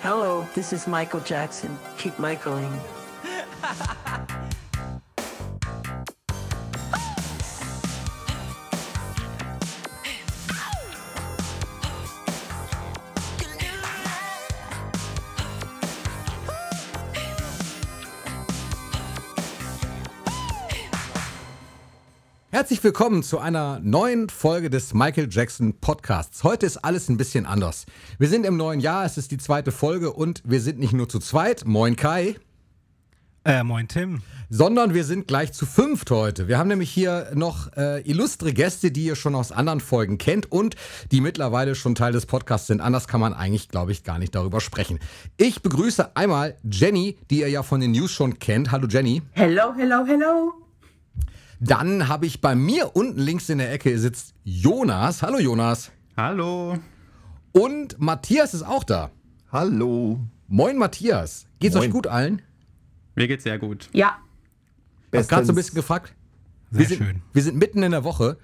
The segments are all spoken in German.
Hello, this is Michael Jackson. Keep Michaeling. Herzlich willkommen zu einer neuen Folge des Michael Jackson Podcasts. Heute ist alles ein bisschen anders. Wir sind im neuen Jahr, es ist die zweite Folge und wir sind nicht nur zu zweit, moin Kai, Äh, moin Tim. sondern wir sind gleich zu fünft heute. Wir haben nämlich hier noch äh, illustre Gäste, die ihr schon aus anderen Folgen kennt und die mittlerweile schon Teil des Podcasts sind. Anders kann man eigentlich, glaube ich, gar nicht darüber sprechen. Ich begrüße einmal Jenny, die ihr ja von den News schon kennt. Hallo Jenny. Hello, hello, hello. Dann habe ich bei mir unten links in der Ecke sitzt Jonas. Hallo Jonas. Hallo. Und Matthias ist auch da. Hallo. Moin Matthias. Geht's Moin. euch gut allen? Mir geht's sehr gut. Ja, Ich hab gerade so ein bisschen gefragt. Sehr wir sind, schön. Wir sind mitten in der Woche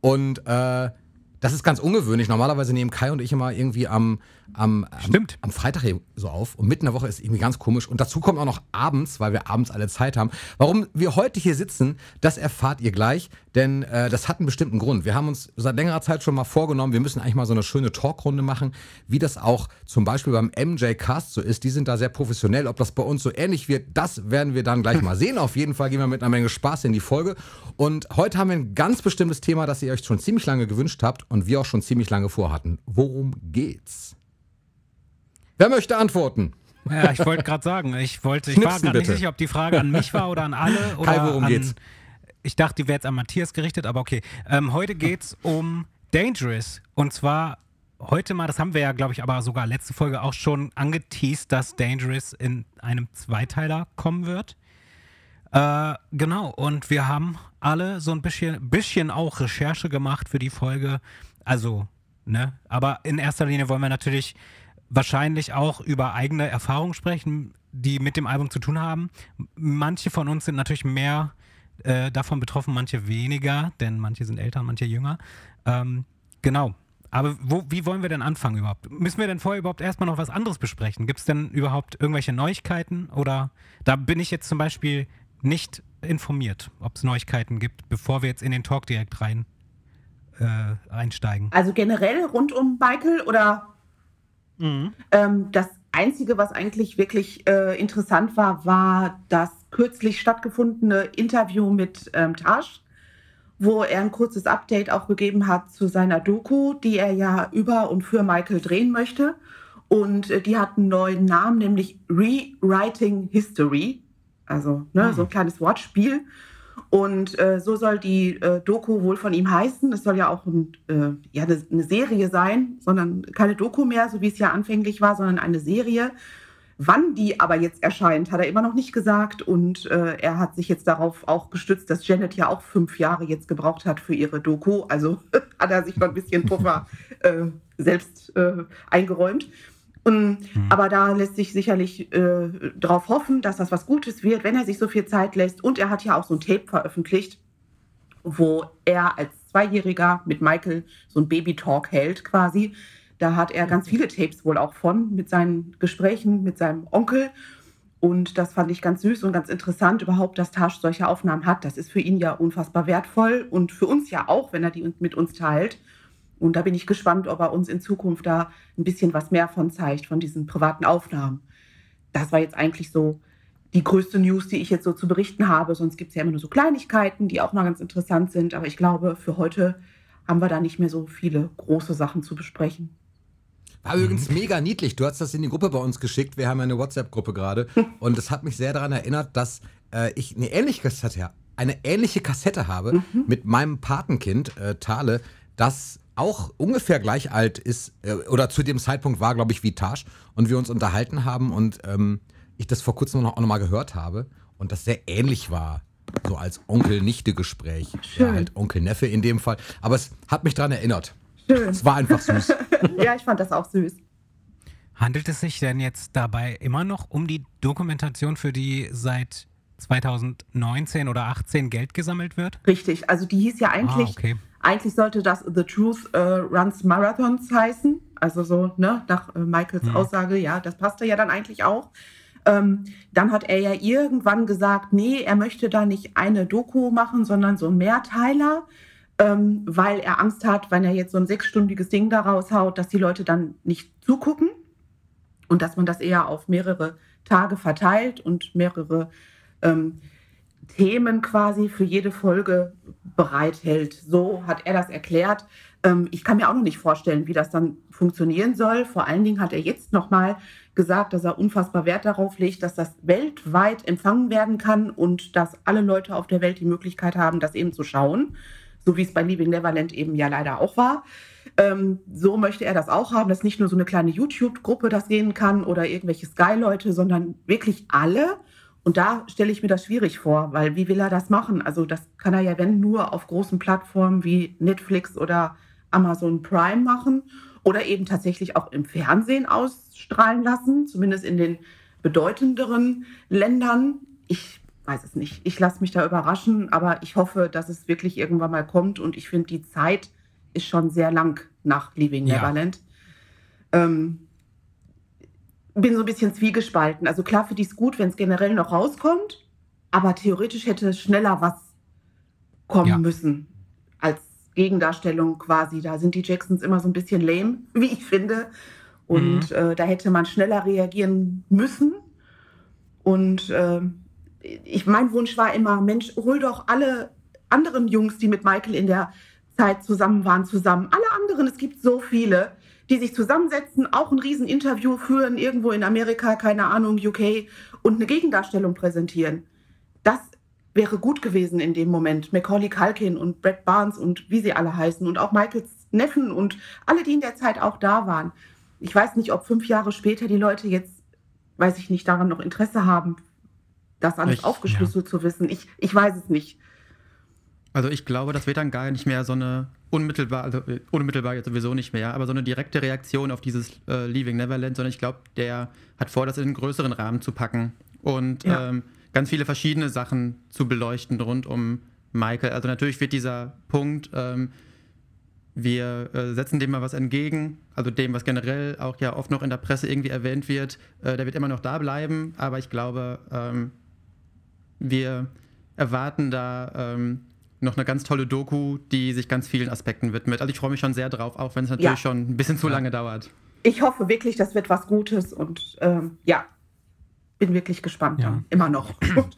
und äh, das ist ganz ungewöhnlich. Normalerweise nehmen Kai und ich immer irgendwie am, am, am, am Freitag so auf und mitten in der Woche ist irgendwie ganz komisch. Und dazu kommt auch noch abends, weil wir abends alle Zeit haben. Warum wir heute hier sitzen, das erfahrt ihr gleich, denn äh, das hat einen bestimmten Grund. Wir haben uns seit längerer Zeit schon mal vorgenommen, wir müssen eigentlich mal so eine schöne Talkrunde machen, wie das auch zum Beispiel beim MJ Cast so ist. Die sind da sehr professionell. Ob das bei uns so ähnlich wird, das werden wir dann gleich mal sehen. Auf jeden Fall gehen wir mit einer Menge Spaß in die Folge. Und heute haben wir ein ganz bestimmtes Thema, das ihr euch schon ziemlich lange gewünscht habt und wir auch schon ziemlich lange vorhatten. Worum geht's? Wer möchte antworten? Ja, ich wollte gerade sagen, ich wollte, ich war Schnipsen gerade nicht sicher, ob die Frage an mich war oder an alle oder Kai, worum an, geht's? Ich dachte, die wäre jetzt an Matthias gerichtet, aber okay. Ähm, heute geht's um Dangerous und zwar heute mal, das haben wir ja, glaube ich, aber sogar letzte Folge auch schon angeteased, dass Dangerous in einem Zweiteiler kommen wird. Äh, genau, und wir haben alle so ein bisschen, bisschen auch Recherche gemacht für die Folge. Also, ne, aber in erster Linie wollen wir natürlich wahrscheinlich auch über eigene Erfahrungen sprechen, die mit dem Album zu tun haben. Manche von uns sind natürlich mehr äh, davon betroffen, manche weniger, denn manche sind älter, manche jünger. Ähm, genau. Aber wo, wie wollen wir denn anfangen überhaupt? Müssen wir denn vorher überhaupt erstmal noch was anderes besprechen? Gibt es denn überhaupt irgendwelche Neuigkeiten? Oder da bin ich jetzt zum Beispiel nicht informiert, ob es Neuigkeiten gibt, bevor wir jetzt in den Talk direkt rein äh, einsteigen. also generell rund um Michael oder ähm, das Einzige, was eigentlich wirklich äh, interessant war, war das kürzlich stattgefundene Interview mit ähm, Tash, wo er ein kurzes Update auch gegeben hat zu seiner Doku, die er ja über und für Michael drehen möchte. Und äh, die hat einen neuen Namen, nämlich Rewriting History. Also ne, so ein kleines Wortspiel. Und äh, so soll die äh, Doku wohl von ihm heißen. Es soll ja auch ein, äh, ja, eine, eine Serie sein, sondern keine Doku mehr, so wie es ja anfänglich war, sondern eine Serie. Wann die aber jetzt erscheint, hat er immer noch nicht gesagt. Und äh, er hat sich jetzt darauf auch gestützt, dass Janet ja auch fünf Jahre jetzt gebraucht hat für ihre Doku. Also hat er sich noch ein bisschen Puffer äh, selbst äh, eingeräumt. Und, Aber da lässt sich sicherlich äh, darauf hoffen, dass das was Gutes wird, wenn er sich so viel Zeit lässt. Und er hat ja auch so ein Tape veröffentlicht, wo er als Zweijähriger mit Michael so ein Baby-Talk hält quasi. Da hat er ganz viele Tapes wohl auch von, mit seinen Gesprächen mit seinem Onkel. Und das fand ich ganz süß und ganz interessant überhaupt, dass Tasch solche Aufnahmen hat. Das ist für ihn ja unfassbar wertvoll und für uns ja auch, wenn er die mit uns teilt. Und da bin ich gespannt, ob er uns in Zukunft da ein bisschen was mehr von zeigt, von diesen privaten Aufnahmen. Das war jetzt eigentlich so die größte News, die ich jetzt so zu berichten habe. Sonst gibt es ja immer nur so Kleinigkeiten, die auch mal ganz interessant sind. Aber ich glaube, für heute haben wir da nicht mehr so viele große Sachen zu besprechen. War übrigens mega niedlich. Du hast das in die Gruppe bei uns geschickt. Wir haben eine WhatsApp-Gruppe gerade. Und es hat mich sehr daran erinnert, dass äh, ich eine ähnliche Kassette, eine ähnliche Kassette habe mit meinem Patenkind, äh, Thale, das auch ungefähr gleich alt ist, äh, oder zu dem Zeitpunkt war, glaube ich, wie Tasch. Und wir uns unterhalten haben und ähm, ich das vor kurzem noch, auch nochmal gehört habe. Und das sehr ähnlich war. So als Onkel-Nichte-Gespräch. Ja, Schön. halt Onkel-Neffe in dem Fall. Aber es hat mich daran erinnert. Schön. Es war einfach süß. ja, ich fand das auch süß. Handelt es sich denn jetzt dabei immer noch um die Dokumentation, für die seit 2019 oder 18 Geld gesammelt wird? Richtig. Also die hieß ja eigentlich Ah, okay. Eigentlich sollte das The Truth äh, Runs Marathons heißen. Also so, ne, nach äh, Michaels Mhm. Aussage, ja, das passte ja dann eigentlich auch. Ähm, dann hat er ja irgendwann gesagt, nee, er möchte da nicht eine Doku machen, sondern so einen Mehrteiler, ähm, weil er Angst hat, wenn er jetzt so ein sechsstündiges Ding da raushaut, dass die Leute dann nicht zugucken und dass man das eher auf mehrere Tage verteilt und mehrere ähm, Themen quasi für jede Folge bereithält. So hat er das erklärt. Ähm, ich kann mir auch noch nicht vorstellen, wie das dann funktionieren soll. Vor allen Dingen hat er jetzt nochmal gesagt, dass er unfassbar Wert darauf legt, dass das weltweit empfangen werden kann und dass alle Leute auf der Welt die Möglichkeit haben, das eben zu schauen. So wie es bei Leaving Neverland eben ja leider auch war. Ähm, so möchte er das auch haben, dass nicht nur so eine kleine YouTube-Gruppe das sehen kann oder irgendwelche Sky-Leute, sondern wirklich alle. Und da stelle ich mir das schwierig vor, weil wie will er das machen? Also das kann er ja, wenn, nur auf großen Plattformen wie Netflix oder Amazon Prime machen oder eben tatsächlich auch im Fernsehen ausstrahlen lassen, zumindest in den bedeutenderen Ländern. Ich weiß es nicht. Ich lasse mich da überraschen, aber ich hoffe, dass es wirklich irgendwann mal kommt und ich finde, die Zeit ist schon sehr lang nach Leaving Ja. Neverland. Ähm, bin so ein bisschen zwiegespalten. Also klar finde ich es gut, wenn es generell noch rauskommt, aber theoretisch hätte schneller was kommen Ja. müssen als Gegendarstellung quasi. Da sind die Jacksons immer so ein bisschen lame, wie ich finde. Und äh, da hätte man schneller reagieren müssen. Und ähm, ich, mein Wunsch war immer, Mensch, hol doch alle anderen Jungs, die mit Michael in der Zeit zusammen waren, zusammen. Alle anderen, es gibt so viele, die sich zusammensetzen, auch ein Rieseninterview führen, irgendwo in Amerika, keine Ahnung, UK, und eine Gegendarstellung präsentieren. Das wäre gut gewesen in dem Moment. Macaulay Culkin und Brad Barnes und wie sie alle heißen und auch Michaels Neffen und alle, die in der Zeit auch da waren. Ich weiß nicht, ob fünf Jahre später die Leute jetzt, weiß ich nicht, daran noch Interesse haben, das alles Ich- aufgeschlüsselt zu wissen. Ich, ich weiß es nicht. Also ich glaube, das wird dann gar nicht mehr so eine unmittelbar, also äh, unmittelbar jetzt sowieso nicht mehr, aber so eine direkte Reaktion auf dieses äh, Leaving Neverland, sondern ich glaube, der hat vor, das in einen größeren Rahmen zu packen und Ja. ähm, ganz viele verschiedene Sachen zu beleuchten rund um Michael. Also natürlich wird dieser Punkt, ähm, wir äh, setzen dem mal was entgegen, also dem, was generell auch ja oft noch in der Presse irgendwie erwähnt wird, äh, der wird immer noch da bleiben, aber ich glaube, ähm, wir erwarten da ähm, noch eine ganz tolle Doku, die sich ganz vielen Aspekten widmet. Also ich freue mich schon sehr drauf, auch wenn es natürlich Ja. schon ein bisschen zu lange dauert. Ich hoffe wirklich, das wird was Gutes und ähm, ja, bin wirklich gespannt. Ja. Immer noch.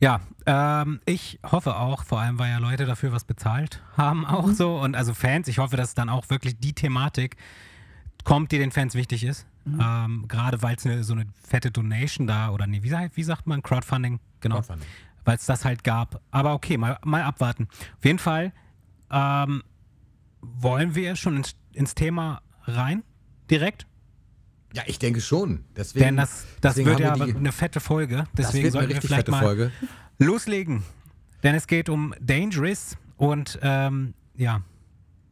Ja, ähm, ich hoffe auch, vor allem, weil ja Leute dafür was bezahlt haben, auch so. Und also Fans, ich hoffe, dass dann auch wirklich die Thematik kommt, die den Fans wichtig ist. Ähm, Gerade weil es eine, so eine fette Donation da, oder nee, wie, sagt- wie sagt man? Crowdfunding, genau. Crowdfunding. Weil es das halt gab. Aber okay, mal, mal abwarten. Auf jeden Fall ähm, wollen wir schon ins, ins Thema rein, direkt. Ja, ich denke schon. Deswegen, Denn das, das wird ja wir die, eine fette Folge. Deswegen sollten wir vielleicht mal Folge. loslegen. Denn es geht um Dangerous und ähm, ja,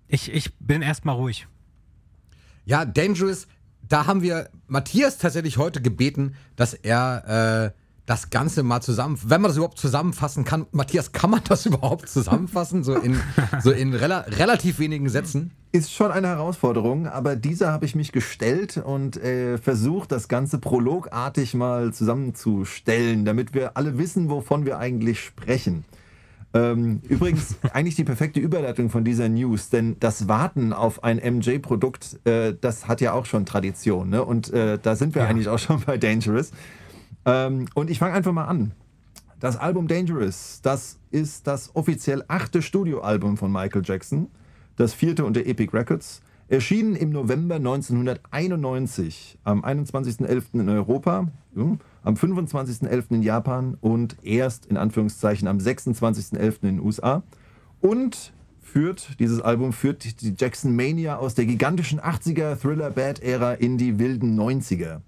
ich, ich bin erstmal ruhig. Ja, Dangerous, da haben wir Matthias tatsächlich heute gebeten, dass er äh, das Ganze mal zusammen, wenn man das überhaupt zusammenfassen kann. Matthias, kann man das überhaupt zusammenfassen? So in, so in rela relativ wenigen Sätzen? Ist schon eine Herausforderung, aber dieser habe ich mich gestellt und äh, versucht, das Ganze prologartig mal zusammenzustellen, damit wir alle wissen, wovon wir eigentlich sprechen. Ähm, übrigens, eigentlich die perfekte Überleitung von dieser News, denn das Warten auf ein MJ-Produkt, äh, das hat ja auch schon Tradition. Ne? Und äh, da sind wir Ja. eigentlich auch schon bei Dangerous. Ähm, und ich fange einfach mal an. Das Album Dangerous, das ist das offiziell achte Studioalbum von Michael Jackson, das vierte unter Epic Records, erschienen im November 1991, am 21.11. in Europa, am 25.11. in Japan und erst in Anführungszeichen am 26.11. in den USA. Und führt, dieses Album führt die Jackson Mania aus der gigantischen 80er Thriller-Bad-Ära in die wilden 90er.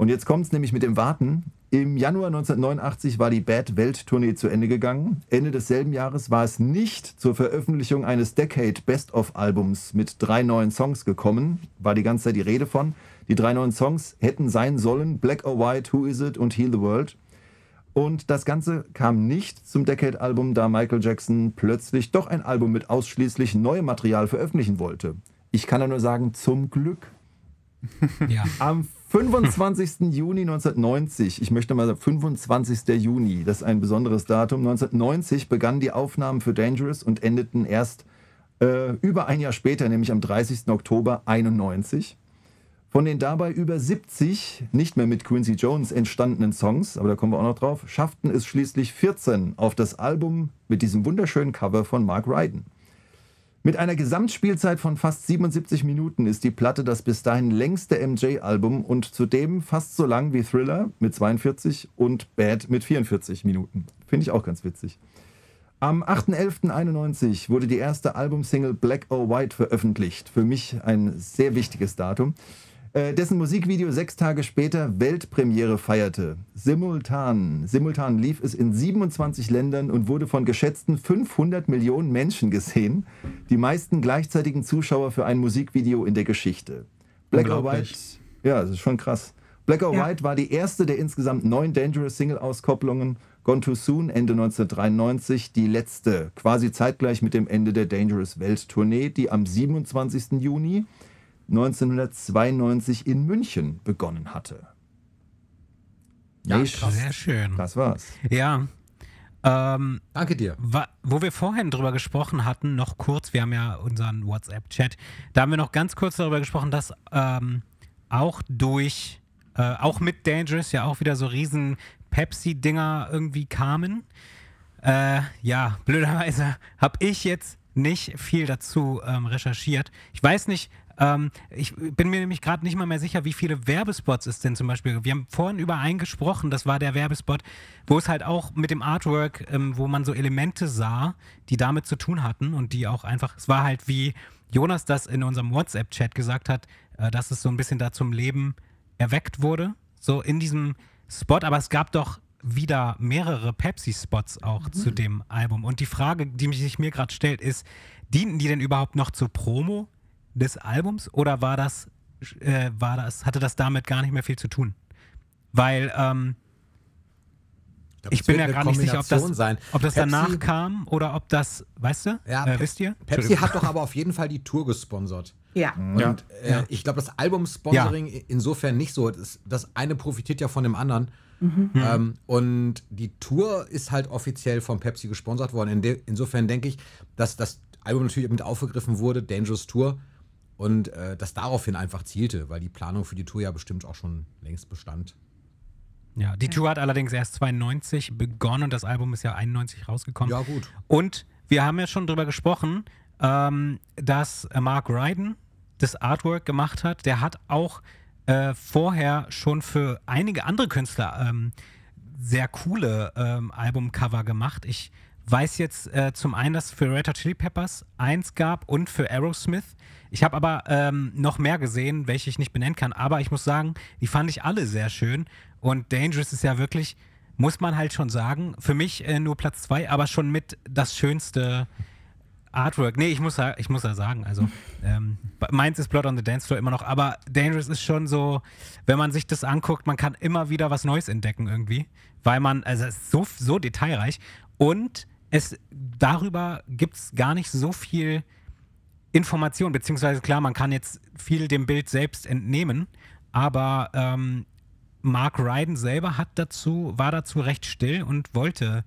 Und jetzt kommt es nämlich mit dem Warten. Im Januar 1989 war die Bad-Welt-Tournee zu Ende gegangen. Ende desselben Jahres war es nicht zur Veröffentlichung eines Decade Best-of-Albums mit drei neuen Songs gekommen. War die ganze Zeit die Rede von. Die drei neuen Songs hätten sein sollen Black or White, Who Is It und Heal the World. Und das Ganze kam nicht zum Decade-Album, da Michael Jackson plötzlich doch ein Album mit ausschließlich neuem Material veröffentlichen wollte. Ich kann ja nur sagen, zum Glück. Ja. Am 25. Juni 1990, ich möchte mal sagen 25. Juni, das ist ein besonderes Datum, 1990 begannen die Aufnahmen für Dangerous und endeten erst äh, über ein Jahr später, nämlich am 30. Oktober 91. Von den dabei über 70 nicht mehr mit Quincy Jones entstandenen Songs, aber da kommen wir auch noch drauf, schafften es schließlich 14 auf das Album mit diesem wunderschönen Cover von Mark Ryden. Mit einer Gesamtspielzeit von fast 77 Minuten ist die Platte das bis dahin längste MJ-Album und zudem fast so lang wie Thriller mit 42 und Bad mit 44 Minuten. Finde ich auch ganz witzig. Am 8.11.91 wurde die erste Albumsingle Black or White veröffentlicht. Für mich ein sehr wichtiges Datum. Äh, dessen Musikvideo sechs Tage später Weltpremiere feierte. Simultan, simultan lief es in 27 Ländern und wurde von geschätzten 500 Millionen Menschen gesehen. Die meisten gleichzeitigen Zuschauer für ein Musikvideo in der Geschichte. Black or White, ja, das ist schon krass. Black or Ja. White war die erste der insgesamt neun Dangerous Single-Auskopplungen. Gone Too Soon Ende 1993 die letzte, quasi zeitgleich mit dem Ende der Dangerous Welt-Tournee, die am 27. Juni 1992 in München begonnen hatte. Ja, Nee, krass. Sehr schön. Das war's. Ja. Ähm, Danke dir. wa- wo wir vorhin drüber gesprochen hatten, noch kurz, wir haben ja unseren WhatsApp-Chat, da haben wir noch ganz kurz darüber gesprochen, dass ähm, auch durch, äh, auch mit Dangerous ja auch wieder so riesen Pepsi-Dinger irgendwie kamen. Äh, ja, blöderweise habe ich jetzt nicht viel dazu ähm, recherchiert. Ich weiß nicht, ähm, ich bin mir nämlich gerade nicht mal mehr sicher, wie viele Werbespots es denn zum Beispiel gibt. Wir haben vorhin über einen gesprochen, das war der Werbespot, wo es halt auch mit dem Artwork, ähm, wo man so Elemente sah, die damit zu tun hatten und die auch einfach, es war halt wie Jonas das in unserem WhatsApp-Chat gesagt hat, äh, dass es so ein bisschen da zum Leben erweckt wurde, so in diesem Spot, aber es gab doch wieder mehrere Pepsi-Spots auch zu dem Album. Und die Frage, die mich- sich mir gerade stellt, ist, dienten die denn überhaupt noch zur Promo des Albums oder war das, äh, war das, hatte das damit gar nicht mehr viel zu tun? Weil ähm, glaub, ich bin ja gar nicht sicher, ob das, sein. ob das Pepsi- danach kam oder ob das, weißt du? Ja, äh, wisst ihr? Pepsi hat doch aber auf jeden Fall die Tour gesponsert. Ja. Und Ja. äh, ich glaube, das Album-Sponsoring insofern nicht so. Das, das eine profitiert ja von dem anderen. Ähm, und die Tour ist halt offiziell von Pepsi gesponsert worden. In de, insofern denke ich, dass das Album natürlich mit aufgegriffen wurde, Dangerous Tour, und äh, das daraufhin einfach zielte, weil die Planung für die Tour ja bestimmt auch schon längst bestand. Ja, die Tour hat allerdings erst 92 begonnen und das Album ist ja 91 rausgekommen. Ja, gut. Und wir haben ja schon drüber gesprochen, ähm, dass Mark Ryden das Artwork gemacht hat. Der hat auch äh, vorher schon für einige andere Künstler ähm, sehr coole ähm, Albumcover gemacht. Ich weiß jetzt äh, zum einen, dass es für Red Hot Chili Peppers eins gab und für Aerosmith. Ich habe aber ähm, noch mehr gesehen, welche ich nicht benennen kann. Aber ich muss sagen, die fand ich alle sehr schön. Und Dangerous ist ja wirklich, muss man halt schon sagen, für mich äh, nur Platz zwei, aber schon mit das schönste Artwork. Nee, ich muss ja, ich muss ja sagen, also ähm, meins ist Blood on the Dance Floor immer noch, aber Dangerous ist schon so, wenn man sich das anguckt, man kann immer wieder was Neues entdecken irgendwie, weil man, also es ist so, so detailreich und es darüber gibt es gar nicht so viel Information, beziehungsweise klar, man kann jetzt viel dem Bild selbst entnehmen, aber ähm, Mark Ryden selber hat dazu, war dazu recht still und wollte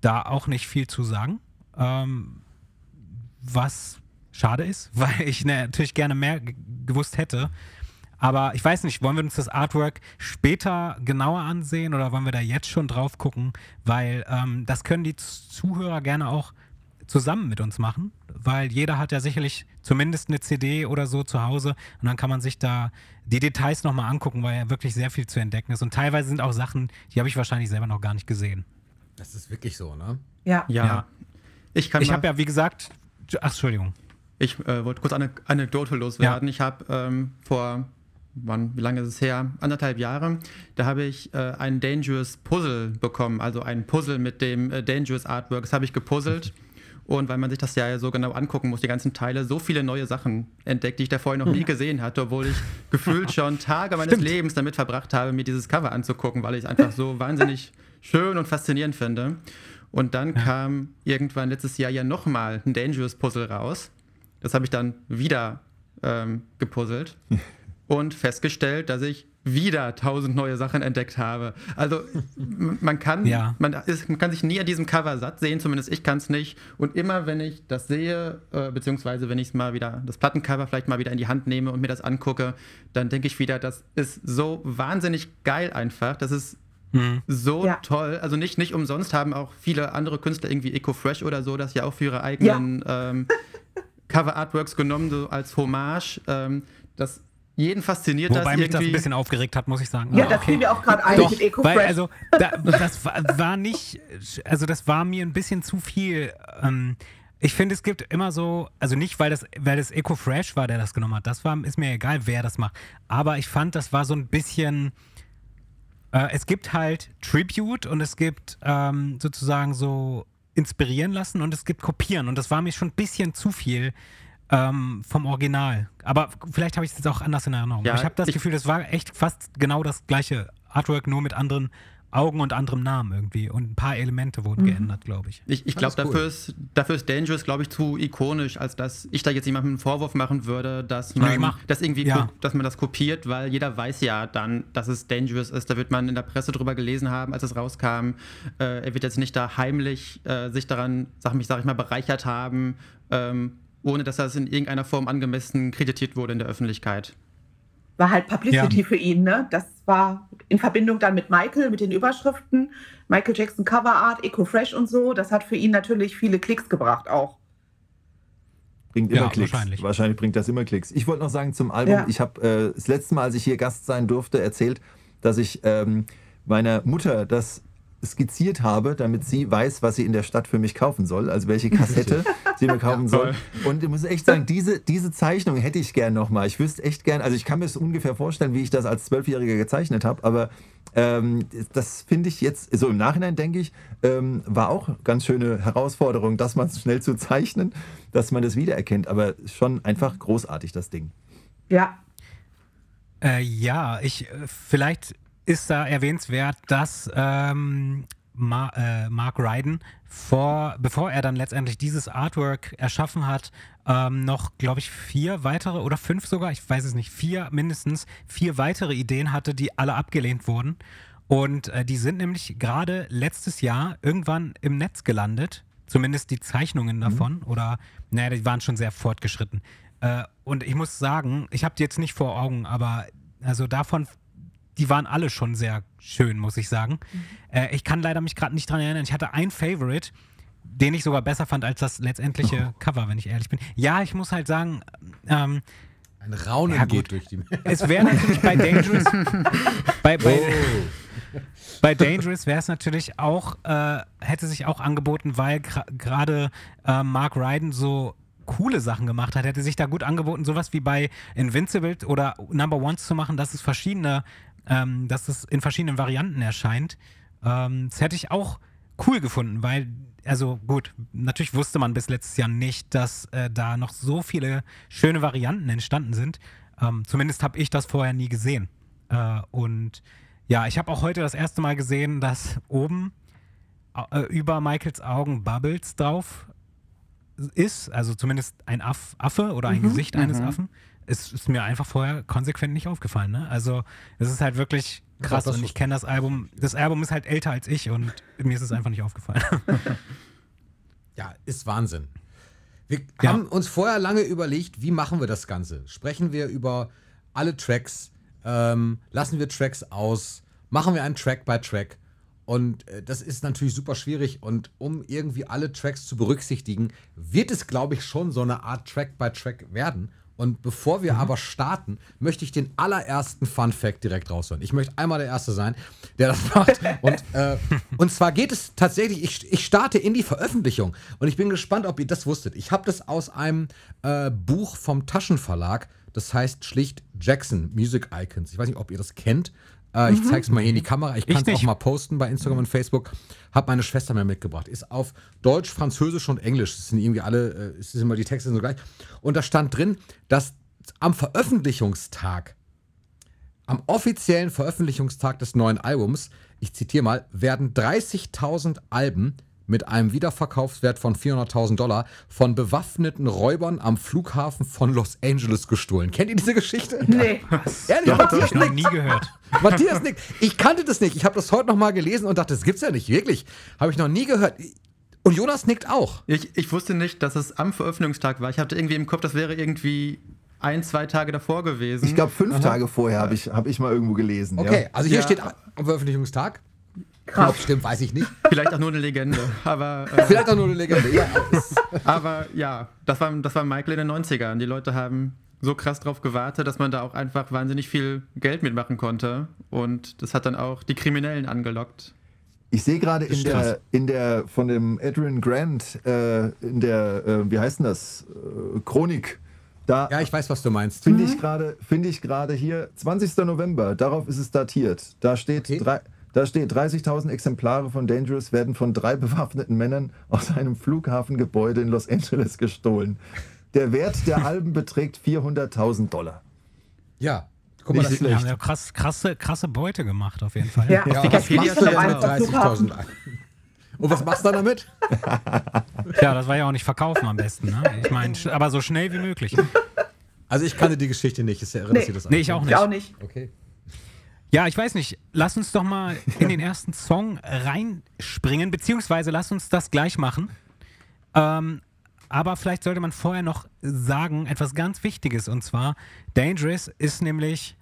da auch nicht viel zu sagen. Ähm, was schade ist, weil ich natürlich gerne mehr gewusst hätte. Aber ich weiß nicht, wollen wir uns das Artwork später genauer ansehen oder wollen wir da jetzt schon drauf gucken? Weil ähm, das können die Zuhörer gerne auch zusammen mit uns machen, weil jeder hat ja sicherlich zumindest eine CD oder so zu Hause und dann kann man sich da die Details nochmal angucken, weil ja wirklich sehr viel zu entdecken ist. Und teilweise sind auch Sachen, die habe ich wahrscheinlich selber noch gar nicht gesehen. Das ist wirklich so, ne? Ja. Ja. Ja. Ich kann Ich habe ja, wie gesagt, ach, Entschuldigung. Ich äh, wollte kurz eine Anekdote loswerden. Ich habe ähm, vor, wann, wie lange ist es her? Anderthalb Jahre. Da habe ich äh, ein Dangerous Puzzle bekommen, also ein Puzzle mit dem äh, Dangerous Artwork. Das habe ich gepuzzelt. Und weil man sich das ja so genau angucken muss, die ganzen Teile, so viele neue Sachen entdeckt, die ich da vorher noch nie gesehen hatte, obwohl ich gefühlt schon Tage meines Stimmt. Lebens damit verbracht habe, mir dieses Cover anzugucken, weil ich es einfach so wahnsinnig schön und faszinierend finde. Und dann kam irgendwann letztes Jahr ja nochmal ein Dangerous Puzzle raus. Das habe ich dann wieder ähm, gepuzzelt und festgestellt, dass ich wieder tausend neue Sachen entdeckt habe. Also man kann, Ja. man, ist, man kann sich nie an diesem Cover satt sehen, zumindest ich kann es nicht. Und immer wenn ich das sehe, äh, beziehungsweise wenn ich es mal wieder, das Plattencover vielleicht mal wieder in die Hand nehme und mir das angucke, dann denke ich wieder, das ist so wahnsinnig geil einfach. Das ist so Ja. toll. Also nicht, nicht umsonst haben auch viele andere Künstler, irgendwie Eco Fresh oder so, das ja auch für ihre eigenen ähm, Cover-Artworks genommen, so als Hommage. Ähm, das jeden fasziniert Wobei das mich das ein bisschen aufgeregt hat, muss ich sagen. Ja, Aber das fiel mir auch gerade ein Doch, mit EcoFresh. weil also da, das war, war nicht, also das war mir ein bisschen zu viel. Ähm, ich finde, es gibt immer so, also nicht, weil das, weil das Eco Fresh war, der das genommen hat. Das war, ist mir egal, wer das macht. Aber ich fand, das war so ein bisschen. Äh, es gibt halt Tribute und es gibt ähm, sozusagen so inspirieren lassen und es gibt kopieren und das war mir schon ein bisschen zu viel ähm, vom Original. Aber vielleicht habe ich es jetzt auch anders in Erinnerung. Ja, ich habe das ich- Gefühl, das war echt fast genau das gleiche Artwork, nur mit anderen Augen und anderem Namen irgendwie. Und ein paar Elemente wurden geändert, glaube ich. Ich, ich glaube, cool. dafür, ist, dafür ist Dangerous, glaube ich, zu ikonisch, als dass ich da jetzt jemandem einen Vorwurf machen würde, dass man mach. das irgendwie Ja. dass man das kopiert, weil jeder weiß ja dann, dass es Dangerous ist. Da wird man in der Presse drüber gelesen haben, als es rauskam. Äh, er wird jetzt nicht da heimlich äh, sich daran, sag ich, sag ich mal, bereichert haben, ähm, ohne dass das in irgendeiner Form angemessen kreditiert wurde in der Öffentlichkeit. war halt Publicity Ja. für ihn, ne? Das war in Verbindung dann mit Michael, mit den Überschriften, Michael Jackson Cover Art, Eco Fresh und so. Das hat für ihn natürlich viele Klicks gebracht auch. Bringt immer Ja, Klicks. wahrscheinlich. Wahrscheinlich bringt das immer Klicks. Ich wollte noch sagen zum Album, Ja. ich habe äh, das letzte Mal, als ich hier Gast sein durfte, erzählt, dass ich ähm, meiner Mutter das skizziert habe, damit sie weiß, was sie in der Stadt für mich kaufen soll, also welche Kassette sie mir kaufen soll. Und ich muss echt sagen, diese, diese Zeichnung hätte ich gern nochmal. Ich wüsste echt gern, also ich kann mir es ungefähr vorstellen, wie ich das als Zwölfjähriger gezeichnet habe, aber ähm, das finde ich jetzt, so im Nachhinein denke ich, ähm, war auch eine ganz schöne Herausforderung, das mal schnell zu zeichnen, dass man das wiedererkennt, aber schon einfach großartig, das Ding. Ja, Äh, ja, ich äh, vielleicht ist da erwähnenswert, dass ähm, Ma äh, Mark Ryden vor, bevor er dann letztendlich dieses Artwork erschaffen hat, ähm, noch, glaube ich, vier weitere oder fünf sogar, ich weiß es nicht, vier mindestens, vier weitere Ideen hatte, die alle abgelehnt wurden. Und äh, die sind nämlich gerade letztes Jahr irgendwann im Netz gelandet, zumindest die Zeichnungen davon, oder, naja, die waren schon sehr fortgeschritten. Äh, und ich muss sagen, ich habe die jetzt nicht vor Augen, aber also davon, die waren alle schon sehr schön, muss ich sagen. Äh, ich kann leider mich gerade nicht dran erinnern. Ich hatte ein Favorite, den ich sogar besser fand als das letztendliche Cover, wenn ich ehrlich bin. Ja, ich muss halt sagen, ähm, Ein Raunen Ja, geht durch die. es wäre natürlich bei Dangerous, bei, bei, bei Dangerous wäre es natürlich auch, äh, hätte sich auch angeboten, weil gerade äh, Mark Ryden so coole Sachen gemacht hat, hätte sich da gut angeboten, sowas wie bei Invincible oder Number Ones zu machen, dass es verschiedene, ähm, dass es in verschiedenen Varianten erscheint. Ähm, das hätte ich auch cool gefunden, weil, also gut, natürlich wusste man bis letztes Jahr nicht, dass äh, da noch so viele schöne Varianten entstanden sind. Ähm, zumindest habe ich das vorher nie gesehen. Äh, und ja, ich habe auch heute das erste Mal gesehen, dass oben äh, über Michaels Augen Bubbles drauf ist, also zumindest ein Aff, Affe oder ein Gesicht eines Affen. Ist, ist mir einfach vorher konsequent nicht aufgefallen. Ne? Also es ist halt wirklich krass und ich kenne das Album. Das Album ist halt älter als ich und mir ist es einfach nicht aufgefallen. Ja, ist Wahnsinn. Wir Ja. haben uns vorher lange überlegt, wie machen wir das Ganze? Sprechen wir über alle Tracks? Ähm, lassen wir Tracks aus? Machen wir einen Track by Track? Und äh, das ist natürlich super schwierig. Und um irgendwie alle Tracks zu berücksichtigen, wird es, glaube ich, schon so eine Art Track by Track werden. Und bevor wir aber starten, möchte ich den allerersten Fun Fact direkt raushören. Ich möchte einmal der Erste sein, der das macht. Und, äh, und zwar geht es tatsächlich, ich, ich starte in die Veröffentlichung. Und ich bin gespannt, ob ihr das wusstet. Ich habe das aus einem äh, Buch vom Taschenverlag. Das heißt schlicht Jackson Music Icons. Ich weiß nicht, ob ihr das kennt. Äh, ich zeig's mal hier in die Kamera. Ich kann es auch mal posten bei Instagram und Facebook. Hab meine Schwester mir mitgebracht. Ist auf Deutsch, Französisch und Englisch. Das sind irgendwie alle, äh, es ist immer die Texte sind so gleich. Und da stand drin, dass am Veröffentlichungstag, am offiziellen Veröffentlichungstag des neuen Albums, ich zitiere mal, werden 30.000 Alben mit einem Wiederverkaufswert von 400.000 Dollar von bewaffneten Räubern am Flughafen von Los Angeles gestohlen. Kennt ihr diese Geschichte? Nee. Ehrlich, Hab Matthias ich noch nie gehört. Matthias nickt. Ich kannte das nicht. Ich habe das heute noch mal gelesen und dachte, das gibt's ja nicht. Wirklich. Habe ich noch nie gehört. Und Jonas nickt auch. Ich, ich wusste nicht, dass es am Veröffentlichungstag war. Ich hatte irgendwie im Kopf, das wäre irgendwie ein, zwei Tage davor gewesen. Ich glaube, fünf Tage vorher habe ich, hab ich mal irgendwo gelesen. Okay, Ja. also hier Ja. steht am Veröffentlichungstag. Krass. Ob stimmt, weiß ich nicht. Vielleicht auch nur eine Legende. Aber, äh, Vielleicht auch nur eine Legende. Ja, aber ja, das war, das war Michael in den 90ern. Die Leute haben so krass drauf gewartet, dass man da auch einfach wahnsinnig viel Geld mitmachen konnte. Und das hat dann auch die Kriminellen angelockt. Ich sehe gerade in krass. der, in der von dem Adrian Grant, äh, in der, äh, wie heißt denn das, äh, Chronik, da ja, ich weiß, was du meinst. finde ich gerade finde ich gerade hier 20. November, darauf ist es datiert. Da steht, Okay. drei, da steht 30.000 Exemplare von Dangerous werden von drei bewaffneten Männern aus einem Flughafengebäude in Los Angeles gestohlen. Der Wert der Alben beträgt 400.000 Dollar. Ja. Guck mal, das Die schlecht. haben ja krass, krasse, krasse Beute gemacht, auf jeden Fall. Ja, Ja, was Wikipedia machst du steht Flughafen? 30.000. Und was machst du dann damit? Ja, das war ja auch nicht verkaufen am besten. Ne? Ich meine, aber so schnell wie möglich. Also ich kannte die Geschichte nicht. Ist ja irre, dass Nee. ihr das Nee, ich auch Ich nicht. auch nicht. Okay. Ja, ich weiß nicht. Lass uns doch mal in den ersten Song reinspringen, beziehungsweise lass uns das gleich machen. Ähm, aber vielleicht sollte man vorher noch sagen, etwas ganz Wichtiges. Und zwar, Dangerous ist nämlich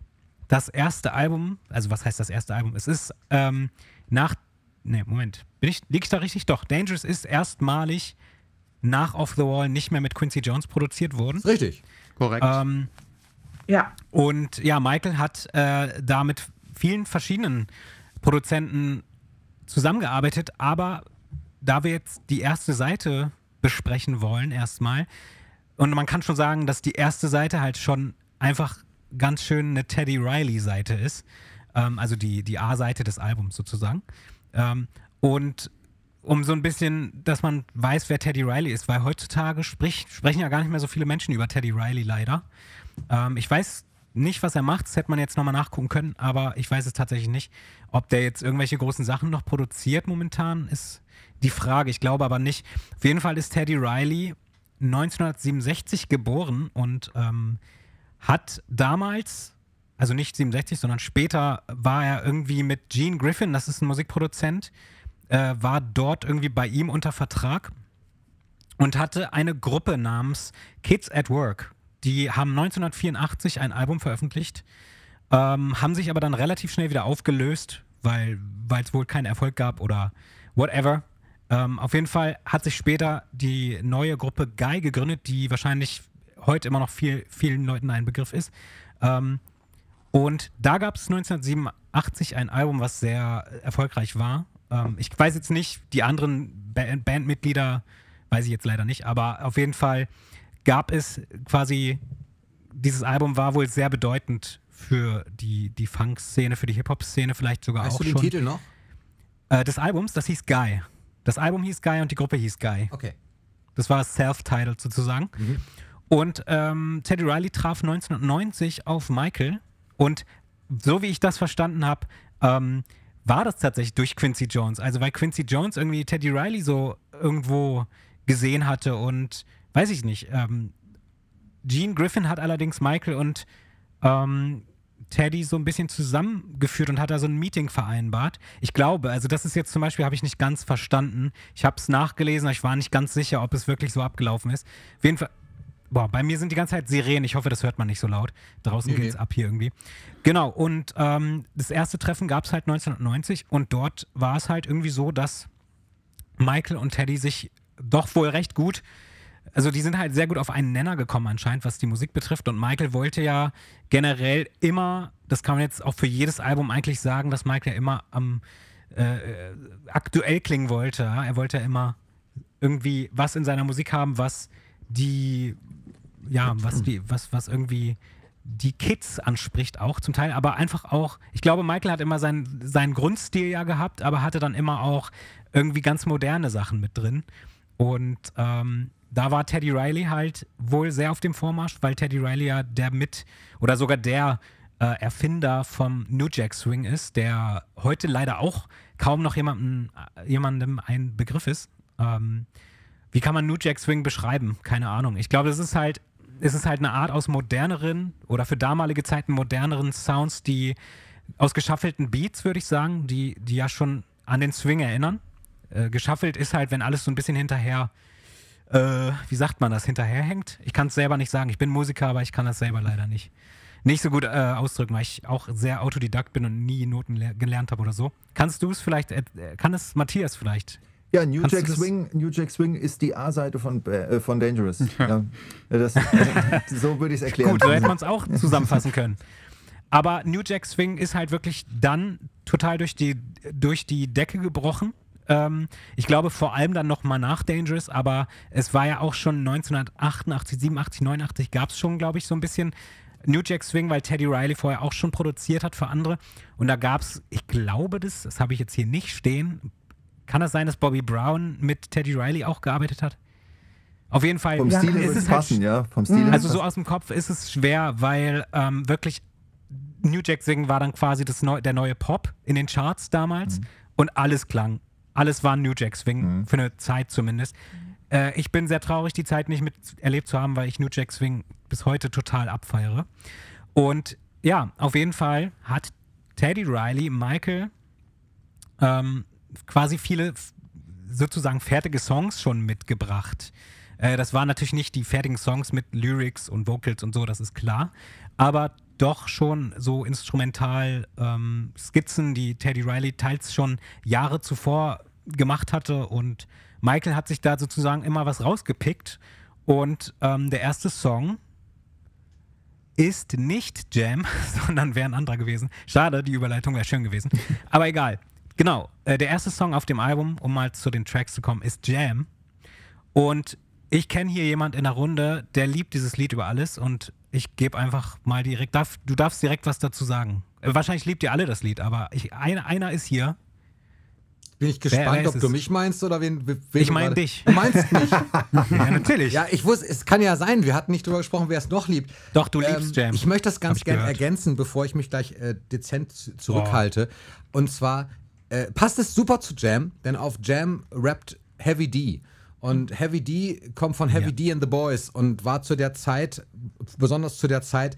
das erste Album, also was heißt das erste Album? Es ist ähm, nach, ne, Moment, bin ich, lieg ich da richtig? Doch, Dangerous ist erstmalig nach Off the Wall nicht mehr mit Quincy Jones produziert worden. Richtig. Korrekt. Ähm, Ja. und ja, Michael hat äh, da mit vielen verschiedenen Produzenten zusammengearbeitet, aber da wir jetzt die erste Seite besprechen wollen, erstmal, und man kann schon sagen, dass die erste Seite halt schon einfach ganz schön eine Teddy Riley-Seite ist, ähm, also die, die A-Seite des Albums sozusagen. Ähm, und um so ein bisschen, dass man weiß, wer Teddy Riley ist, weil heutzutage sprich, sprechen ja gar nicht mehr so viele Menschen über Teddy Riley leider. Ähm, ich weiß nicht, was er macht, das hätte man jetzt nochmal nachgucken können, aber ich weiß es tatsächlich nicht. Ob der jetzt irgendwelche großen Sachen noch produziert momentan, ist die Frage. Ich glaube aber nicht. Auf jeden Fall ist Teddy Riley 1967 geboren und ähm, hat damals, also nicht 67, sondern später war er irgendwie mit Gene Griffin, das ist ein Musikproduzent, äh, war dort irgendwie bei ihm unter Vertrag und hatte eine Gruppe namens Kids at Work. Die haben 1984 ein Album veröffentlicht, ähm, haben sich aber dann relativ schnell wieder aufgelöst, weil es wohl keinen Erfolg gab oder whatever. Ähm, auf jeden Fall hat sich später die neue Gruppe Guy gegründet, die wahrscheinlich heute immer noch viel, vielen Leuten ein Begriff ist. Ähm, und da gab es 1987 ein Album, was sehr erfolgreich war. Ähm, ich weiß jetzt nicht, die anderen ba Bandmitglieder weiß ich jetzt leider nicht, aber auf jeden Fall gab es quasi, dieses Album war wohl sehr bedeutend für die, die Funk-Szene, für die Hip-Hop-Szene vielleicht sogar Weißt auch du den schon. Titel noch? Äh, des Albums, das hieß Guy. Das Album hieß Guy und die Gruppe hieß Guy. Okay. Das war self-titled sozusagen. Und ähm, Teddy Riley traf 1990 auf Michael. Und so wie ich das verstanden habe, ähm, war das tatsächlich durch Quincy Jones. Also weil Quincy Jones irgendwie Teddy Riley so irgendwo gesehen hatte und weiß ich nicht. Ähm, Gene Griffin hat allerdings Michael und ähm, Teddy so ein bisschen zusammengeführt und hat da so ein Meeting vereinbart. Ich glaube, also das ist jetzt zum Beispiel, habe ich nicht ganz verstanden. Ich habe es nachgelesen, aber ich war nicht ganz sicher, ob es wirklich so abgelaufen ist. Auf jeden Fall, boah, bei mir sind die ganze Zeit Sirenen. Ich hoffe, das hört man nicht so laut. Draußen Nee, geht's nee. ab hier irgendwie. Genau, und ähm, das erste Treffen gab es halt 1990 und dort war es halt irgendwie so, dass Michael und Teddy sich doch wohl recht gut also die sind halt sehr gut auf einen Nenner gekommen anscheinend, was die Musik betrifft. Und Michael wollte ja generell immer, das kann man jetzt auch für jedes Album eigentlich sagen, dass Michael ja immer am äh, äh, aktuell klingen wollte. Er wollte ja immer irgendwie was in seiner Musik haben, was die, ja, was die, was, was irgendwie die Kids anspricht auch zum Teil, aber einfach auch, ich glaube, Michael hat immer seinen, seinen Grundstil ja gehabt, aber hatte dann immer auch irgendwie ganz moderne Sachen mit drin. Und ähm, da war Teddy Riley halt wohl sehr auf dem Vormarsch, weil Teddy Riley ja der mit oder sogar der äh, Erfinder vom New Jack Swing ist, der heute leider auch kaum noch jemandem, jemandem ein Begriff ist. Ähm, wie kann man New Jack Swing beschreiben? Keine Ahnung. Ich glaube, es ist halt, es ist halt eine Art aus moderneren oder für damalige Zeiten moderneren Sounds, die aus geschaffelten Beats, würde ich sagen, die, die ja schon an den Swing erinnern. Äh, geschaffelt ist halt, wenn alles so ein bisschen hinterher, äh, wie sagt man das, hinterherhängt. Ich kann es selber nicht sagen. Ich bin Musiker, aber ich kann das selber leider nicht nicht so gut äh, ausdrücken, weil ich auch sehr Autodidakt bin und nie Noten gelernt habe oder so. Kannst du es vielleicht, äh, kann es Matthias vielleicht? Ja, New Jack, Swing, New Jack Swing ist die A-Seite von, äh, von Dangerous. Ja. Das, also, so würde ich es erklären. Gut, so hätte man es auch zusammenfassen können. Aber New Jack Swing ist halt wirklich dann total durch die, durch die Decke gebrochen. Ähm, ich glaube vor allem dann nochmal nach Dangerous, aber es war ja auch schon 1988, 87, 89 gab es schon, glaube ich, so ein bisschen New Jack Swing, weil Teddy Riley vorher auch schon produziert hat für andere. Und da gab es, ich glaube das, das habe ich jetzt hier nicht stehen. Kann das sein, dass Bobby Brown mit Teddy Riley auch gearbeitet hat? Auf jeden Fall. Vom Stil ist es halt passen, halt, ja. Vom Stil also so aus dem Kopf ist es schwer, weil ähm, wirklich New Jack Swing war dann quasi das Neu der neue Pop in den Charts damals mhm. und alles klang. Alles war New Jack Swing, mhm. für eine Zeit zumindest. Äh, ich bin sehr traurig, die Zeit nicht miterlebt zu haben, weil ich New Jack Swing bis heute total abfeiere. Und ja, auf jeden Fall hat Teddy Riley Michael ähm, quasi viele sozusagen fertige Songs schon mitgebracht. Äh, das waren natürlich nicht die fertigen Songs mit Lyrics und Vocals und so, das ist klar. Aber doch schon so instrumental ähm, Skizzen, die Teddy Riley teils schon Jahre zuvor gemacht hatte. Und Michael hat sich da sozusagen immer was rausgepickt. Und ähm, der erste Song, ist nicht Jam, sondern wäre ein anderer gewesen. Schade, die Überleitung wäre schön gewesen. Aber egal. Genau, äh, der erste Song auf dem Album, um mal zu den Tracks zu kommen, ist Jam. Und ich kenne hier jemand in der Runde, der liebt dieses Lied über alles und ich gebe einfach mal direkt, darf, du darfst direkt was dazu sagen. Äh, wahrscheinlich liebt ihr alle das Lied, aber ich, ein, einer ist hier, bin ich gespannt, ob du mich meinst oder wen. wen ich meine dich. Du meinst mich. ja, natürlich. Ja, ich wusste, es kann ja sein, wir hatten nicht darüber gesprochen, wer es noch liebt. Doch, du ähm, liebst Jam. Ich möchte das ganz gerne ergänzen, bevor ich mich gleich äh, dezent zurückhalte. Oh. Und zwar äh, passt es super zu Jam, denn auf Jam rappt Heavy D. Und Heavy D kommt von Heavy ja. D and the Boys und war zu der Zeit, besonders zu der Zeit,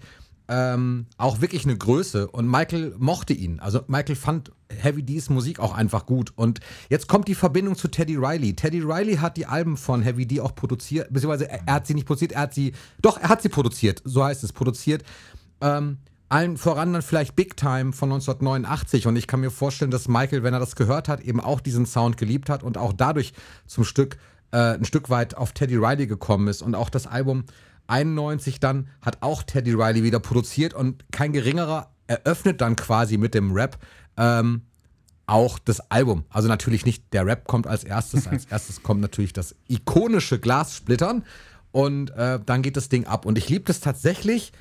ähm, auch wirklich eine Größe und Michael mochte ihn. Also Michael fand Heavy D's Musik auch einfach gut. Und jetzt kommt die Verbindung zu Teddy Riley. Teddy Riley hat die Alben von Heavy D auch produziert, beziehungsweise er, er hat sie nicht produziert, er hat sie, doch, er hat sie produziert, so heißt es, produziert. Ähm, allen voran dann vielleicht Big Time von 1989 und ich kann mir vorstellen, dass Michael, wenn er das gehört hat, eben auch diesen Sound geliebt hat und auch dadurch zum Stück äh, ein Stück weit auf Teddy Riley gekommen ist und auch das Album 91 dann hat auch Teddy Riley wieder produziert und kein geringerer eröffnet dann quasi mit dem Rap ähm, auch das Album. Also natürlich nicht der Rap kommt als erstes, als erstes kommt natürlich das ikonische Glassplittern und äh, dann geht das Ding ab. Und ich liebe das tatsächlich.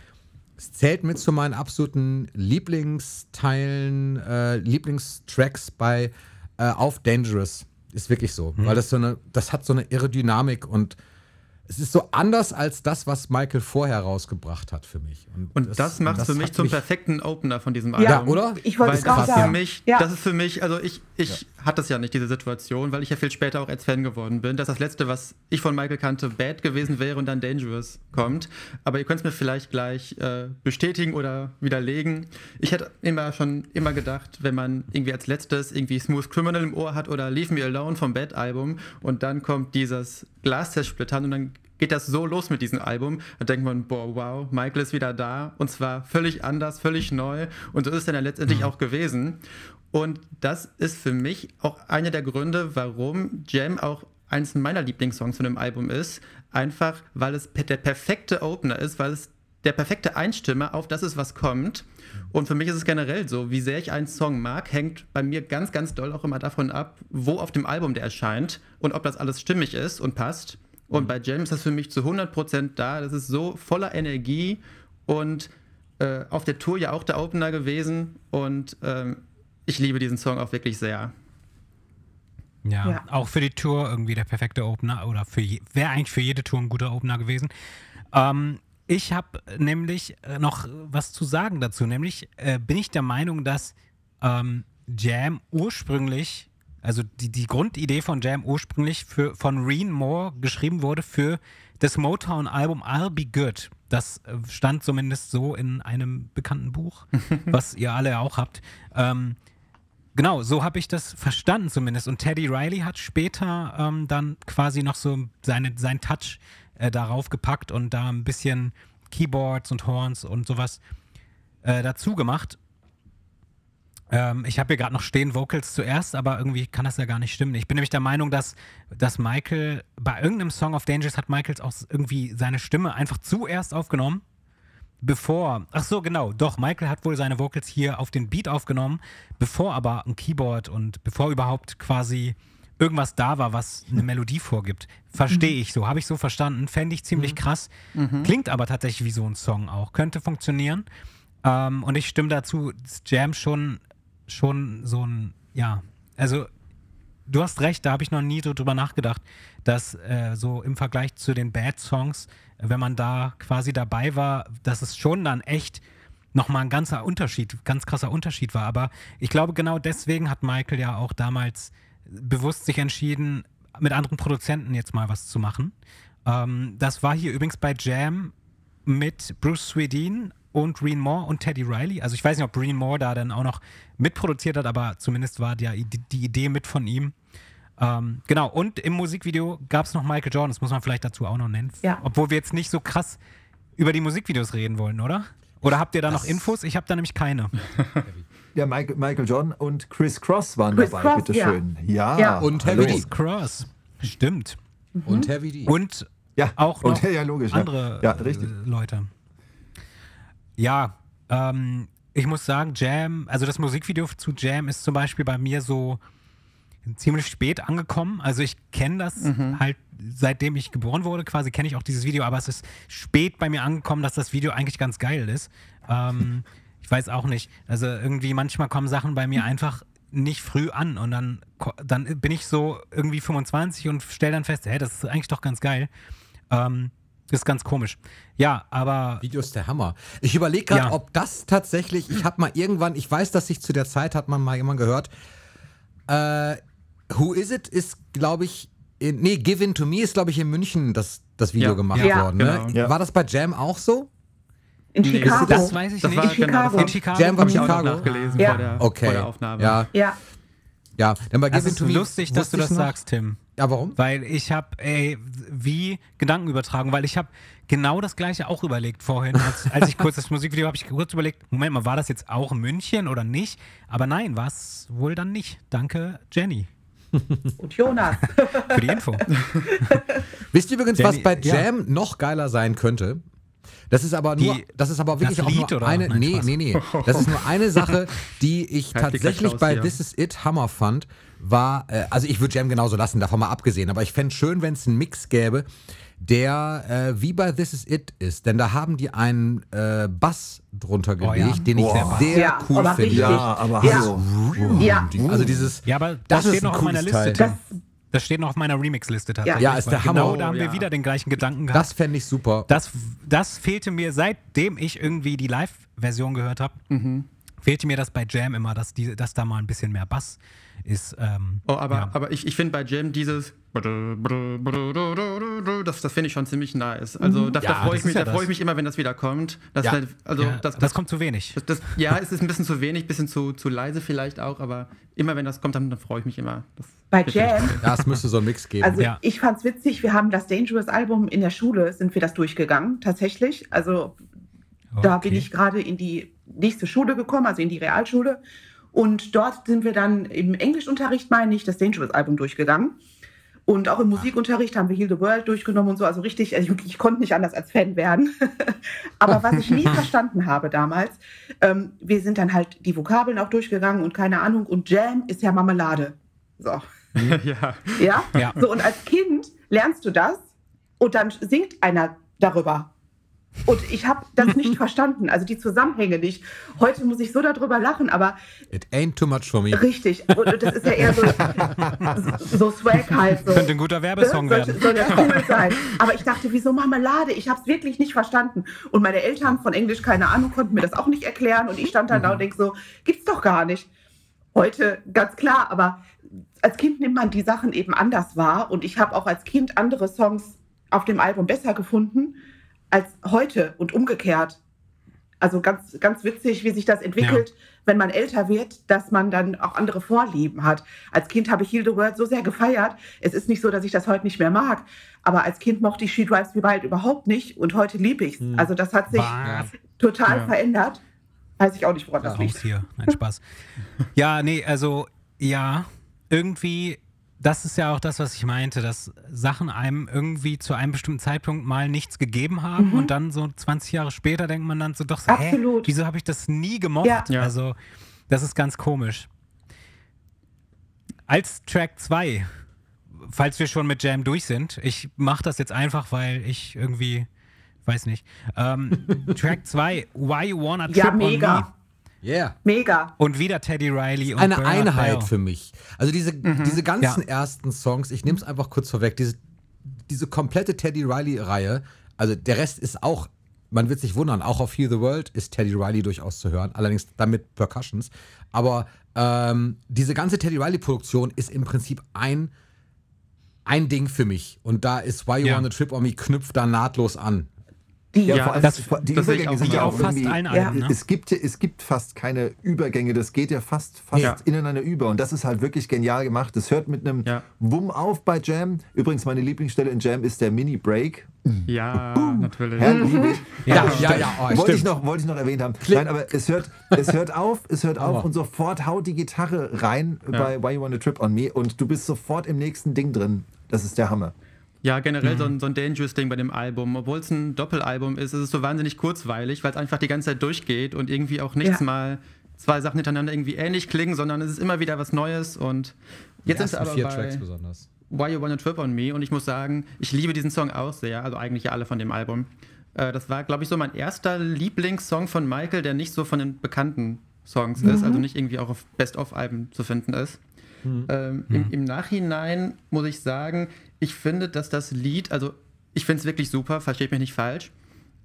Es zählt mit zu meinen absoluten Lieblingsteilen, äh, Lieblingstracks bei äh, auf Dangerous. Ist wirklich so, mhm. weil das so eine, das hat so eine irre Dynamik und es ist so anders als das, was Michael vorher rausgebracht hat für mich. Und, und das, das macht es für mich zum mich perfekten Opener von diesem Album. Ja, oder? Ich wollte es gerade sagen. Für mich, ja. Das ist für mich, also ich, ich ja. Hatte es ja nicht, diese Situation, weil ich ja viel später auch als Fan geworden bin, dass das Letzte, was ich von Michael kannte, Bad gewesen wäre und dann Dangerous kommt. Aber ihr könnt es mir vielleicht gleich äh, bestätigen oder widerlegen. Ich hätte immer schon immer gedacht, wenn man irgendwie als Letztes irgendwie Smooth Criminal im Ohr hat oder Leave Me Alone vom Bad-Album und dann kommt dieses Glas-Zersplittern und dann geht das so los mit diesem Album. Da denkt man, boah, wow, Michael ist wieder da und zwar völlig anders, völlig neu und so ist es dann ja letztendlich auch gewesen. Und das ist für mich auch einer der Gründe, warum Jam auch eines meiner Lieblingssongs von dem Album ist. Einfach, weil es der perfekte Opener ist, weil es der perfekte Einstimmer auf das ist, was kommt. Und für mich ist es generell so, wie sehr ich einen Song mag, hängt bei mir ganz, ganz doll auch immer davon ab, wo auf dem Album der erscheint und ob das alles stimmig ist und passt. Und bei James ist das für mich zu 100% da. Das ist so voller Energie und äh, auf der Tour ja auch der Opener gewesen und ähm, ich liebe diesen Song auch wirklich sehr. Ja, Ja. auch für die Tour irgendwie der perfekte Opener oder für wäre eigentlich für jede Tour ein guter Opener gewesen. Ähm, ich habe nämlich äh, noch was zu sagen dazu, nämlich äh, bin ich der Meinung, dass ähm, Jam ursprünglich, also die, die Grundidee von Jam ursprünglich für, von Reen Moore geschrieben wurde für das Motown-Album I'll Be Good. Das äh, stand zumindest so in einem bekannten Buch, was ihr alle auch habt. Ähm, Genau, so habe ich das verstanden zumindest. Und Teddy Riley hat später ähm, dann quasi noch so seine, seinen Touch äh, darauf gepackt und da ein bisschen Keyboards und Horns und sowas äh, dazu gemacht. Ähm, ich habe hier gerade noch stehen Vocals zuerst, aber irgendwie kann das ja gar nicht stimmen. Ich bin nämlich der Meinung, dass, dass Michael bei irgendeinem Song of Dangerous hat Michaels auch irgendwie seine Stimme einfach zuerst aufgenommen bevor, ach so, genau, doch, Michael hat wohl seine Vocals hier auf den Beat aufgenommen, bevor aber ein Keyboard und bevor überhaupt quasi irgendwas da war, was eine Melodie vorgibt. Verstehe ich so, habe ich so verstanden, fände ich ziemlich krass. Klingt aber tatsächlich wie so ein Song auch, könnte funktionieren. Ähm, und ich stimme dazu, dass Jam schon, schon so ein, ja, also du hast recht, da habe ich noch nie so drüber nachgedacht, dass äh, so im Vergleich zu den Bad-Songs, äh, wenn man da quasi dabei war, dass es schon dann echt nochmal ein ganzer Unterschied, ganz krasser Unterschied war. Aber ich glaube, genau deswegen hat Michael ja auch damals bewusst sich entschieden, mit anderen Produzenten jetzt mal was zu machen. Ähm, das war hier übrigens bei Jam mit Bruce Swedin und Reen Moore und Teddy Riley. Also ich weiß nicht, ob Reen Moore da dann auch noch mitproduziert hat, aber zumindest war die, die Idee mit von ihm. Ähm, genau, und im Musikvideo gab es noch Michael Jordan, das muss man vielleicht dazu auch noch nennen. Ja. Obwohl wir jetzt nicht so krass über die Musikvideos reden wollen, oder? Oder habt ihr da noch Das- Infos? Ich habe da nämlich keine. Ja, Michael, Michael Jordan und Chris Cross waren Chris dabei, Cross, bitteschön. Ja. Ja. Und hallo. Heavy D. Chris Cross. Stimmt. Und Heavy D. Und Ja, auch noch und, ja, logisch. andere Ja, ja richtig. äh, Leute. Ja, ähm, ich muss sagen, Jam, also das Musikvideo zu Jam ist zum Beispiel bei mir so ziemlich spät angekommen. Also ich kenne das Mhm. halt, seitdem ich geboren wurde, quasi kenne ich auch dieses Video, aber es ist spät bei mir angekommen, dass das Video eigentlich ganz geil ist. Ähm, ich weiß auch nicht. Also irgendwie manchmal kommen Sachen bei mir einfach nicht früh an und dann, dann bin ich so irgendwie 25 und stelle dann fest, hey, das ist eigentlich doch ganz geil. Ähm, das ist ganz komisch. Ja, aber Video ist der Hammer. Ich überlege gerade, Ja. ob das tatsächlich, ich habe mal irgendwann, ich weiß, dass sich zu der Zeit hat man mal jemand gehört, äh, Who Is It ist, glaube ich, in, nee, Given to Me ist, glaube ich, in München das, das Video Ja. gemacht Ja. worden. Ne? Genau. Ja. War das bei Jam auch so? In Nee, Chicago. das weiß ich Das nicht. war In Chicago. genau in Chicago. Jam war Habe ich auch noch Chicago. nachgelesen Ja. vor, der, Okay. vor der Aufnahme. Ja, ja. ja. Dann bei Das Given ist to Me. lustig, dass du das noch- sagst, Tim. Ja, warum? Weil ich habe, ey, wie Gedankenübertragung, weil ich habe genau das gleiche auch überlegt vorhin. Als, als ich kurz das Musikvideo habe ich kurz überlegt, Moment mal, war das jetzt auch in München oder nicht? Aber nein, war es wohl dann nicht. Danke, Jenny, Und Jonas. für die Info. Wisst ihr übrigens, was bei ja. Jam noch geiler sein könnte? Das ist aber nur, Die- das ist aber wirklich auch Lied nur oder? eine, Nein, nee, nee, nee. Das ist nur eine Sache, die ich Halt tatsächlich bei hier. This Is It Hammer fand, war, äh, also ich würde Jam genauso lassen, davon mal abgesehen, aber ich fände schön, wenn es einen Mix gäbe, der äh, wie bei This Is It ist, denn da haben die einen äh, Bass drunter Oh gelegt, ja. den ich Boah. sehr Ja, cool aber finde. Ja, aber Ja. hallo. Ja. Also dieses, Ja, aber das, Das ist steht ein noch auf meiner Liste. Das, Das steht noch auf meiner Remix-Liste tatsächlich. Ja, ist der Hammer. Genau, da haben Oh, wir wieder den gleichen Gedanken gehabt. das fände ich super. Das, das fehlte mir, seitdem ich irgendwie die Live-Version gehört habe, Mhm. fehlte mir das bei Jam immer, dass, die, dass da mal ein bisschen mehr Bass ist. Ähm, Oh, aber, ja. aber ich, ich finde bei Jam dieses das, das finde ich schon ziemlich nice. Also da, Ja, da freue das ich, mich- ja da freu ich das. mich immer, wenn das wieder kommt. Das, Ja. halt- also, ja, das, das, kommt zu wenig. das, das, ja, es ist ein bisschen zu wenig, ein bisschen zu, zu leise vielleicht auch, aber immer wenn das kommt, dann, dann freue ich mich immer. Das bei Jam. Ja, es müsste so einen Mix geben. also Ja. ich fand's witzig, wir haben das Dangerous Album in der Schule, sind wir das durchgegangen, tatsächlich. Also da bin Okay. ich gerade in die nächste Schule gekommen, also in die Realschule. Und dort sind wir dann im Englischunterricht, meine ich, das Dangerous-Album durchgegangen. Und auch im Musikunterricht haben wir Heal the World durchgenommen und so. Also richtig, also ich, ich konnte nicht anders als Fan werden. Aber was ich nie verstanden habe damals, ähm, wir sind dann halt die Vokabeln auch durchgegangen und keine Ahnung. Und Jam ist ja Marmelade. So. ja. Ja? Ja. So, und als Kind lernst du das und dann singt einer darüber. Und ich habe das nicht verstanden, also die Zusammenhänge nicht. Heute muss ich so darüber lachen, aber It ain't too much for me. richtig. Und das ist ja eher so, so Swag halt. So. Könnte ein guter Werbesong soll, werden. soll ja cool sein. Aber ich dachte, wieso Marmelade? Ich habe es wirklich nicht verstanden. Und meine Eltern von Englisch keine Ahnung konnten mir das auch nicht erklären. Und ich stand da und denke so, gibt's doch gar nicht. Heute ganz klar, aber als Kind nimmt man die Sachen eben anders wahr. Und ich habe auch als Kind andere Songs auf dem Album besser gefunden als heute und umgekehrt. Also ganz, ganz witzig, wie sich das entwickelt, wenn man älter wird, dass man dann auch andere Vorlieben hat. Als Kind habe ich Heal the World so sehr gefeiert. Es ist nicht so, dass ich das heute nicht mehr mag. Aber als Kind mochte ich She Drives Me Wild überhaupt nicht und heute liebe ich es. Also das hat sich Was? total Ja. verändert. Weiß ich auch nicht, woran das Raus liegt. hier. Nein, Spaß. ja, nee, also ja, irgendwie, das ist ja auch das, was ich meinte, dass Sachen einem irgendwie zu einem bestimmten Zeitpunkt mal nichts gegeben haben und dann so 20 Jahre später denkt man dann so, doch, so, hä, Absolut. wieso habe ich das nie gemocht? Ja. Ja. Also, das ist ganz komisch. Als Track 2, falls wir schon mit Jam durch sind, ich mache das jetzt einfach, weil ich irgendwie, weiß nicht, ähm, Track 2, Why You Wanna Trip Ja, On Me. Yeah. Mega. Und wieder Teddy Riley und Eine Bernard Einheit Bell. für mich. Also diese, diese ganzen Ja. ersten Songs, ich nehme es einfach kurz vorweg, diese, diese komplette Teddy Riley-Reihe, also der Rest ist auch, man wird sich wundern, auch auf Heal the World ist Teddy Riley durchaus zu hören, allerdings dann mit Percussions. Aber ähm, diese ganze Teddy Riley-Produktion ist im Prinzip ein, ein Ding für mich. Und da ist Why You Ja. Wanna Trip On Me knüpft da nahtlos an. Die, Ja, vor allem, das- die das Übergänge sind ja auch fast allen Ja. Alben, ne? es, gibt, es gibt fast keine Übergänge, das geht ja fast, fast Ja. ineinander über und das ist halt wirklich genial gemacht. Das hört mit einem Ja. Wumm auf bei Jam. Übrigens, meine Lieblingsstelle in Jam ist der Mini-Break. Ja, natürlich. Herrn. Ja, ja, ja, oh, wollte, ich noch, wollte ich noch erwähnt haben. Nein, aber es hört, es hört auf, es hört auf und sofort haut die Gitarre rein bei Why You Wanna Trip On Me und du bist sofort im nächsten Ding drin. Das ist der Hammer. Ja, generell Mhm. so, ein, so ein Dangerous-Ding bei dem Album. Obwohl es ein Doppelalbum ist, ist es so wahnsinnig kurzweilig, weil es einfach die ganze Zeit durchgeht und irgendwie auch nichts Ja. mal zwei Sachen hintereinander irgendwie ähnlich klingen, sondern es ist immer wieder was Neues. Und jetzt sind wir aber vier bei Tracks besonders. Why You Wanna Trip On Me und ich muss sagen, ich liebe diesen Song auch sehr, also eigentlich ja alle von dem Album. Äh, das war, glaube ich, so mein erster Lieblingssong von Michael, der nicht so von den bekannten Songs ist, also nicht irgendwie auch auf Best-of-Alben zu finden ist. Ähm, im, Im Nachhinein muss ich sagen, ich finde, dass das Lied, also ich finde es wirklich super, versteht mich nicht falsch,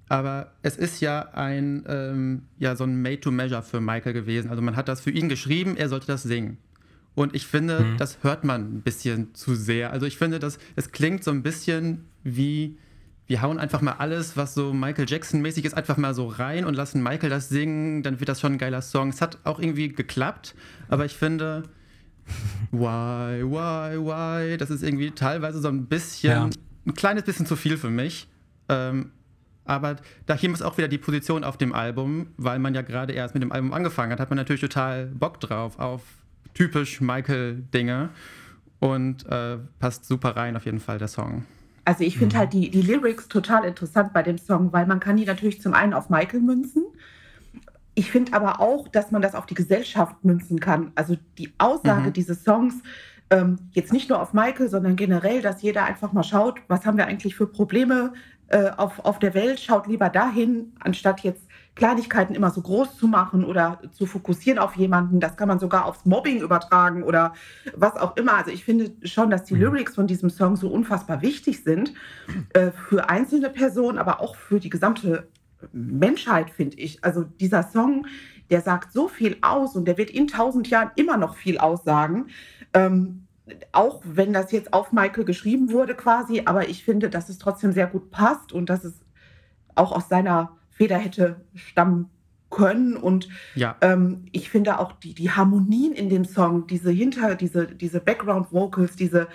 aber es ist ja ein, ähm, ja, so ein Made-to-Measure für Michael gewesen. Also man hat das für ihn geschrieben, er sollte das singen. Und ich finde, das hört man ein bisschen zu sehr. Also ich finde, das, es klingt so ein bisschen wie, wir hauen einfach mal alles, was so Michael Jackson-mäßig ist, einfach mal so rein und lassen Michael das singen, dann wird das schon ein geiler Song. Es hat auch irgendwie geklappt, aber ich finde, why, why, why, das ist irgendwie teilweise so ein bisschen, Ja. ein kleines bisschen zu viel für mich. Ähm, aber da hier ist auch wieder die Position auf dem Album, weil man ja gerade erst mit dem Album angefangen hat, hat man natürlich total Bock drauf auf typisch Michael-Dinge und äh, passt super rein auf jeden Fall der Song. Also ich finde halt die, die Lyrics total interessant bei dem Song, weil man kann die natürlich zum einen auf Michael münzen. Ich finde aber auch, dass man das auf die Gesellschaft münzen kann. Also die Aussage Mhm. dieses Songs, ähm, jetzt nicht nur auf Michael, sondern generell, dass jeder einfach mal schaut, was haben wir eigentlich für Probleme äh, auf, auf der Welt, schaut lieber dahin, anstatt jetzt Kleinigkeiten immer so groß zu machen oder zu fokussieren auf jemanden. Das kann man sogar aufs Mobbing übertragen oder was auch immer. Also ich finde schon, dass die Lyrics von diesem Song so unfassbar wichtig sind äh, für einzelne Personen, aber auch für die gesamte Menschheit, finde ich. Also dieser Song, der sagt so viel aus und der wird in tausend Jahren immer noch viel aussagen. Ähm, auch wenn das jetzt auf Michael geschrieben wurde quasi, aber ich finde, dass es trotzdem sehr gut passt und dass es auch aus seiner Feder hätte stammen können. Und Ja, ähm, ich finde auch die, die Harmonien in dem Song, diese Hinter, diese, diese Background-Vocals, diese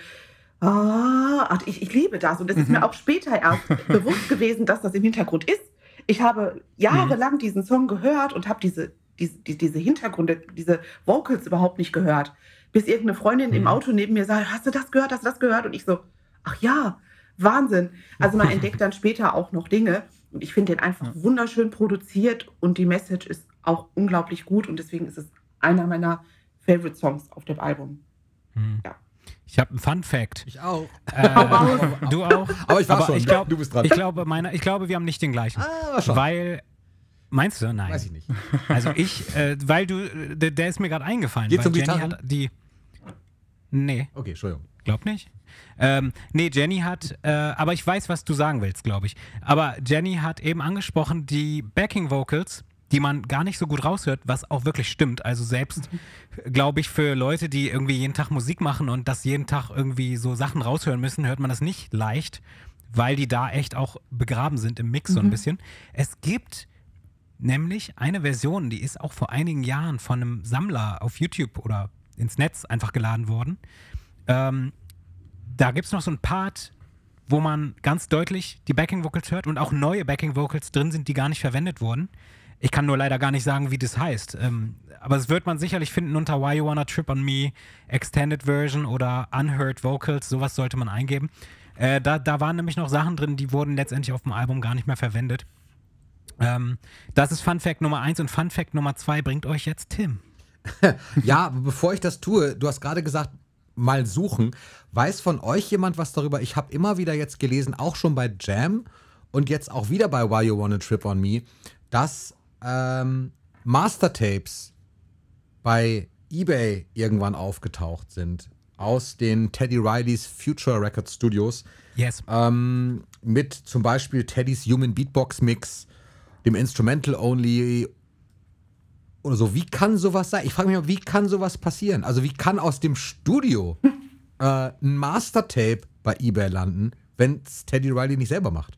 Ah, ich, ich liebe das. Und es ist Mhm. mir auch später erst bewusst gewesen, dass das im Hintergrund ist. Ich habe jahrelang diesen Song gehört und habe diese, diese, die- diese Hintergründe, diese Vocals überhaupt nicht gehört. Bis irgendeine Freundin im Mhm. Auto neben mir sagt, hast du das gehört, hast du das gehört? Und ich so, ach ja, Wahnsinn. Also man entdeckt dann später auch noch Dinge. Und ich finde den einfach wunderschön produziert und die Message ist auch unglaublich gut. Und deswegen ist es einer meiner Favorite Songs auf dem Album. Hm. Ja. Ich habe einen Fun Fact. Ich auch. Äh, du auch. Aber ich war Aber schon. Ich glaub, Du bist dran. Ich glaube, meine, ich glaube, wir haben nicht den gleichen. Ah, schon. Weil. Meinst du? Nein. Weiß ich nicht. Also ich, äh, weil du, der, der ist mir gerade eingefallen. Geht's weil um Jenny Gitarren? hat die. Nee, Okay, Entschuldigung. glaub nicht. Ähm, nee, Jenny hat, äh, aber ich weiß, was du sagen willst, glaube ich. Aber Jenny hat eben angesprochen, die Backing Vocals, die man gar nicht so gut raushört, was auch wirklich stimmt. Also selbst, glaube ich, für Leute, die irgendwie jeden Tag Musik machen und das jeden Tag irgendwie so Sachen raushören müssen, hört man das nicht leicht, weil die da echt auch begraben sind im Mix so ein bisschen. Es gibt nämlich eine Version, die ist auch vor einigen Jahren von einem Sammler auf YouTube oder ins Netz einfach geladen worden. Ähm, da gibt es noch so ein Part, wo man ganz deutlich die Backing Vocals hört und auch neue Backing Vocals drin sind, die gar nicht verwendet wurden. Ich kann nur leider gar nicht sagen, wie das heißt. Ähm, aber das wird man sicherlich finden unter Why You Wanna Trip on Me, Extended Version oder Unheard Vocals. Sowas sollte man eingeben. Äh, da, da waren nämlich noch Sachen drin, die wurden letztendlich auf dem Album gar nicht mehr verwendet. Ähm, das ist Fun Fact Nummer eins und Fun Fact Nummer zwei bringt euch jetzt Tim. Ja, bevor ich das tue, du hast gerade gesagt, mal suchen. Weiß von euch jemand was darüber? Ich habe immer wieder jetzt gelesen, auch schon bei Jam und jetzt auch wieder bei Why You Wanna Trip on Me, dass ähm, Mastertapes bei eBay irgendwann aufgetaucht sind aus den Teddy Rileys Future Record Studios Yes. ähm, mit zum Beispiel Teddys Human Beatbox Mix, dem Instrumental Only oder so. Wie kann sowas sein? Ich frage mich mal, wie kann sowas passieren? Also wie kann aus dem Studio äh, ein Mastertape bei eBay landen, wenn es Teddy Riley nicht selber macht?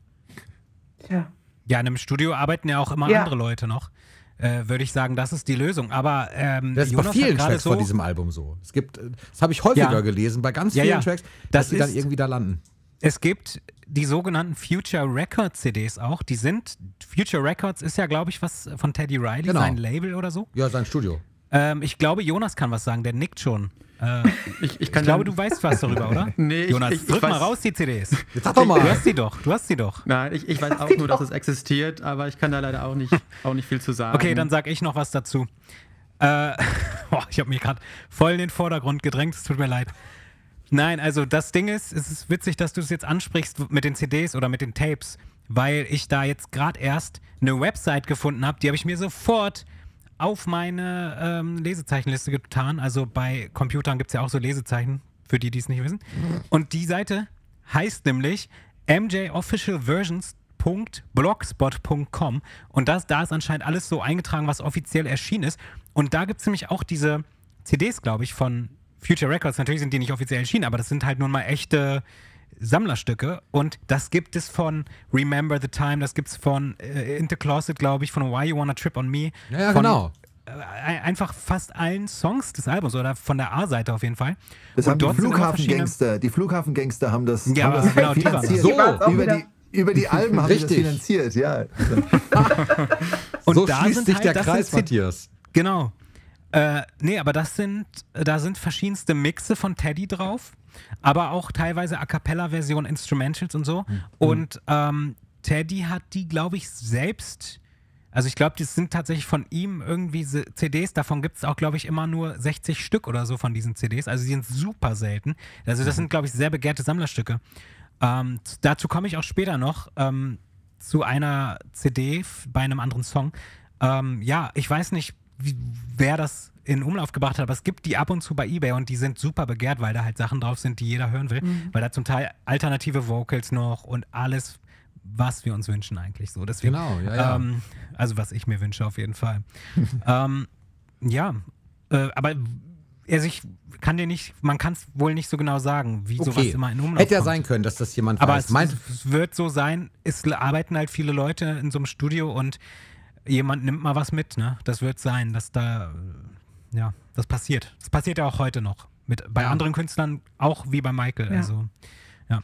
Tja. Ja, in einem Studio arbeiten ja auch immer Ja. andere Leute noch. Äh, Würde ich sagen, das ist die Lösung. Aber ähm, Das ist Jonas bei hat vielen gerade Tracks so, von diesem Album so. Es gibt, äh, das habe ich häufiger Ja. gelesen, bei ganz vielen ja. Tracks, dass Das sie dann irgendwie da landen. Es gibt die sogenannten Future Records CDs auch. Die sind, Future Records ist ja, glaube ich, was von Teddy Riley, Genau. sein Label oder so. Ja, sein Studio. Ähm, ich glaube, Jonas kann was sagen, der nickt schon. Äh, Ich, ich ich glaube, du weißt was darüber, oder? Nee, ich- Jonas, ich- ich drück mal weiß- raus die CDs. Jetzt sag doch Du mal. hast sie doch, du hast sie doch. Nein, ich, ich weiß auch nur, dass es existiert, aber ich kann da leider auch nicht, auch nicht viel zu sagen. Okay, dann sag ich noch was dazu. Äh, boah, ich habe mich gerade voll in den Vordergrund gedrängt, es tut mir leid. Nein, also das Ding ist, es ist witzig, dass du es jetzt ansprichst mit den CDs oder mit den Tapes, weil ich da jetzt gerade erst eine Website gefunden habe, die habe ich mir sofort auf meine ähm, Lesezeichenliste getan. Also bei Computern gibt es ja auch so Lesezeichen, für die, die es nicht wissen. Und die Seite heißt nämlich mjofficialversions.blogspot.com und das, da ist anscheinend alles so eingetragen, was offiziell erschienen ist. Und da gibt es nämlich auch diese CDs, glaube ich, von Future Records. Natürlich sind die nicht offiziell erschienen, aber das sind halt nun mal echte Sammlerstücke. Und das gibt es von Remember the Time, das gibt es von äh, In the Closet, glaube ich, von Why You Wanna Trip on Me. Ja, ja, von, genau. äh, einfach fast allen Songs des Albums oder von der A-Seite auf jeden Fall. Das Und haben die dort verschiedene- Flughafengangster, die Flughafengangster haben das, Ja, haben das genau, die waren finanziert. Die waren's auch über, die, über die Alben haben die das Richtig. finanziert, ja. Und so da schließt sich halt- der Kreis, Matthias. Genau. Äh, nee, aber das sind, da sind verschiedenste Mixe von Teddy drauf, aber auch teilweise A Cappella-Version, Instrumentals und so. Und ähm, Teddy hat die, glaube ich, selbst. Also ich glaube, das sind tatsächlich von ihm irgendwie CDs. Davon gibt es auch, glaube ich, immer nur 60 Stück oder so von diesen CDs. Also die sind super selten. Also das sind, glaube ich, sehr begehrte Sammlerstücke. Ähm, dazu komme ich auch später noch ähm, zu einer CD bei einem anderen Song. Ähm, ja, ich weiß nicht, wie, wer das in Umlauf gebracht hat, aber es gibt die ab und zu bei eBay und die sind super begehrt, weil da halt Sachen drauf sind, die jeder hören will. Weil da zum Teil alternative Vocals noch und alles, was wir uns wünschen eigentlich so. Deswegen, Genau, ja, ja. Ähm, also was ich mir wünsche auf jeden Fall. ähm, ja, äh, aber also ich kann dir nicht, man kann es wohl nicht so genau sagen, wie sowas Okay. immer in Umlauf Hätte ja kommt. sein können, dass das jemand Aber weiß. es, Meint, es wird so sein, es arbeiten halt viele Leute in so einem Studio und jemand nimmt mal was mit, ne? Das wird sein, dass da, ja, das passiert. Das passiert ja auch heute noch. Mit, bei Ja. anderen Künstlern auch wie bei Michael. Ja. Also, ja.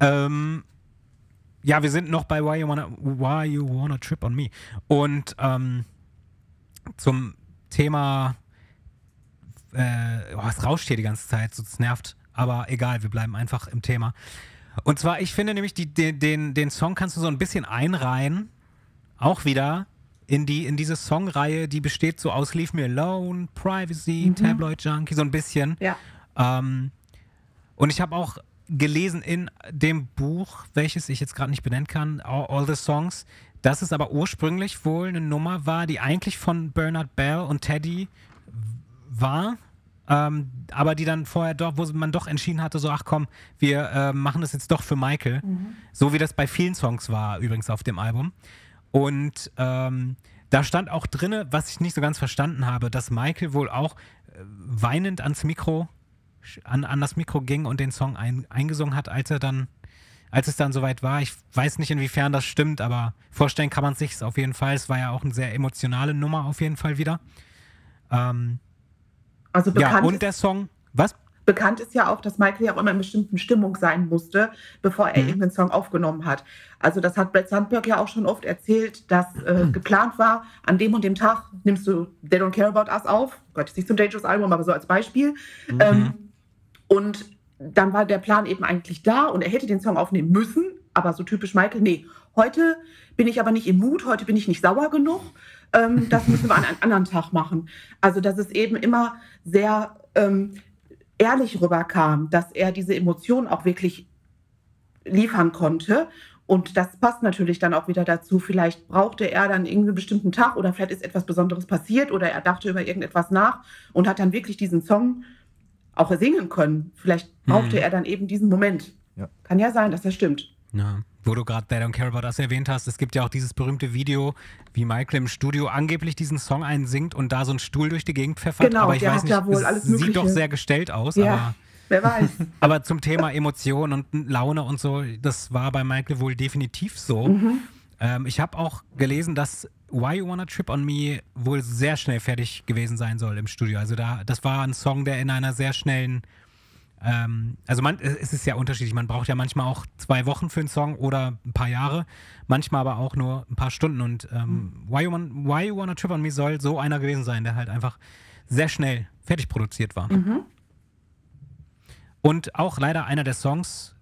Ähm, ja, wir sind noch bei Why You Wanna, Why you wanna Trip on Me. Und ähm, zum Thema, äh, oh, es rauscht hier die ganze Zeit, so es nervt. Aber egal, wir bleiben einfach im Thema. Und zwar, ich finde nämlich, die, den, den, den Song kannst du so ein bisschen einreihen, auch wieder in, die, in diese Songreihe, die besteht so aus Leave Me Alone, Privacy, Tabloid Junkie, so ein bisschen. Ja. Ähm, Und ich habe auch gelesen in dem Buch, welches ich jetzt gerade nicht benennen kann, All, All the Songs, dass es aber ursprünglich wohl eine Nummer war, die eigentlich von Bernard Bell und Teddy war, ähm, aber die dann vorher doch, wo man doch entschieden hatte, so, ach komm, wir äh, machen das jetzt doch für Michael. So wie das bei vielen Songs war, übrigens auf dem Album. Und ähm, da stand auch drinne, was ich nicht so ganz verstanden habe, dass Michael wohl auch äh, weinend ans Mikro, an, an das Mikro ging und den Song ein, eingesungen hat, als er dann, als es dann soweit war. Ich weiß nicht, inwiefern das stimmt, aber vorstellen kann man sich auf jeden Fall. Es war ja auch eine sehr emotionale Nummer auf jeden Fall wieder. Ähm, Also ja, bekannt, und ist, der Song, was? Bekannt ist ja auch, dass Michael ja auch immer in bestimmten Stimmung sein musste, bevor er Mhm. irgendeinen Song aufgenommen hat. Also das hat Brad Sandberg ja auch schon oft erzählt, dass äh, geplant war, an dem und dem Tag nimmst du They Don't Care About Us auf. Gott, ist nicht zum Dangerous Album, aber so als Beispiel. Ähm, und dann war der Plan eben eigentlich da und er hätte den Song aufnehmen müssen, aber so typisch Michael, nee, heute bin ich aber nicht im Mut, heute bin ich nicht sauer genug, ähm, das müssen wir an einem anderen Tag machen. Also dass es eben immer sehr ähm, ehrlich rüberkam, dass er diese Emotionen auch wirklich liefern konnte. Und das passt natürlich dann auch wieder dazu. Vielleicht brauchte er dann irgendeinen bestimmten Tag oder vielleicht ist etwas Besonderes passiert oder er dachte über irgendetwas nach und hat dann wirklich diesen Song auch singen können. Vielleicht brauchte Mhm. er dann eben diesen Moment. Ja. Kann ja sein, dass das stimmt. Ja, wo du gerade They Don't Care About Us erwähnt hast, es gibt ja auch dieses berühmte Video, wie Michael im Studio angeblich diesen Song einsingt und da so einen Stuhl durch die Gegend pfeffert. Genau, aber ich weiß nicht, ja wohl es alles sieht Mögliche. doch sehr gestellt aus, Ja. aber, Wer weiß. aber zum Thema Emotion und Laune und so, das war bei Michael wohl definitiv so. Mhm. Ähm, ich habe auch gelesen, dass Why You Wanna Trip on Me wohl sehr schnell fertig gewesen sein soll im Studio. Also da, das war ein Song, der in einer sehr schnellen ähm, also man, es ist ja unterschiedlich. Man braucht ja manchmal auch zwei Wochen für einen Song oder ein paar Jahre, manchmal aber auch nur ein paar Stunden. Und ähm, Why, you Want, Why You Wanna Trip on Me soll so einer gewesen sein, der halt einfach sehr schnell fertig produziert war. Und auch leider einer der Songs,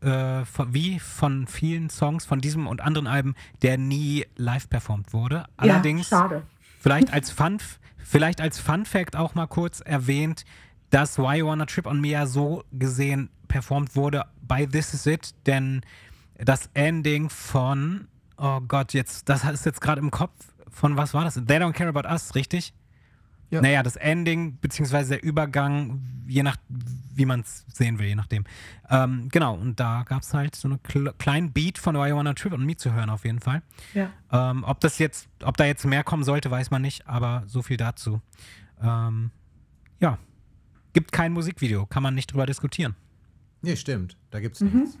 äh, von, wie von vielen Songs von diesem und anderen Alben, der nie live performt wurde. Allerdings ja, schade. Vielleicht als Fun, vielleicht als Fun Fact auch mal kurz erwähnt, dass Why You Wanna Trip on Me ja so gesehen performt wurde bei This Is It, denn das Ending von, oh Gott, jetzt, das ist jetzt gerade im Kopf, von was war das? They Don't Care About Us, richtig? Ja. Naja, das Ending, beziehungsweise der Übergang, je nach, wie man es sehen will, je nachdem. Ähm, genau, und da gab es halt so einen kle kleinen Beat von Why You Wanna Trip on Me zu hören, auf jeden Fall. Ja. Ähm, ob das jetzt, ob da jetzt mehr kommen sollte, weiß man nicht, aber so viel dazu. Ähm, ja. Gibt kein Musikvideo, kann man nicht drüber diskutieren. Nee, stimmt. Da gibt's nichts.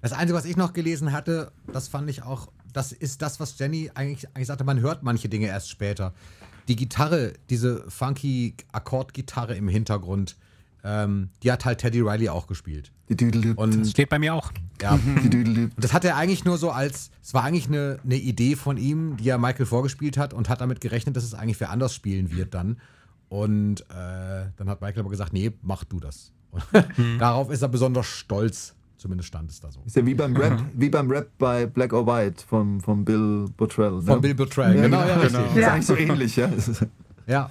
Das Einzige, was ich noch gelesen hatte, das fand ich auch, das ist das, was Jenny eigentlich, eigentlich sagte, man hört manche Dinge erst später. Die Gitarre, diese funky Akkordgitarre im Hintergrund, ähm, die hat halt Teddy Riley auch gespielt. Die Düdelüb. Und Steht bei mir auch. ja, Die Düdelüb. Und das hat er eigentlich nur so als, es war eigentlich eine, eine Idee von ihm, die er Michael vorgespielt hat und hat damit gerechnet, dass es eigentlich wer anders spielen wird dann. Und äh, dann hat Michael aber gesagt, nee, mach du das. Und Darauf ist er besonders stolz, zumindest stand es da so. Ist ja wie beim Rap, wie beim Rap bei Black or White vom, vom Bill Bottrell. Ne? Von Bill Bottrell, Ja, genau, genau, ja, richtig. Das ist eigentlich so ähnlich, ja. Ja,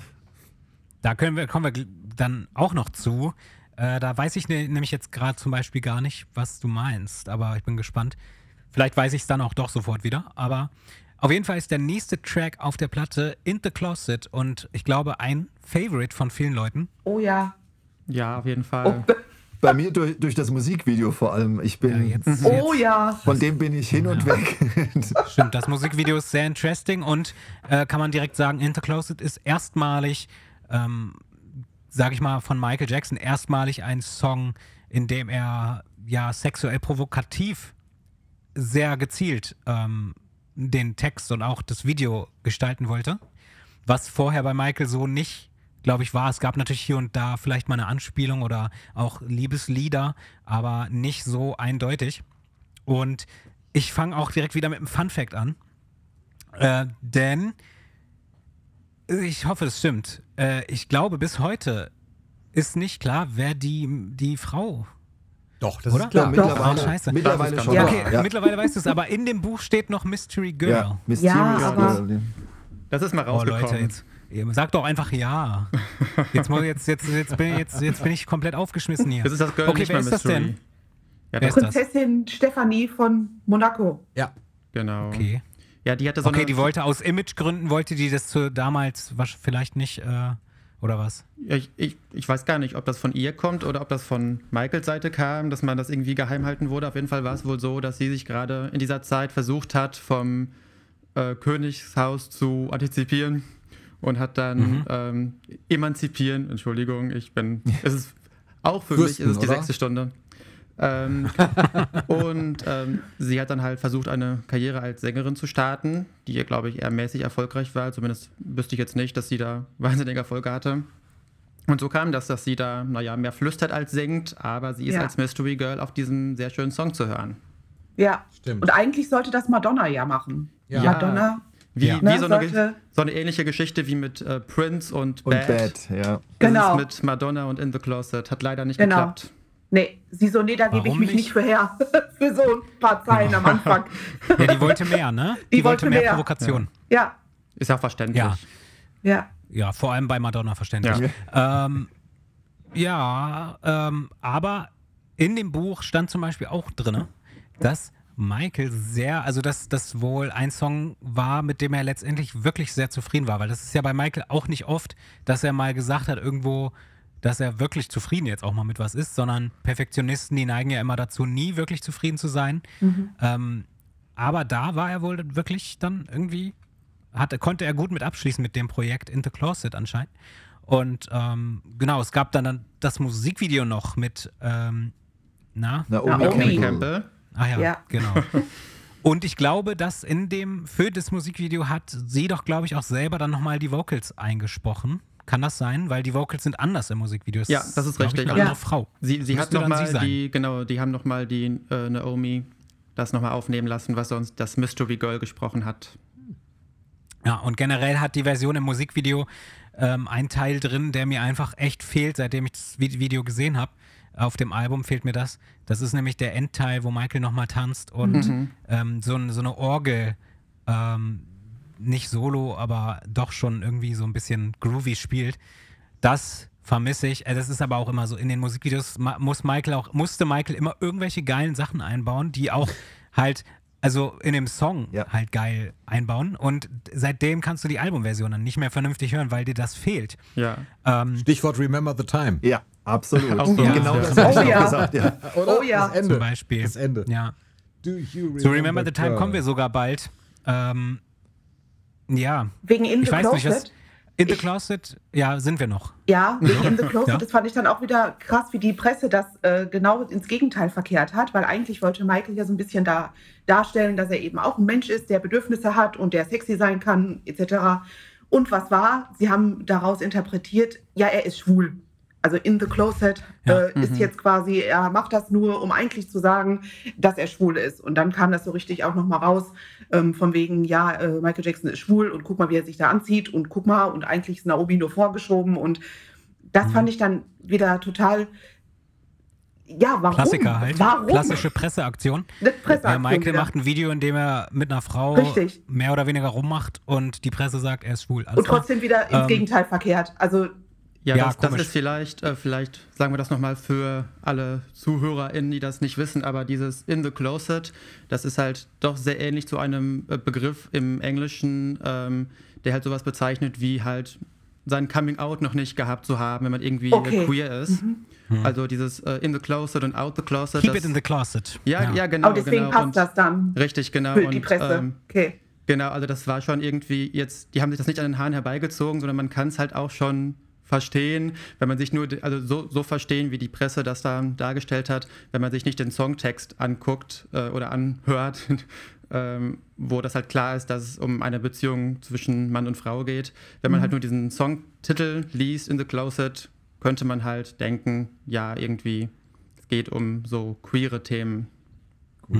Da können wir, kommen wir dann auch noch zu. Äh, da weiß ich ne, nämlich jetzt gerade zum Beispiel gar nicht, was du meinst, aber ich bin gespannt. Vielleicht weiß ich es dann auch doch sofort wieder. Aber auf jeden Fall ist der nächste Track auf der Platte In the Closet und ich glaube ein Favorite von vielen Leuten. Oh ja. Ja, auf jeden Fall. Oh, Bei mir durch, durch das Musikvideo vor allem. Ich bin, Ja, jetzt, oh jetzt ja. von dem bin ich hin und weg. Stimmt, das Musikvideo ist sehr interesting und äh, kann man direkt sagen, In the Closet ist erstmalig, ähm, sag ich mal, von Michael Jackson erstmalig ein Song, in dem er ja sexuell provokativ sehr gezielt ähm, den Text und auch das Video gestalten wollte. Was vorher bei Michael so nicht, glaube ich, war. Es gab natürlich hier und da vielleicht mal eine Anspielung oder auch Liebeslieder, aber nicht so eindeutig. Und ich fange auch direkt wieder mit einem Fun Fact an. Äh, denn ich hoffe, es stimmt. Äh, ich glaube, bis heute ist nicht klar, wer die, die Frau. Doch, das Oder? ist klar. Ja, mittlerweile, Ah, scheiße. mittlerweile schon. Ja, okay, Oh, ja. mittlerweile weißt du es, aber in dem Buch steht noch Mystery Girl. Ja, Mysterious Ja, aber- Girl. Das ist mal Oh, rausgekommen. Leute, jetzt. Sag doch einfach ja. Jetzt, muss, jetzt, jetzt, jetzt, bin, jetzt, jetzt bin ich komplett aufgeschmissen hier. Das ist das Girl okay, nicht wer ist das Mystery. denn? Ja, Wer das, ist das? Prinzessin Stefanie von Monaco. Ja. genau. Okay. Ja, die hatte so Okay, eine, die wollte aus Imagegründen, wollte die das zu damals wasch- vielleicht nicht, äh, oder was? Ich, ich, ich weiß gar nicht, ob das von ihr kommt oder ob das von Michaels Seite kam, dass man das irgendwie geheim halten wurde. Auf jeden Fall war es wohl so, dass sie sich gerade in dieser Zeit versucht hat, vom äh, Königshaus zu antizipieren und hat dann Mhm. ähm, emanzipieren. Entschuldigung, ich bin. Es ist auch für Fürsten, mich ist es die oder? sechste Stunde. Ähm, und ähm, sie hat dann halt versucht, eine Karriere als Sängerin zu starten, die ihr, glaube ich, eher mäßig erfolgreich war. Zumindest wüsste ich jetzt nicht, dass sie da wahnsinnige Erfolge hatte. Und so kam das, dass sie da, naja, mehr flüstert als singt, aber sie ist Ja. als Mystery Girl auf diesem sehr schönen Song zu hören. Ja. Stimmt. Und eigentlich sollte das Madonna ja machen. Ja. Madonna. Wie, Ja. wie Ne, so, eine, so eine ähnliche Geschichte wie mit äh, Prince und, Und Bad. Bad, ja. Das Genau. mit Madonna und In the Closet. Hat leider nicht Genau. geklappt. Nee, sie so, nee, da gebe ich mich nicht? nicht für her. für so ein paar Zeilen am Anfang. Ja, die wollte mehr, ne? Die, Die wollte wollte mehr mehr. Provokation. ja, Ist ja auch verständlich. Ja. ja. Ja, vor allem bei Madonna verständlich. Ähm, ja, ähm, aber in dem Buch stand zum Beispiel auch drin, dass Michael sehr, also dass das wohl ein Song war, mit dem er letztendlich wirklich sehr zufrieden war, weil das ist ja bei Michael auch nicht oft, dass er mal gesagt hat irgendwo, dass er wirklich zufrieden jetzt auch mal mit was ist, sondern Perfektionisten, die neigen ja immer dazu, nie wirklich zufrieden zu sein. Ähm, aber da war er wohl wirklich dann irgendwie, hatte, konnte er gut mit abschließen mit dem Projekt In the Closet anscheinend. Und ähm, genau, es gab dann, dann das Musikvideo noch mit, ähm, na, Naomi, Naomi. Campbell. Campbell. ah ja, Ja. genau. Und ich glaube, dass in dem, für das Musikvideo hat sie doch, glaube ich, auch selber dann nochmal die Vocals eingesprochen. Kann das sein? Weil die Vocals sind anders im Musikvideo. Ja, das ist glaub ich, richtig. Eine andere Ja. Frau. Sie, sie hat dann nochmal sie die, genau, die haben nochmal die äh, Naomi das nochmal aufnehmen lassen, was sonst das Mystery Girl gesprochen hat. Ja, und generell hat die Version im Musikvideo ähm, einen Teil drin, der mir einfach echt fehlt, seitdem ich das Vi- Video gesehen habe. Auf dem Album fehlt mir das. Das ist nämlich der Endteil, wo Michael nochmal tanzt und Mhm. ähm, so, so eine Orgel, ähm, nicht solo, aber doch schon irgendwie so ein bisschen groovy spielt. Das vermisse ich. Äh, Das ist aber auch immer so. In den Musikvideos muss Michael auch, musste Michael immer irgendwelche geilen Sachen einbauen, die auch halt, also in dem Song Ja. halt geil einbauen. Und seitdem kannst du die Albumversion dann nicht mehr vernünftig hören, weil dir das fehlt. Ja. Ähm, Stichwort Remember the Time. Ja, absolut. Auch so. Und genau Ja. das habe ich Oh auch ja. gesagt, ja. Oder? Oh ja. Das Ende. zum Beispiel. Das Ende. Ja. Do you Zu Remember the Time kommen wir sogar bald. Ähm, ja, Wegen In ich the weiß Closet. nicht, was. In the Ich- Closet, ja, sind wir noch. Ja, wegen In the Closet, Ja. das fand ich dann auch wieder krass, wie die Presse das äh, genau ins Gegenteil verkehrt hat, weil eigentlich wollte Michael ja so ein bisschen da darstellen, dass er eben auch ein Mensch ist, der Bedürfnisse hat und der sexy sein kann, etc. Und was war? Sie haben daraus interpretiert, ja, er ist schwul. Also in the closet Ja. äh, ist Mhm. jetzt quasi, er macht das nur, um eigentlich zu sagen, dass er schwul ist. Und dann kam das so richtig auch nochmal raus, ähm, von wegen, ja, äh, Michael Jackson ist schwul und guck mal, wie er sich da anzieht und guck mal, und eigentlich ist Naomi nur vorgeschoben. Und das Mhm. fand ich dann wieder total, ja, warum? Klassiker halt. Warum? Klassische Presseaktion. Eine Ja, Presseaktion Michael wieder. macht ein Video, in dem er mit einer Frau Richtig. mehr oder weniger rummacht und die Presse sagt, er ist schwul. Alles und trotzdem wieder ins Ähm, Gegenteil verkehrt. Also Ja, Ja, das, das ist vielleicht, äh, vielleicht sagen wir das nochmal für alle ZuhörerInnen, die das nicht wissen, aber dieses In the Closet, das ist halt doch sehr ähnlich zu einem äh, Begriff im Englischen, ähm, der halt sowas bezeichnet, wie halt sein Coming Out noch nicht gehabt zu haben, wenn man irgendwie äh, Okay. queer ist. Also dieses äh, In the Closet und Out the Closet. Keep das, it in the closet. ja, ja, genau. aber deswegen genau. passt und, das dann Richtig, genau. für und, die Presse. Ähm, okay. Genau, also das war schon irgendwie jetzt, die haben sich das nicht an den Haaren herbeigezogen, sondern man kann es halt auch schon verstehen, wenn man sich nur, also so, so verstehen, wie die Presse das da dargestellt hat, wenn man sich nicht den Songtext anguckt äh, oder anhört, ähm, wo das halt klar ist, dass es um eine Beziehung zwischen Mann und Frau geht. Wenn man halt nur diesen Songtitel liest, In the Closet, könnte man halt denken, ja, irgendwie, es geht um so queere Themen.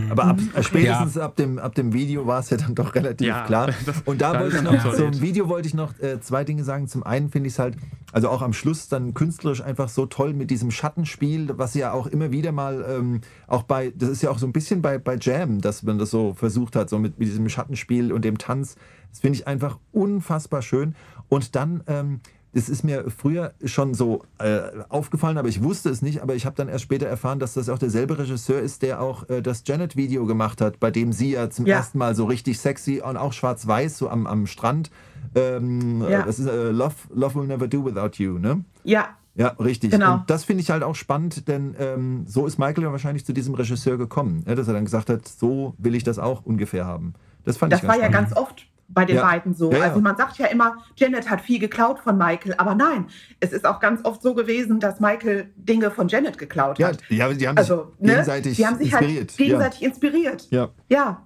Aber ab, äh, spätestens ab, dem, ab dem Video war es ja dann doch relativ Ja, klar. Und da wollte ich noch, zum Video wollte ich noch äh, zwei Dinge sagen. Zum einen finde ich es halt, also auch am Schluss dann künstlerisch einfach so toll mit diesem Schattenspiel, was ja auch immer wieder mal, ähm, auch bei, das ist ja auch so ein bisschen bei, bei Jam, dass man das so versucht hat, so mit, mit diesem Schattenspiel und dem Tanz. Das finde ich einfach unfassbar schön. Und dann, ähm, das ist mir früher schon so äh, aufgefallen, aber ich wusste es nicht. Aber ich habe dann erst später erfahren, dass das auch derselbe Regisseur ist, der auch äh, das Janet-Video gemacht hat, bei dem sie ja zum Ja. ersten Mal so richtig sexy und auch schwarz-weiß, so am, am Strand. Ähm, Ja. äh, Das ist äh, Love, Love Will Never Do Without You, ne? Ja, Ja, richtig. Genau. Und das finde ich halt auch spannend, denn ähm, so ist Michael ja wahrscheinlich zu diesem Regisseur gekommen, ja, dass er dann gesagt hat, so will ich das auch ungefähr haben. Das fand das ich war ganz ja spannend. ganz oft bei den Ja. beiden so. Ja, ja. Also man sagt ja immer, Janet hat viel geklaut von Michael, aber nein, es ist auch ganz oft so gewesen, dass Michael Dinge von Janet geklaut ja, hat. ja, die haben Also, sich ne? gegenseitig die haben sich inspiriert. halt gegenseitig inspiriert. Ja, ja. Ja,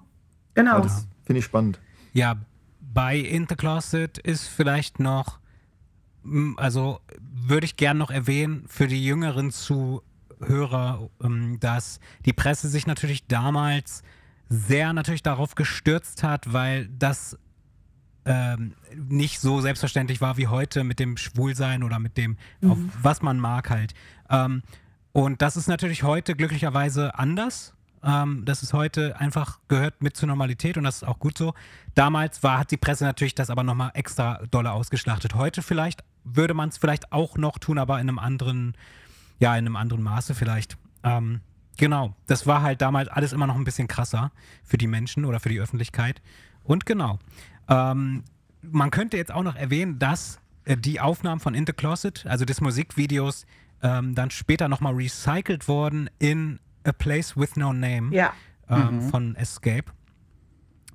genau. das finde ich spannend. Ja, bei In the Closet ist vielleicht noch, mm, also würde ich gern noch erwähnen für die jüngeren Zuhörer, ähm, dass die Presse sich natürlich damals sehr natürlich darauf gestürzt hat, weil das ähm, nicht so selbstverständlich war wie heute mit dem Schwulsein oder mit dem, auf was man mag halt. Ähm, und das ist natürlich heute glücklicherweise anders. Ähm, das ist heute einfach gehört mit zur Normalität und das ist auch gut so. Damals war, hat die Presse natürlich das aber nochmal extra dolle ausgeschlachtet. Heute vielleicht würde man es vielleicht auch noch tun, aber in einem anderen, ja, in einem anderen Maße vielleicht. Ähm, genau, das war halt damals alles immer noch ein bisschen krasser für die Menschen oder für die Öffentlichkeit. Und genau, ähm, man könnte jetzt auch noch erwähnen, dass äh, die Aufnahmen von In the Closet, also des Musikvideos, ähm, dann später nochmal recycelt wurden in A Place with No Name Ja. ähm, von Escape.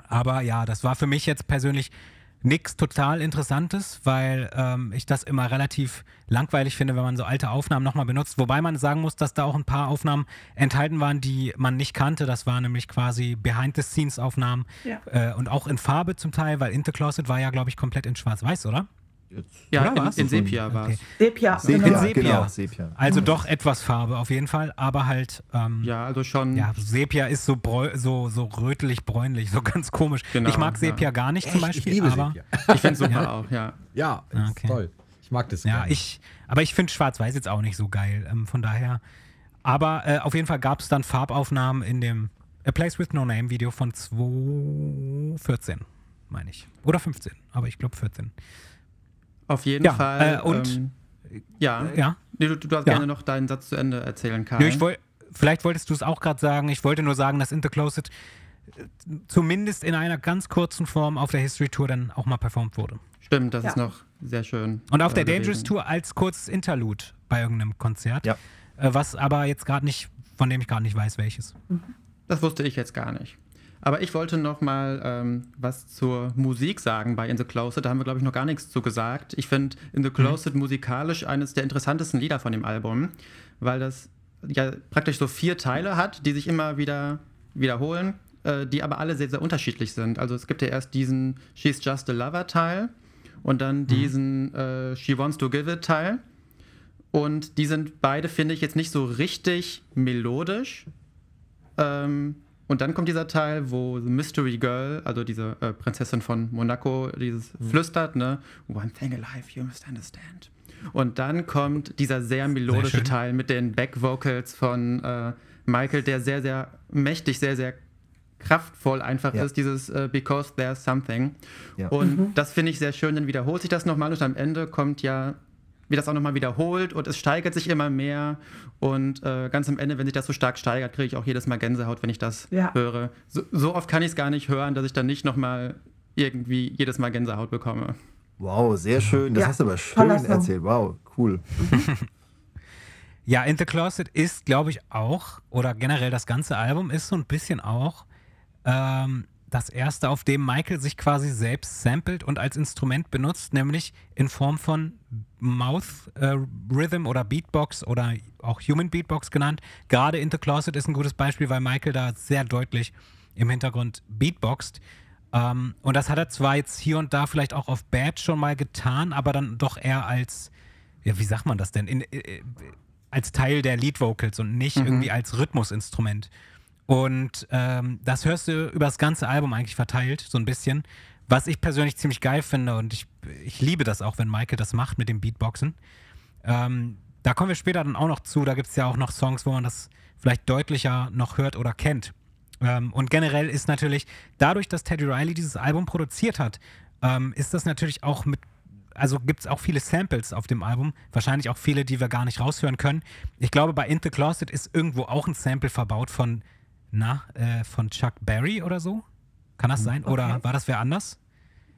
Aber ja, das war für mich jetzt persönlich nichts total Interessantes, weil ähm, ich das immer relativ langweilig finde, wenn man so alte Aufnahmen nochmal benutzt. Wobei man sagen muss, dass da auch ein paar Aufnahmen enthalten waren, die man nicht kannte. Das waren nämlich quasi Behind-the-Scenes-Aufnahmen Ja. äh, und auch in Farbe zum Teil, weil In the Closet war ja, glaube ich, komplett in Schwarz-Weiß, oder? Ja, in, in Sepia war es. Okay. Sepia. Sepia, genau. Sepia. genau, Sepia. Also doch etwas Farbe auf jeden Fall, aber halt ähm, Ja, also schon. Ja, Sepia ist so, bräu so, so rötlich-bräunlich, so ganz komisch. Genau, ich mag Sepia ja. gar nicht zum Echt? Beispiel, ich liebe aber Sepia. Ich finde es super auch, ja. Ja, ist okay. toll. Ich mag das. ja, gerne. ich, aber ich finde Schwarz-Weiß jetzt auch nicht so geil. Ähm, von daher. Aber äh, auf jeden Fall gab es dann Farbaufnahmen in dem A Place with No Name Video von 2014, meine ich. Oder 15, aber ich glaube 14. Auf jeden Ja, Fall. äh, und- ähm, ja. Ja. Nee, du, du darfst Ja. gerne noch deinen Satz zu Ende erzählen, Karl. Ich woll, vielleicht wolltest du es auch gerade sagen. Ich wollte nur sagen, dass In the Closet äh, zumindest in einer ganz kurzen Form auf der History Tour dann auch mal performt wurde. Stimmt, das Ja. ist noch sehr schön. Und auf äh, der Dangerous gewesen. Tour als kurzes Interlude bei irgendeinem Konzert. Ja. Äh, was aber jetzt gerade nicht, von dem ich gerade nicht weiß, welches. Das wusste ich jetzt gar nicht. Aber ich wollte noch mal ähm, was zur Musik sagen bei In the Closet. Da haben wir, glaube ich, noch gar nichts zu gesagt. Ich finde In the Closet musikalisch eines der interessantesten Lieder von dem Album, weil das ja praktisch so vier Teile hat, die sich immer wieder wiederholen, äh, die aber alle sehr, sehr unterschiedlich sind. Also es gibt ja erst diesen She's Just a Lover Teil und dann diesen äh, She Wants to Give It Teil. Und die sind beide, finde ich, jetzt nicht so richtig melodisch. Ähm, und dann kommt dieser Teil, wo The Mystery Girl, also diese äh, Prinzessin von Monaco, dieses flüstert, ne? One thing alive, you must understand. Und dann kommt dieser sehr melodische schön. Teil mit den Back-Vocals von äh, Michael, der sehr, sehr mächtig, sehr, sehr kraftvoll einfach Ja. ist, dieses äh, Because There's Something. Ja. Und das finde ich sehr schön, dann wiederholt sich das nochmal und am Ende kommt ja wird das auch nochmal wiederholt und es steigert sich immer mehr. Und äh, ganz am Ende, wenn sich das so stark steigert, kriege ich auch jedes Mal Gänsehaut, wenn ich das Ja. höre. So, so oft kann ich es gar nicht hören, dass ich dann nicht nochmal irgendwie jedes Mal Gänsehaut bekomme. Wow, sehr schön. Das Ja, hast du aber schön erzählt. Wow, cool. Ja, In the Closet ist, glaube ich, auch, oder generell das ganze Album ist so ein bisschen auch ähm, das erste, auf dem Michael sich quasi selbst samplet und als Instrument benutzt, nämlich in Form von Mouth äh, Rhythm oder Beatbox oder auch Human Beatbox genannt. Gerade In the Closet ist ein gutes Beispiel, weil Michael da sehr deutlich im Hintergrund beatboxt. Ähm, und das hat er zwar jetzt hier und da vielleicht auch auf Bad schon mal getan, aber dann doch eher als, ja, wie sagt man das denn? In, äh, als Teil der Lead Vocals und nicht irgendwie als Rhythmusinstrument. Und ähm, das hörst du über das ganze Album eigentlich verteilt, so ein bisschen. Was ich persönlich ziemlich geil finde und ich, ich liebe das auch, wenn Michael das macht mit dem Beatboxen. Ähm, da kommen wir später dann auch noch zu. Da gibt es ja auch noch Songs, wo man das vielleicht deutlicher noch hört oder kennt. Ähm, und generell ist natürlich, dadurch, dass Teddy Riley dieses Album produziert hat, ähm, ist das natürlich auch mit also gibt es auch viele Samples auf dem Album, wahrscheinlich auch viele, die wir gar nicht raushören können. Ich glaube, bei In the Closet ist irgendwo auch ein Sample verbaut von, na, äh, von Chuck Berry oder so. Kann das sein? Oder war das wer anders?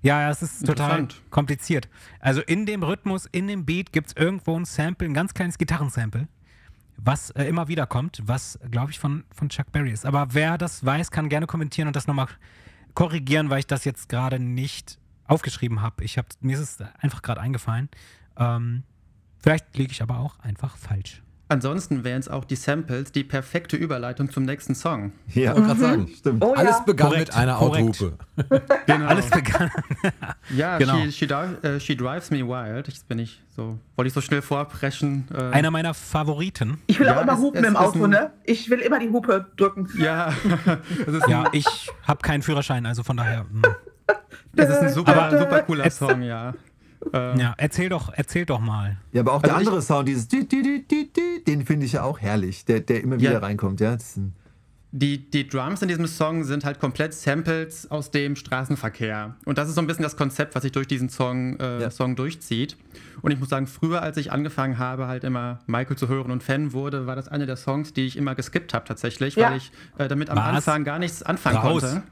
Ja, es ist total kompliziert. Also in dem Rhythmus, in dem Beat gibt es irgendwo ein Sample, ein ganz kleines Gitarrensample, was äh, immer wieder kommt, was, glaube ich, von, von Chuck Berry ist. Aber wer das weiß, kann gerne kommentieren und das nochmal korrigieren, weil ich das jetzt gerade nicht aufgeschrieben habe. Ich hab, mir ist es einfach gerade eingefallen. Ähm, vielleicht liege ich aber auch einfach falsch. Ansonsten wären es auch die Samples die perfekte Überleitung zum nächsten Song. Ja, wollte gerade sagen. Stimmt. Oh Alles ja. begann Korrekt, mit einer. Autohupe. Genau. Alles begann. Ja, Genau. she, she, äh, she Drives Me Wild. Jetzt bin ich so, wollte ich so schnell vorpreschen. Äh, Einer meiner Favoriten. Ich will Ja, auch immer es- hupen es im Auto, ein- ne? Ich will immer die Hupe drücken. ja, Ja, ich habe keinen Führerschein, also von daher. mm. es ist ein super, super cooler Song, ja. Äh, Ja, erzähl doch, erzähl doch mal. Ja, aber auch der Also ich- andere Sound, dieses di- di- di- di- di, den finde ich ja auch herrlich, der, der immer wieder Ja. reinkommt. Ja, das ist ein, Die, die Drums in diesem Song sind halt komplett Samples aus dem Straßenverkehr. Und das ist so ein bisschen das Konzept, was sich durch diesen Song, äh, Ja. Song durchzieht. Und ich muss sagen, früher, als ich angefangen habe, halt immer Michael zu hören und Fan wurde, war das einer der Songs, die ich immer geskippt habe tatsächlich, Ja. weil ich äh, damit am Was? Anfang gar nichts anfangen Raus. konnte.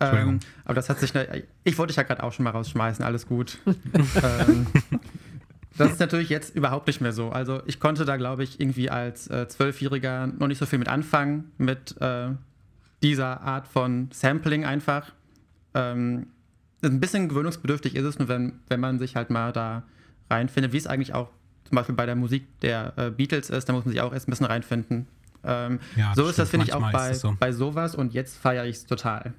Entschuldigung. Ähm, aber das hat sich. ne- Ich wollte dich ja gerade auch schon mal rausschmeißen, alles gut. ähm, das ist natürlich jetzt überhaupt nicht mehr so. Also ich konnte da, glaube ich, irgendwie als äh, Zwölfjähriger noch nicht so viel mit anfangen, mit äh, dieser Art von Sampling einfach. Ähm, ein bisschen gewöhnungsbedürftig ist es, nur wenn, wenn man sich halt mal da reinfindet, wie es eigentlich auch zum Beispiel bei der Musik der äh, Beatles ist, da muss man sich auch erst ein bisschen reinfinden. Ähm, Ja, so ist das, finde ich, auch bei, so. bei sowas und jetzt feiere ich es total.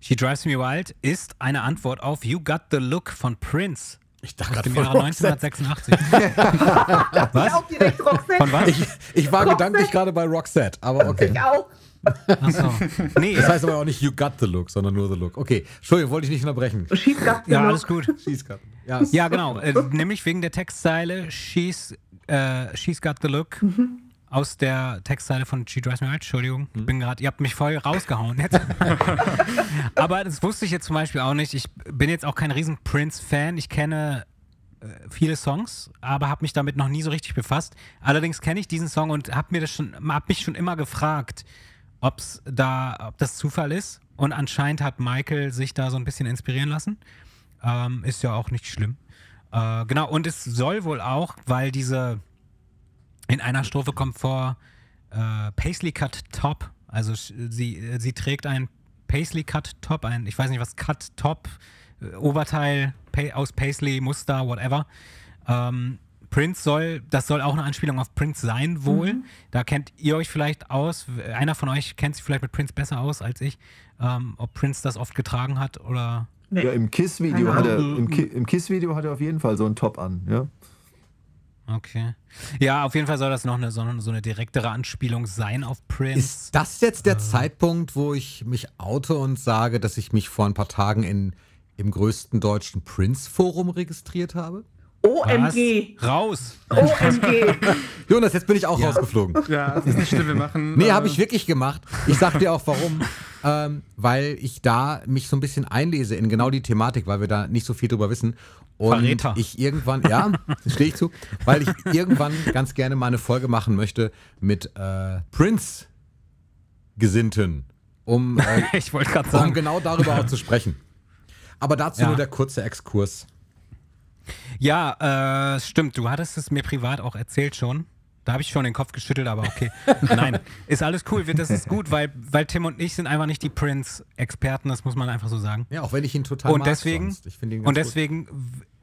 She Drives Me Wild ist eine Antwort auf You Got the Look von Prince Ich dachte aus dem gerade von Roxette. 1986. Ich auch direkt Roxette. Von was? Ich, ich war gedanklich gerade bei Roxette, aber okay. Ich auch. Achso. Nee, Das heißt aber auch nicht You got the look, sondern nur the look. Okay, Entschuldigung, wollte ich nicht unterbrechen. Schieß Gast ja, genug. alles gut. Schießkarten. Ja, Ja, genau. Äh, nämlich wegen der Textzeile She's, äh, She's Got the Look aus der Textzeile von She Drives Me Wild. Entschuldigung, ich bin gerade, ihr habt mich voll rausgehauen jetzt. Aber das wusste ich jetzt zum Beispiel auch nicht. Ich bin jetzt auch kein riesen Prince-Fan. Ich kenne äh, viele Songs, aber habe mich damit noch nie so richtig befasst. Allerdings kenne ich diesen Song und habe mir das schon, habe mich schon immer gefragt, ob's da, ob das Zufall ist. Und anscheinend hat Michael sich da so ein bisschen inspirieren lassen. Ähm, ist ja auch nicht schlimm. Äh, genau, und es soll wohl auch, weil diese in einer Strophe kommt vor äh, Paisley Cut Top. Also sie, äh, sie trägt ein Paisley Cut Top, ein, ich weiß nicht was, Cut Top, äh, Oberteil pa aus Paisley, Muster, whatever. Ähm, Prince soll, das soll auch eine Anspielung auf Prince sein, wohl. Da kennt ihr euch vielleicht aus. Einer von euch kennt sich vielleicht mit Prince besser aus als ich. Ähm, ob Prince das oft getragen hat oder. Nee. ja, im Kiss-Video hat er, Ahnung. im, Ki im Kiss-Video hat er auf jeden Fall so einen Top an. Ja? Okay. Ja, auf jeden Fall soll das noch eine, so, eine, direktere Anspielung sein auf Prince. Ist das jetzt der Zeitpunkt, wo ich mich oute und sage, dass ich mich vor ein paar Tagen in, im größten deutschen Prince-Forum registriert habe? OMG. Was? Raus! OMG. Jonas, jetzt bin ich auch rausgeflogen. Ja, das ist nicht schlimm, wir machen. Nee, äh, habe ich wirklich gemacht. Ich sag dir auch warum. ähm, weil ich da mich so ein bisschen einlese in genau die Thematik, weil wir da nicht so viel drüber wissen. Und Verräter. ich irgendwann, ja, stehe ich zu, weil ich irgendwann ganz gerne mal eine Folge machen möchte mit äh, Prince-Gesinnten, um, äh, Ich wollte gerade um sagen. genau darüber auch zu sprechen. Aber dazu Ja. nur der kurze Exkurs. Ja, äh, stimmt. Du hattest es mir privat auch erzählt schon. Da habe ich schon den Kopf geschüttelt, aber okay. Nein, ist alles cool. Das ist gut, weil, weil Tim und ich sind einfach nicht die Prince-Experten, das muss man einfach so sagen. Ja, auch wenn ich ihn total Und mag deswegen, sonst. Ich finde ihn ganz und deswegen,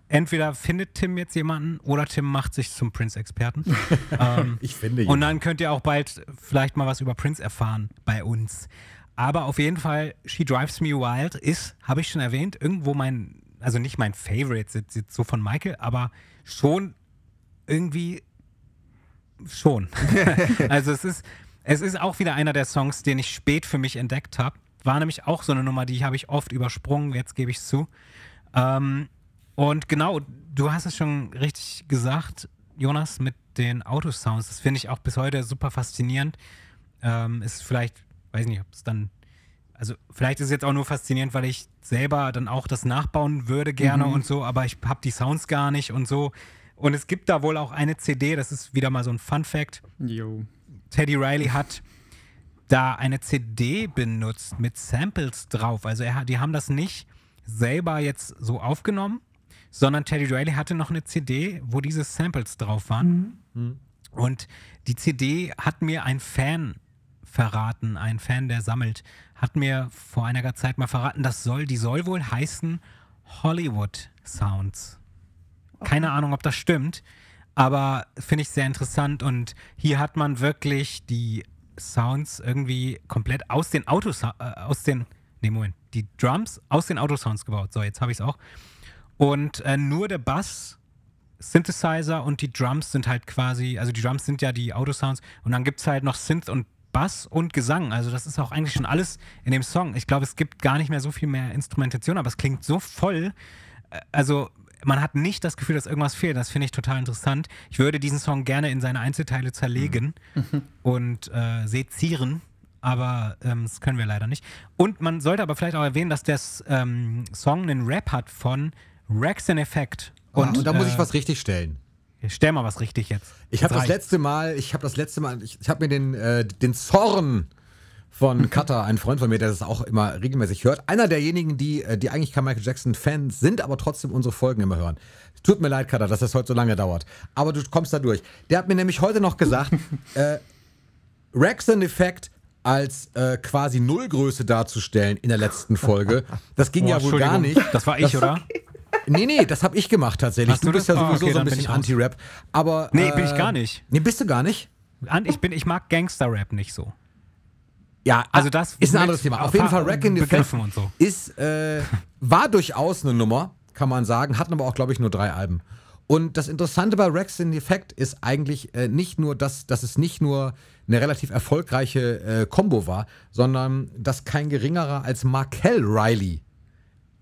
entweder findet Tim jetzt jemanden oder Tim macht sich zum Prince-Experten. ähm, Ich finde ihn. und dann könnt ihr auch bald vielleicht mal was über Prince erfahren bei uns. Aber auf jeden Fall, She Drives Me Wild ist, habe ich schon erwähnt, irgendwo mein, also nicht mein Favorite, jetzt- so von Michael, aber schon irgendwie schon. also es ist, es ist auch wieder einer der Songs, den ich spät für mich entdeckt habe. War nämlich auch so eine Nummer, die habe ich oft übersprungen, jetzt gebe ich es zu. Ähm, und genau, du hast es schon richtig gesagt, Jonas, mit den Autosounds. Das finde ich auch bis heute super faszinierend. Ähm, ist vielleicht, weiß nicht, ob es dann also vielleicht ist es jetzt auch nur faszinierend, weil ich selber dann auch das nachbauen würde gerne Mhm. und so, aber ich habe die Sounds gar nicht und so. Und es gibt da wohl auch eine CD, das ist wieder mal so ein Fun Fact. Jo. Teddy Riley hat da eine CD benutzt mit Samples drauf. Also er, die haben das nicht selber jetzt so aufgenommen, sondern Teddy Riley hatte noch eine CD, wo diese Samples drauf waren. Und die CD hat mir ein Fan verraten, ein Fan, der sammelt, hat mir vor einiger Zeit mal verraten, das soll, die soll wohl heißen Hollywood Sounds. Keine Ahnung, ob das stimmt, aber finde ich sehr interessant und hier hat man wirklich die Sounds irgendwie komplett aus den Autos, äh, aus den, nee, Moment, die Drums aus den Autosounds gebaut. So, jetzt habe ich es auch. Und äh, nur der Bass, Synthesizer und die Drums sind halt quasi, also die Drums sind ja die Autosounds und dann gibt es halt noch Synth und Bass und Gesang. Also das ist auch eigentlich schon alles in dem Song. Ich glaube, es gibt gar nicht mehr so viel mehr Instrumentation, aber es klingt so voll. Äh, Also man hat nicht das Gefühl, dass irgendwas fehlt. Das finde ich total interessant. Ich würde diesen Song gerne in seine Einzelteile zerlegen und äh, sezieren. Aber ähm, das können wir leider nicht. Und man sollte aber vielleicht auch erwähnen, dass der ähm, Song einen Rap hat von Rex in Effect. Und, und da muss äh, ich was richtig stellen. Stell mal was richtig jetzt. Ich habe das letzte Mal, ich habe das letzte Mal, ich, ich habe mir den, äh, den Zorn von Cutter, ein Freund von mir, der das auch immer regelmäßig hört. Einer derjenigen, die, äh, die eigentlich kein Michael Jackson-Fans sind, aber trotzdem unsere Folgen immer hören. Tut mir leid, Cutter, dass das heute so lange dauert. Aber du kommst da durch. Der hat mir nämlich heute noch gesagt, äh, Rexon Effect als äh, quasi Nullgröße darzustellen in der letzten Folge. Das ging Oh, ja wohl gar nicht. Das war ich, oder? Nee, nee, das habe ich gemacht tatsächlich. Hast Du du bist das? ja Ah, sowieso okay, so ein bisschen. Anti-Rap. Aber. Nee, bin ich äh, gar nicht. Nee, bist du gar nicht? Ich, bin, ich mag Gangster-Rap nicht so. Ja, Also das ist ein anderes Thema. Auf jeden Fall Rack in the und so. ist, äh, war durchaus eine Nummer, kann man sagen, hatten aber auch, glaube ich, nur drei Alben. Und das Interessante bei Rex in the Effect ist eigentlich äh, nicht nur, dass, dass es nicht nur eine relativ erfolgreiche äh, Combo war, sondern dass kein geringerer als Markel Riley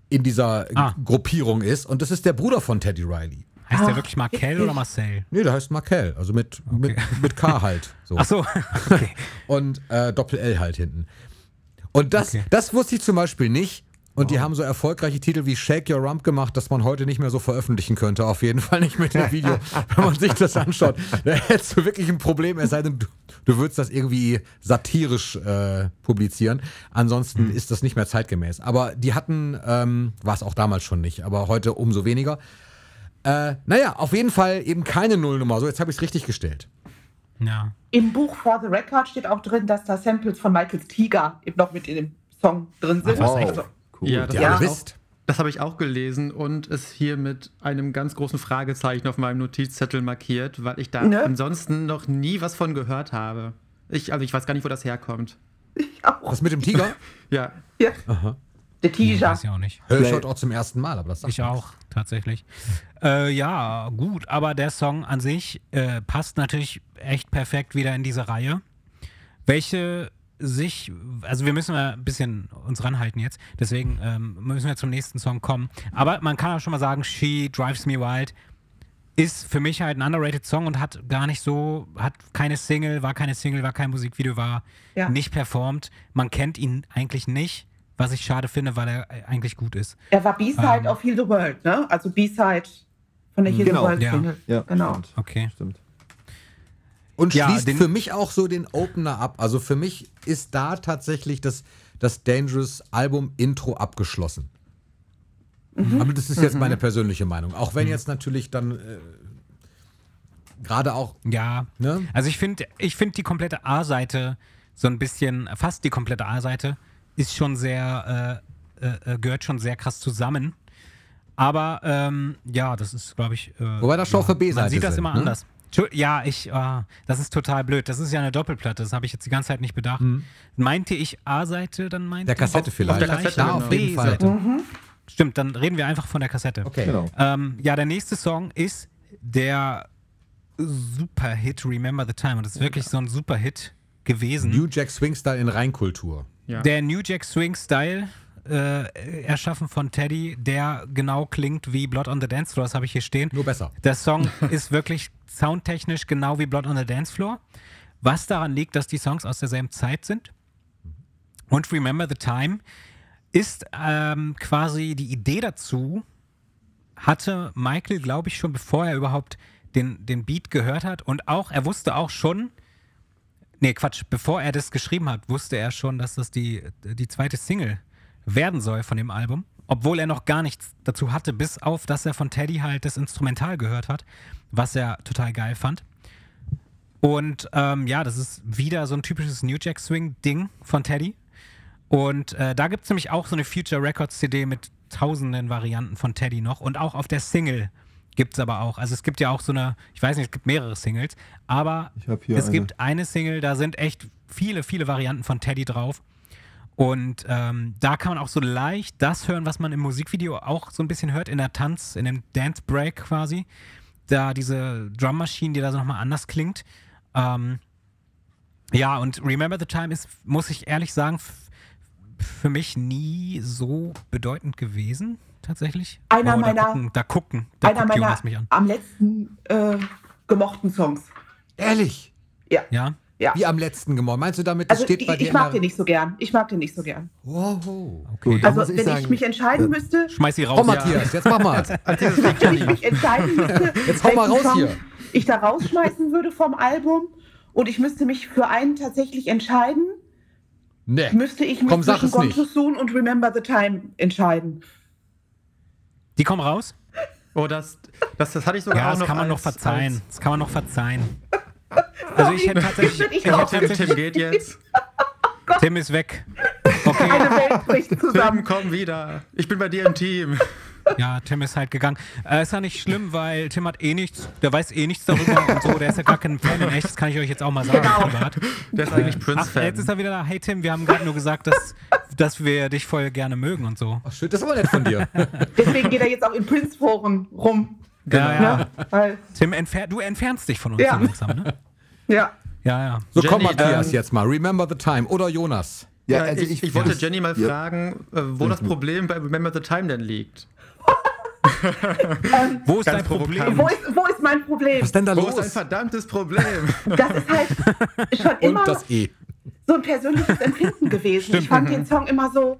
in dieser Ah. Gruppierung ist. Und das ist der Bruder von Teddy Riley. Heißt der Ach, wirklich Markel oder Marcel? Nee, der heißt Markel, also mit, mit, mit K halt. So. Ach so, okay. und äh, Doppel-L halt hinten. Und das, Okay. das wusste ich zum Beispiel nicht. Und die haben so erfolgreiche Titel wie Shake Your Rump gemacht, dass man heute nicht mehr so veröffentlichen könnte. Auf jeden Fall nicht mit dem Video. Wenn man sich das anschaut, da hättest du wirklich ein Problem, es sei denn, du, du würdest das irgendwie satirisch äh, publizieren. Ansonsten ist das nicht mehr zeitgemäß. Aber die hatten, ähm, war es auch damals schon nicht, aber heute umso weniger. Äh, naja, auf jeden Fall eben keine Nullnummer. So, jetzt habe ich es richtig gestellt. Ja. Im Buch For the Record steht auch drin, dass da Samples von Michaels Tiger eben noch mit in dem Song drin sind. was, echt? Also, Cool. Ja, das Ja, habe ihr ich, auch- wisst. das hab ich auch gelesen und ist hier mit einem ganz großen Fragezeichen auf meinem Notizzettel markiert, weil ich da Ne? ansonsten noch nie was von gehört habe. Ich, also ich weiß gar nicht, wo das herkommt. ich auch. Das mit dem Tiger? Ja, Ja. Der Nee, Tiger. weiß ich auch nicht. Höre ich heute auch zum ersten Mal, aber das sagt Ich mir auch, tatsächlich. Äh, ja, gut, aber der Song an sich äh, passt natürlich echt perfekt wieder in diese Reihe. Welche sich, also wir müssen mal ein bisschen uns ranhalten jetzt, deswegen ähm, müssen wir zum nächsten Song kommen. Aber man kann auch schon mal sagen, She Drives Me Wild ist für mich halt ein underrated Song und hat gar nicht so, hat keine Single, war keine Single, war kein Musikvideo, war Ja. nicht performt. Man kennt ihn eigentlich nicht, was ich schade finde, weil er äh, eigentlich gut ist. Er war B-Side Ähm. auf Heal the World, ne? Also B-Side von der Heal Genau. the World Ja. Single. Ja, genau. stimmt. Okay. Stimmt. Und Ja, schließt für mich auch so den Opener ab. Also für mich ist da tatsächlich das, das Dangerous Album Intro abgeschlossen. Aber das ist jetzt meine persönliche Meinung. Auch wenn jetzt natürlich dann äh, gerade auch, Ja, ne? also ich finde ich find die komplette A-Seite so ein bisschen, fast die komplette A-Seite ist schon sehr, äh, äh, äh, gehört schon sehr krass zusammen. Aber ähm, ja, das ist, glaube ich. Äh, Wobei das schon ja, auf der B-Seite Man sieht das sind, immer ne? anders. Ja, ich, äh, das ist total blöd. Das ist ja eine Doppelplatte. Das habe ich jetzt die ganze Zeit nicht bedacht. Meinte ich A-Seite, dann meinte Mhm. Der Kassette ich vielleicht. der Kassette, da auf genau. jeden Fall. B-Seite. Stimmt, dann reden wir einfach von der Kassette. Okay. Genau. Ähm, ja, der nächste Song ist der Superhit Remember the Time. Und das ist wirklich so ein Superhit gewesen. New Jack Swing Style in Reinkultur. ja. der New Jack Swing Style, äh, erschaffen von Teddy, der genau klingt wie Blood on the Dance Floor, das habe ich hier stehen. Nur besser. Der Song ist wirklich soundtechnisch genau wie Blood on the Dance Floor. Was daran liegt, dass die Songs aus derselben Zeit sind. Und Remember the Time ist ähm, quasi die Idee dazu, hatte Michael, glaube ich, schon bevor er überhaupt den, den Beat gehört hat und auch, er wusste auch schon, nee, Quatsch, bevor er das geschrieben hat, wusste er schon, dass das die, die zweite Single werden soll von dem Album, obwohl er noch gar nichts dazu hatte, bis auf, dass er von Teddy halt das Instrumental gehört hat, was er total geil fand. Und ähm, ja, das ist wieder so ein typisches New Jack Swing-Ding von Teddy. Und äh, da gibt es nämlich auch so eine Future Records CD mit tausenden Varianten von Teddy noch. Und auch auf der Single gibt es aber auch. Also es gibt ja auch so eine, ich weiß nicht, es gibt mehrere Singles, aber es eine. gibt eine Single, da sind echt viele, viele Varianten von Teddy drauf. Und ähm, da kann man auch so leicht das hören, was man im Musikvideo auch so ein bisschen hört, in der Tanz, in dem Dance Break quasi. Da diese Drummaschine, die da so nochmal anders klingt. Ähm, ja, und Remember the Time ist, muss ich ehrlich sagen, für mich nie so bedeutend gewesen, tatsächlich. Einer oh, meiner- Da gucken, da gucken, da Einer guckt meiner mich an. am letzten äh, gemochten Songs. Ehrlich? Ja. Ja? Ja. Wie am letzten gemordet. Meinst du damit, das Also steht ich, bei dir ich mag den nicht so gern. Ich mag den nicht so gern. Wow. Okay. Da Also muss ich wenn sagen, ich mich entscheiden müsste, Schmeiß sie raus. Oh, Matthias, jetzt mach mal. wenn ich mich entscheiden müsste, Jetzt hau mal raus Song hier. ich da rausschmeißen würde vom Album und ich müsste mich für einen tatsächlich entscheiden, Nee. müsste ich mich Komm, zwischen Gone. Too Soon und Remember the Time entscheiden. Die kommen raus? Oh, das, das, das hatte ich sogar Ja, auch das noch kann man noch verzeihen. Das kann man noch verzeihen. Also ich hätte tatsächlich, Ich hätte. Tim, tatsächlich Tim geht jetzt. Tim ist weg. Okay, Eine Welt bricht Tim, zusammen. komm wieder. Ich bin bei dir im Team. ja, Tim ist halt gegangen. Äh, ist ja nicht schlimm, weil Tim hat eh nichts, der weiß eh nichts darüber und so, der ist ja gar kein Fan in echt, das kann ich euch jetzt auch mal sagen. Genau. privat. Der ist eigentlich Ach, Prince-Fan. jetzt ist er wieder da. Hey Tim, wir haben gerade nur gesagt, dass, dass wir dich voll gerne mögen und so. Ach, schön, das ist aber nett von dir. Deswegen geht er jetzt auch in Prince-Foren rum. Ja, ja. Weil, Tim, entfer du entfernst dich von uns Ja. so langsam, ne? ja. Ja, ja. So, komm, Jenny, Matthias, ähm, jetzt mal. Remember the time. Oder Jonas. Ja, Ja, also ich, ich, wollte ja. Jenny mal Ja. fragen, äh, wo das Problem bei Remember the Time denn liegt. Wo ist dein Problem? Wo ist, wo ist mein Problem? Was ist denn da Wo ist ein los? verdammtes Problem? Das ist halt schon immer Und das E. so ein persönliches Empfinden gewesen. Ich fand den Song immer so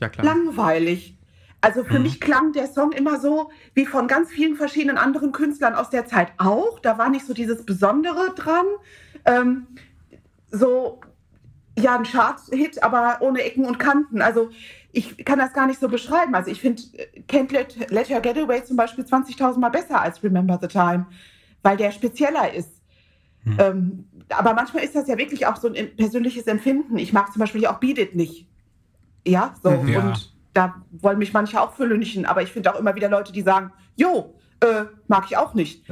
ja, klar. langweilig. Also für mich klang der Song immer so wie von ganz vielen verschiedenen anderen Künstlern aus der Zeit auch. Da war nicht so dieses Besondere dran. Ähm, so, ja, ein Charts-Hit, aber ohne Ecken und Kanten. Also ich kann das gar nicht so beschreiben. Also ich finde äh, Can't Let, Let Her Get Away zum Beispiel 20.000 Mal besser als Remember the Time, weil der spezieller ist. Ähm, aber manchmal ist das ja wirklich auch so ein persönliches Empfinden. Ich mag zum Beispiel auch Beat It nicht. Ja, so. Ja. Und da wollen mich manche auch für lynchen. Aber ich finde auch immer wieder Leute, die sagen, jo, äh, mag ich auch nicht.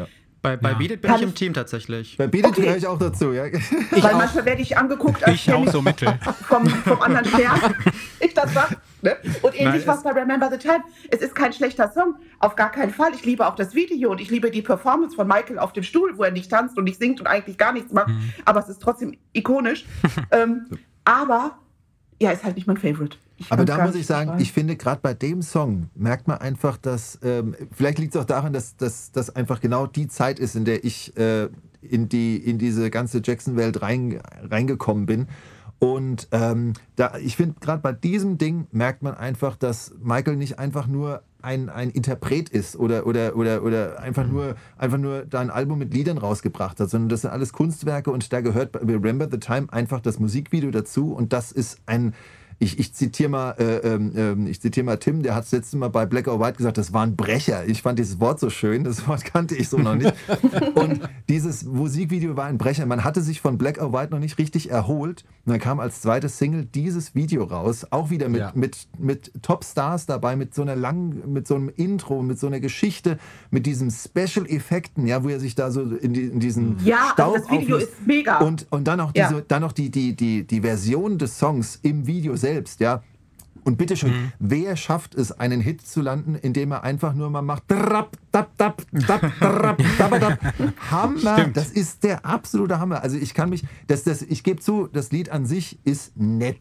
Bei, bei Ja. Beat It bin Kann ich im ich- Team tatsächlich. Bei Beat It Okay. gehöre ich auch dazu, ja. Weil manchmal werde ich angeguckt, als Ich auch ich so mittel. vom, vom anderen Stern. ich das sag. Ne? Und ähnlich was es- bei Remember the Time. Es ist kein schlechter Song, auf gar keinen Fall. Ich liebe auch das Video und ich liebe die Performance von Michael auf dem Stuhl, wo er nicht tanzt und nicht singt und eigentlich gar nichts macht. Mhm. Aber es ist trotzdem ikonisch. ähm, aber ja, ist halt nicht mein Favorite. Ich Aber da muss ich sagen, ich finde gerade bei dem Song merkt man einfach, dass ähm, vielleicht liegt es auch daran, dass das einfach genau die Zeit ist, in der ich äh, in die in diese ganze Jackson-Welt rein, reingekommen bin. Und ähm, da, ich finde, gerade bei diesem Ding merkt man einfach, dass Michael nicht einfach nur ein, ein Interpret ist oder, oder, oder, oder einfach, nur, einfach nur da ein Album mit Liedern rausgebracht hat, sondern das sind alles Kunstwerke und da gehört bei Remember the Time einfach das Musikvideo dazu und das ist ein, ich, ich zitiere mal, äh, ähm, ich zitiere mal Tim, der hat das letzte Mal bei Black or White gesagt, das war ein Brecher. Ich fand dieses Wort so schön, das Wort kannte ich so noch nicht. Und dieses Musikvideo war ein Brecher. Man hatte sich von Black or White noch nicht richtig erholt. Und dann kam als zweites Single dieses Video raus, auch wieder mit, Ja. mit, mit Top-Stars dabei, mit so einer langen, mit so einem Intro, mit so einer Geschichte, mit diesen Special-Effekten, ja, wo er sich da so in, die, in diesen Ja, Staub also das Video auflöst. ist mega. Und, und dann noch, Ja. diese, dann noch die, die, die, die Version des Songs im Video selbst, ja. Und bitteschön, Mhm. wer schafft es, einen Hit zu landen, indem er einfach nur mal macht, drap, dap, dap, dap, drap, dap, dap. Hammer, Stimmt. das ist der absolute Hammer. Also ich kann mich, das, das, ich gebe zu, das Lied an sich ist nett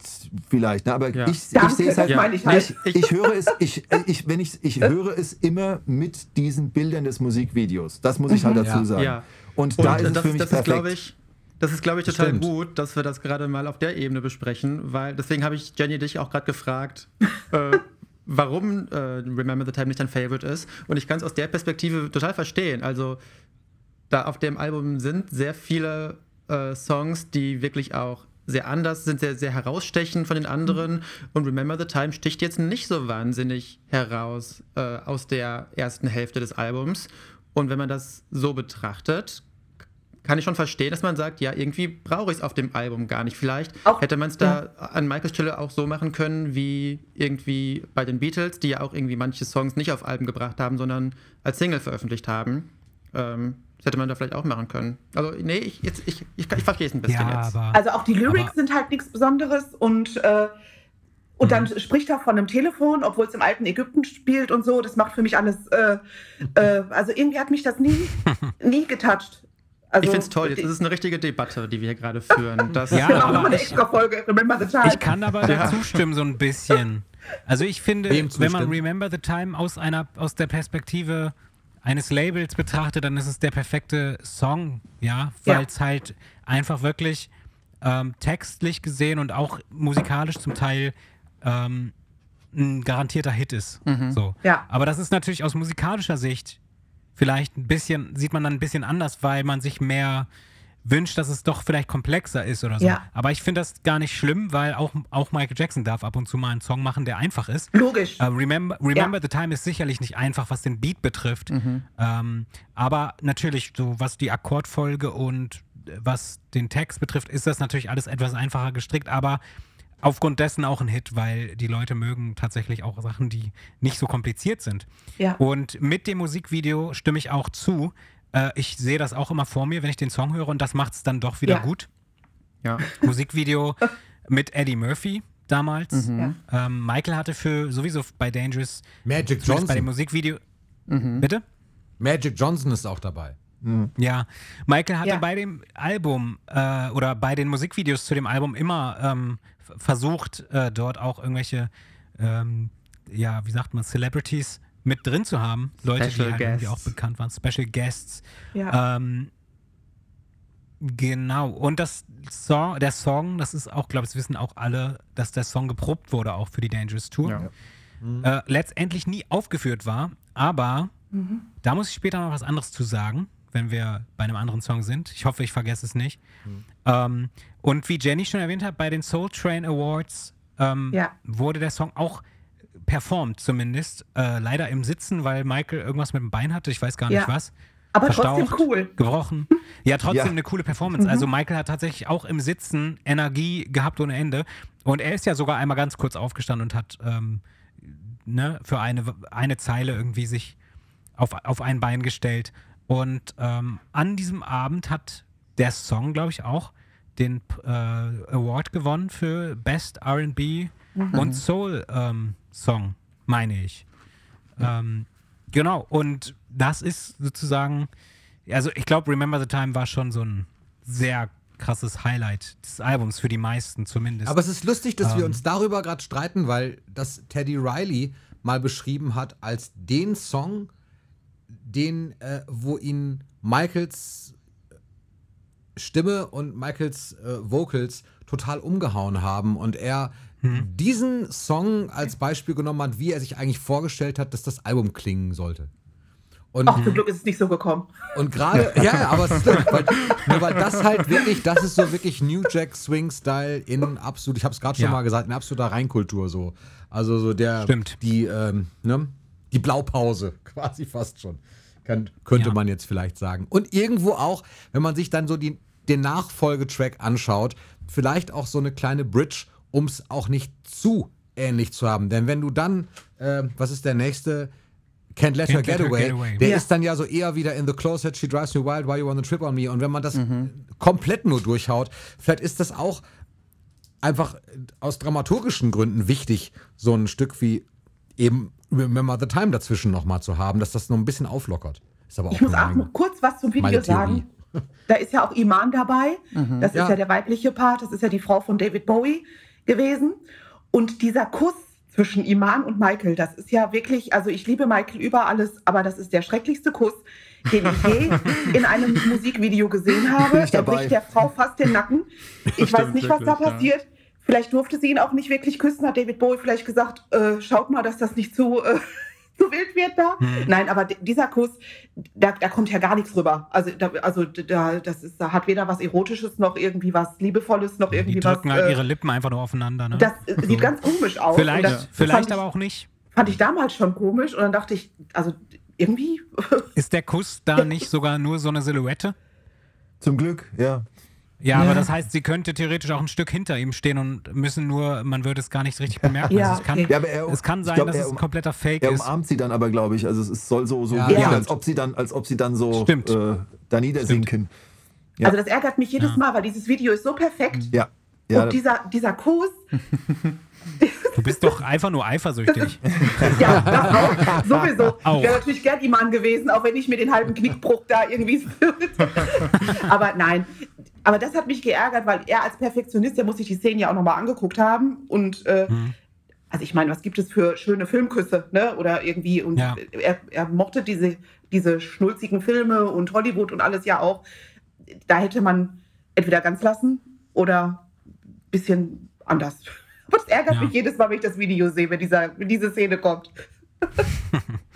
vielleicht, ne? aber Ja. ich, ich sehe es halt, meine ich halt. ich, ich höre es, ich, ich, wenn ich, ich höre es immer mit diesen Bildern des Musikvideos. Das muss ich halt dazu Ja. sagen. Ja. Und, Und da ist es für mich das ist, perfekt. glaube ich, Das ist, glaube ich, total Stimmt. gut, dass wir das gerade mal auf der Ebene besprechen, weil deswegen habe ich Jenny dich auch gerade gefragt, äh, warum äh, Remember the Time nicht dein Favorite ist. Und ich kann es aus der Perspektive total verstehen. Also, da auf dem Album sind sehr viele äh, Songs, die wirklich auch sehr anders sind, sehr, sehr herausstechen von den anderen. Und Remember the Time sticht jetzt nicht so wahnsinnig heraus äh, aus der ersten Hälfte des Albums. Und wenn man das so betrachtet, kann ich schon verstehen, dass man sagt, ja, irgendwie brauche ich es auf dem Album gar nicht. Vielleicht Auch- hätte man es da an Michaels Stelle auch so machen können, wie irgendwie bei den Beatles, die ja auch irgendwie manche Songs nicht auf Alben gebracht haben, sondern als Single veröffentlicht haben. Ähm, das hätte man da vielleicht auch machen können. Also, nee, ich, jetzt, ich, ich, ich verstehe es ein bisschen Ja, jetzt. aber. Also auch die Lyrics Aber- sind halt nichts Besonderes und, äh, und dann Mhm. spricht er von einem Telefon, obwohl es im alten Ägypten spielt und so. Das macht für mich alles, äh, äh, also irgendwie hat mich das nie, nie getoucht. Also, ich finde es toll. Jetzt ist es eine richtige Debatte, die wir hier gerade führen. Das, Ja, aber ich- extra Folge. Remember the Time. Ich kann aber dazu stimmen, so ein bisschen. Also ich finde, wenn man? Remember the Time aus einer aus der Perspektive eines Labels betrachtet, dann ist es der perfekte Song, ja, Ja. weil es halt einfach wirklich ähm, textlich gesehen und auch musikalisch zum Teil ähm, ein garantierter Hit ist. So. Ja. Aber das ist natürlich aus musikalischer Sicht vielleicht ein bisschen, sieht man dann ein bisschen anders, weil man sich mehr wünscht, dass es doch vielleicht komplexer ist oder so. Ja. Aber ich finde das gar nicht schlimm, weil auch, auch Michael Jackson darf ab und zu mal einen Song machen, der einfach ist. Logisch. Äh, Remember, Remember the Time ist sicherlich nicht einfach, was den Beat betrifft. Ähm, aber natürlich, so was die Akkordfolge und was den Text betrifft, ist das natürlich alles etwas einfacher gestrickt, aber aufgrund dessen auch ein Hit, weil die Leute mögen tatsächlich auch Sachen, die nicht so kompliziert sind. Ja. Und mit dem Musikvideo stimme ich auch zu. Äh, ich sehe das auch immer vor mir, wenn ich den Song höre und das macht es dann doch wieder Ja. gut. ja. Musikvideo mit Eddie Murphy damals. Ja. Ähm, Michael hatte für sowieso bei Dangerous Magic zumindest bei dem Johnson. Musikvideo. Bitte? Magic Johnson ist auch dabei. Ja, Michael hatte Ja. bei dem Album äh, oder bei den Musikvideos zu dem Album immer ähm, versucht, äh, dort auch irgendwelche, ähm, ja, wie sagt man, Celebrities mit drin zu haben. Leute, Special die halt irgendwie auch Guests. bekannt waren. Special Guests. ja. Ähm, genau. Und das Song, der Song, das ist auch, glaube ich, das wissen auch alle, dass der Song geprobt wurde auch für die Dangerous Tour. Ja. Äh, letztendlich nie aufgeführt war, aber da muss ich später noch was anderes zu sagen, wenn wir bei einem anderen Song sind. Ich hoffe, ich vergesse es nicht. Ähm, und wie Jenny schon erwähnt hat, bei den Soul Train Awards ähm, Ja. wurde der Song auch performt, zumindest. Äh, leider im Sitzen, weil Michael irgendwas mit dem Bein hatte, ich weiß gar nicht Ja. was. Aber trotzdem Verstaucht, cool. Gebrochen. Ja, trotzdem Ja. eine coole Performance. Also Michael hat tatsächlich auch im Sitzen Energie gehabt ohne Ende. Und er ist ja sogar einmal ganz kurz aufgestanden und hat ähm, ne, für eine, eine Zeile irgendwie sich auf, auf ein Bein gestellt. Und ähm, an diesem Abend hat der Song, glaube ich, auch den äh, Award gewonnen für Best RB und Soul ähm, Song, meine ich. Ähm, genau, und das ist sozusagen, also ich glaube, Remember the Time war schon so ein sehr krasses Highlight des Albums, für die meisten zumindest. Aber es ist lustig, dass wir Ähm. uns darüber gerade streiten, weil das Teddy Riley mal beschrieben hat als den Song, den, äh, wo ihn Michaels Stimme und Michaels äh, Vocals total umgehauen haben und er diesen Song als Beispiel genommen hat, wie er sich eigentlich vorgestellt hat, dass das Album klingen sollte. Und Ach, zum Glück ist es nicht so gekommen. und gerade, ja, aber es ist weil, nur weil das halt wirklich, das ist so wirklich New Jack Swing Style in absolut, ich habe es gerade schon Ja. mal gesagt, in absoluter Reinkultur so. Also so der, Stimmt. die, ähm, ne, die Blaupause quasi fast schon, Kann, könnte Ja. man jetzt vielleicht sagen. Und irgendwo auch, wenn man sich dann so die, den Nachfolgetrack anschaut, vielleicht auch so eine kleine Bridge, um es auch nicht zu ähnlich zu haben. Denn wenn du dann, äh, was ist der nächste? Can't Let Her Can't Let Get Her Away. Get Away. Der Ja. ist dann ja so eher wieder in The Closet, She Drives Me Wild, Why You Wanna Trip On Me. Und wenn man das komplett nur durchhaut, vielleicht ist das auch einfach aus dramaturgischen Gründen wichtig, so ein Stück wie eben Remember the Time dazwischen nochmal zu haben, dass das noch ein bisschen auflockert. Ist aber auch Ich muss auch kurz was zum Video sagen. Da ist ja auch Iman dabei. Das Ja. ist ja der weibliche Part. Das ist ja die Frau von David Bowie gewesen. Und dieser Kuss zwischen Iman und Michael, das ist ja wirklich, also ich liebe Michael über alles, aber das ist der schrecklichste Kuss, den ich je in einem Musikvideo gesehen habe. Er bricht der Frau fast den Nacken. Ich weiß Stimmt, nicht, was da wirklich, ja. passiert. Vielleicht durfte sie ihn auch nicht wirklich küssen, hat David Bowie vielleicht gesagt, äh, schaut mal, dass das nicht zu, äh, zu wild wird da. Nein, aber dieser Kuss, da, da kommt ja gar nichts rüber. Also, da, also da, das ist, da hat weder was Erotisches noch irgendwie was Liebevolles noch irgendwie Die drücken was. halt äh, ihre Lippen einfach nur aufeinander. Ne? das äh, So. sieht ganz komisch aus. vielleicht das vielleicht fand ich, aber auch nicht. Fand ich damals schon komisch und dann dachte ich, also irgendwie. Ist der Kuss da nicht sogar nur so eine Silhouette? Zum Glück, ja. Ja, aber das heißt, sie könnte theoretisch auch ein Stück hinter ihm stehen und müssen nur, man würde es gar nicht richtig bemerken. Ja, also es, kann, okay. Ja, aber er- es kann sein, glaub, dass er es ein kompletter Fake Er ist. umarmt sie dann aber, glaube ich. Also es soll so, so Ja, wirken, ja. als ob sie dann, als ob sie dann so Stimmt. äh, da niedersinken. Ja. Also das ärgert mich jedes Mal, weil dieses Video ist so perfekt. Ja. ja. und dieser, dieser Kuss, Du bist doch einfach nur eifersüchtig. ja, das auch, sowieso. Auch. Ich wäre natürlich gern Iman gewesen, auch wenn ich mir den halben Knickbruch da irgendwie. aber nein. Aber das hat mich geärgert, weil er als Perfektionist, der muss sich die Szenen ja auch nochmal angeguckt haben. Und äh, Mhm. also ich meine, was gibt es für schöne Filmküsse, ne? Oder irgendwie, und Ja. er, er mochte diese, diese schnulzigen Filme und Hollywood und alles ja auch. Da hätte man entweder ganz lassen oder ein bisschen anders. Aber das ärgert Ja. mich jedes Mal, wenn ich das Video sehe, wenn, dieser, wenn diese Szene kommt.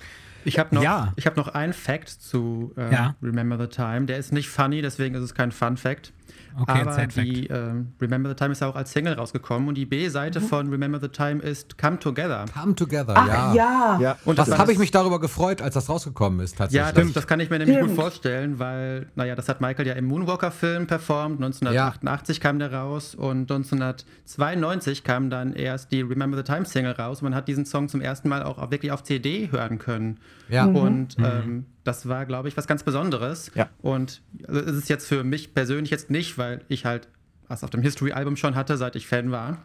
Ich habe noch, Ja. ich hab noch einen Fact zu äh, Ja. Remember the Time. Der ist nicht funny, deswegen ist es kein Fun Fact. Okay, Aber die ähm, Remember the Time ist ja auch als Single rausgekommen und die B-Seite Mhm. von Remember the Time ist Come Together. Come together, Ach ja. ja. ja. Und Was war habe ich das- mich darüber gefreut, als das rausgekommen ist, tatsächlich. Ja, das, das kann ich mir nämlich Stimmt. gut vorstellen, weil, naja, das hat Michael ja im Moonwalker-Film performt. 1988 kam der raus und 1992 kam dann erst die Remember the Time Single raus. Und man hat diesen Song zum ersten Mal auch wirklich auf CD hören können. Ja. Und ähm, das war, glaube ich, was ganz Besonderes. Ja. Und also, es ist jetzt für mich persönlich jetzt nicht, weil ich halt was auf dem History-Album schon hatte, seit ich Fan war.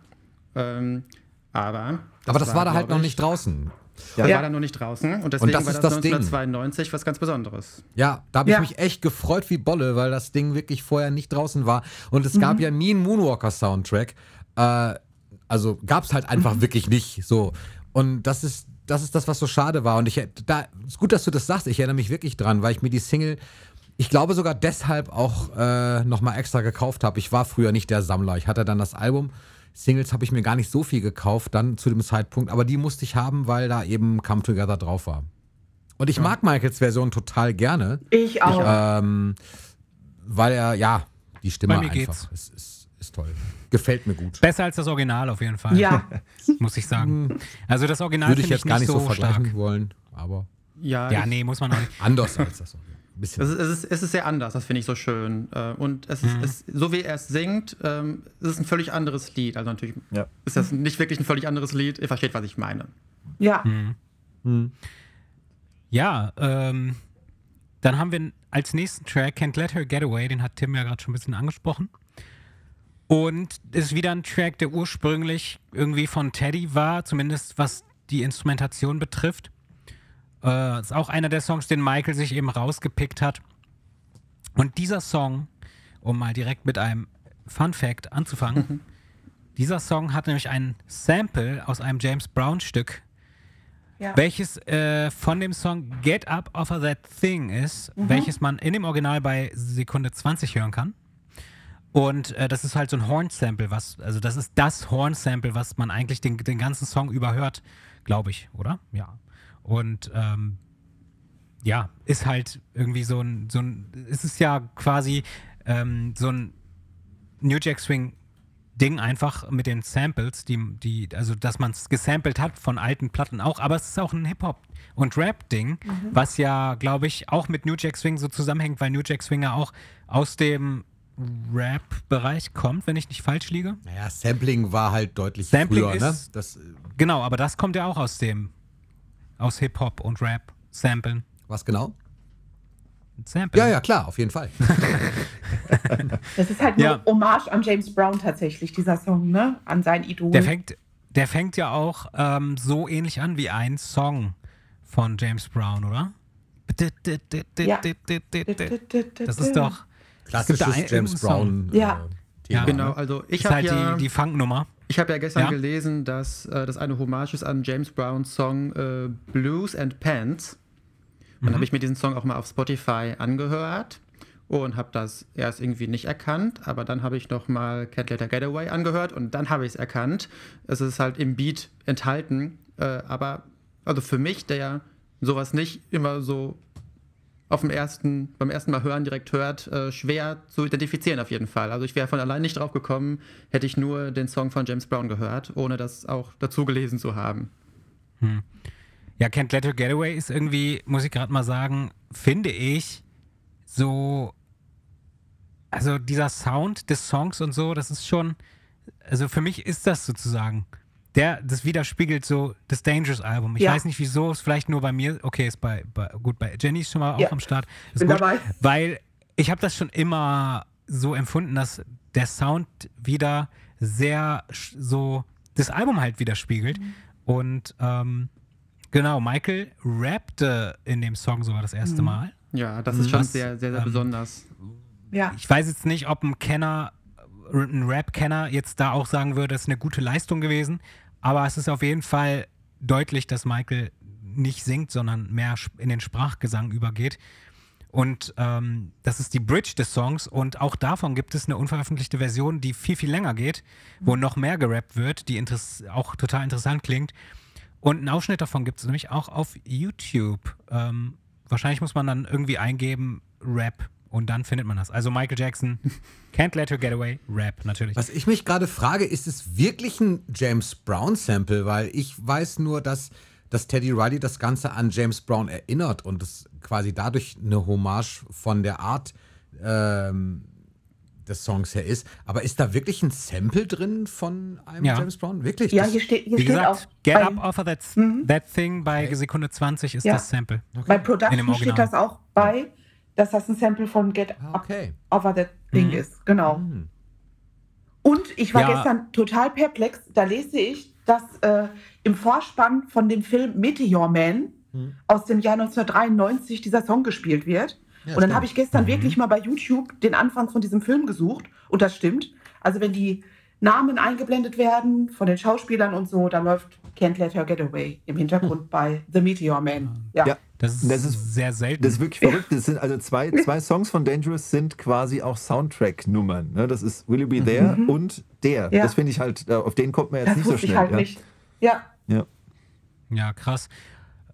Ähm, aber. Aber das war, da halt glaub noch ich, nicht draußen. Das Ja. war da noch nicht draußen und deswegen das war ist das, das Ding. 1992 was ganz Besonderes. Ja, da habe ich Ja. mich echt gefreut wie Bolle, weil das Ding wirklich vorher nicht draußen war. Und es gab ja nie einen Moonwalker-Soundtrack. Äh, also gab es halt einfach wirklich nicht so. Und das ist, das ist das, was so schade war. Und ich da ist gut, dass du das sagst. Ich erinnere mich wirklich dran, weil ich mir die Single, ich glaube sogar deshalb auch äh, nochmal extra gekauft habe. Ich war früher nicht der Sammler. Ich hatte dann das Album. Singles habe ich mir gar nicht so viel gekauft, dann zu dem Zeitpunkt, aber die musste ich haben, weil da eben Come Together drauf war. Und ich mag Michaels Version total gerne. Ich auch. Ähm, weil er, ja, die Stimme einfach geht's. Ist, ist, ist toll. Gefällt mir gut. Besser als das Original auf jeden Fall. Ja. Muss ich sagen. Also das Original Würde ich jetzt gar nicht so, so vergleichen stark. wollen, aber Ja, Ja, ich- nee, muss man auch nicht. anders als das. Original. Es ist, es, ist, es ist sehr anders, das finde ich so schön. Äh, Und es ist, Mhm. es, so wie er es singt, ähm, es ist ein völlig anderes Lied. Also natürlich Ja. ist das nicht wirklich ein völlig anderes Lied. Ihr versteht, was ich meine. Ja. Ja, ähm, dann haben wir als nächsten Track Can't Let Her Get Away, den hat Tim ja gerade schon ein bisschen angesprochen. Und ist wieder ein Track, der ursprünglich irgendwie von Teddy war, zumindest was die Instrumentation betrifft. Äh, ist auch einer der Songs, den Michael sich eben rausgepickt hat. Und dieser Song, um mal direkt mit einem Fun Fact anzufangen, dieser Song hat nämlich ein Sample aus einem James Brown Stück Ja. welches äh, von dem Song Get Up Off of That Thing ist, welches man in dem Original bei Sekunde 20 hören kann. Und äh, das ist halt so ein Horn-Sample, was, also das ist das Horn-Sample, was man eigentlich den, den ganzen Song überhört, glaube ich, oder? Ja. Und ähm, ja, ist halt irgendwie so ein, so ein, es ist ja quasi ähm, so ein New Jack Swing Ding einfach mit den Samples, die, die, also dass man es gesampelt hat von alten Platten auch, aber es ist auch ein Hip-Hop- und Rap-Ding, was ja, glaube ich, auch mit New Jack Swing so zusammenhängt, weil New Jack Swing ja auch aus dem Rap-Bereich kommt, wenn ich nicht falsch liege. Naja, Sampling war halt deutlich Sampling früher, ne? ist- Das, äh, Genau, aber das kommt ja auch aus dem, aus Hip-Hop und Rap, Samplen. was genau? Samplen. Ja, ja, klar, auf jeden Fall. Das ist halt nur Ja. Hommage an James Brown tatsächlich, dieser Song, ne? An sein Idol. Der fängt, der fängt ja auch ähm, so ähnlich an wie ein Song von James Brown, oder? Ja. Das ist doch Klassisches James. Brown. Ja. Äh, Ja. Thema, Genau, ne? also ich ist habe halt ja, die, die Funknummer. ich hab ja gestern Ja. gelesen, dass äh, das eine Hommage ist an James Browns Song äh, Blues and Pants. Dann habe ich mir diesen Song auch mal auf Spotify angehört und habe das erst irgendwie nicht erkannt, aber dann habe ich noch mal Cat Let Her Getaway angehört und dann habe ich es erkannt. Es ist halt im Beat enthalten, äh, aber also für mich, der sowas nicht immer so auf dem ersten, beim ersten Mal hören direkt hört, äh, schwer zu identifizieren auf jeden Fall. Also ich wäre von allein nicht drauf gekommen, hätte ich nur den Song von James Brown gehört, ohne das auch dazu gelesen zu haben. Hm. Ja, Can't Let Her Getaway ist irgendwie, muss ich gerade mal sagen, finde ich so, also dieser Sound des Songs und so, das ist schon, also für mich ist das sozusagen der, das widerspiegelt so das Dangerous Album. Ich Ja. weiß nicht, wieso, ist vielleicht nur bei mir, okay, ist bei, bei gut, bei Jenny ist schon mal auch Ja. am Start. Ist Bin gut, dabei. Weil ich habe das schon immer so empfunden, dass der Sound wieder sehr so das Album halt widerspiegelt. Und ähm, genau, Michael rappte in dem Song sogar das erste Mal. Ja, das ist schon Was, sehr, sehr, sehr ähm, besonders. Ja. Ich weiß jetzt nicht, ob ein Kenner, ein Rap-Kenner jetzt da auch sagen würde, es ist eine gute Leistung gewesen. Aber es ist auf jeden Fall deutlich, dass Michael nicht singt, sondern mehr in den Sprachgesang übergeht. Und ähm, das ist die Bridge des Songs. Und auch davon gibt es eine unveröffentlichte Version, die viel, viel länger geht, wo noch mehr gerappt wird, die auch total interessant klingt. Und einen Ausschnitt davon gibt es nämlich auch auf YouTube. Ähm, wahrscheinlich muss man dann irgendwie eingeben, Rap, und dann findet man das. Also Michael Jackson, Can't Let Her Get Away, Rap natürlich. Was ich mich gerade frage, ist es wirklich ein James Brown-Sample? Weil ich weiß nur, dass, dass Teddy Riley das Ganze an James Brown erinnert und es quasi dadurch eine Hommage von der Art ähm, des Songs her ist. Aber ist da wirklich ein Sample drin von einem Ja. James Brown? Wirklich? Ja, hier steht, hier Wie steht gesagt, auch Get bei, Up Off of That, that Thing bei Sekunde 20 ist Ja. das Sample. bei In dem Production steht das auch bei, dass das ein Sample von Get Ah, Up okay. Over That Thing ist. Genau. Und ich war Ja. gestern total perplex. Da lese ich, dass äh, im Vorspann von dem Film Meteor Man aus dem Jahr 1993 dieser Song gespielt wird. Ja, und dann habe ich gestern wirklich mal bei YouTube den Anfang von diesem Film gesucht. Und das stimmt. Also wenn die Namen eingeblendet werden von den Schauspielern und so, dann läuft Can't Let Her Get Away im Hintergrund bei The Meteor Man. Ja. Ja. Das ist, Das ist- sehr selten. Das ist wirklich verrückt. Das sind also zwei, zwei Songs von Dangerous sind quasi auch Soundtrack-Nummern. Ne? Das ist Will You Be There und der. Mhm. Ja. Das finde ich halt, äh, auf den kommt man jetzt Das nicht so wusste schnell. ich halt ja. nicht. Ja. Ja. ja, krass.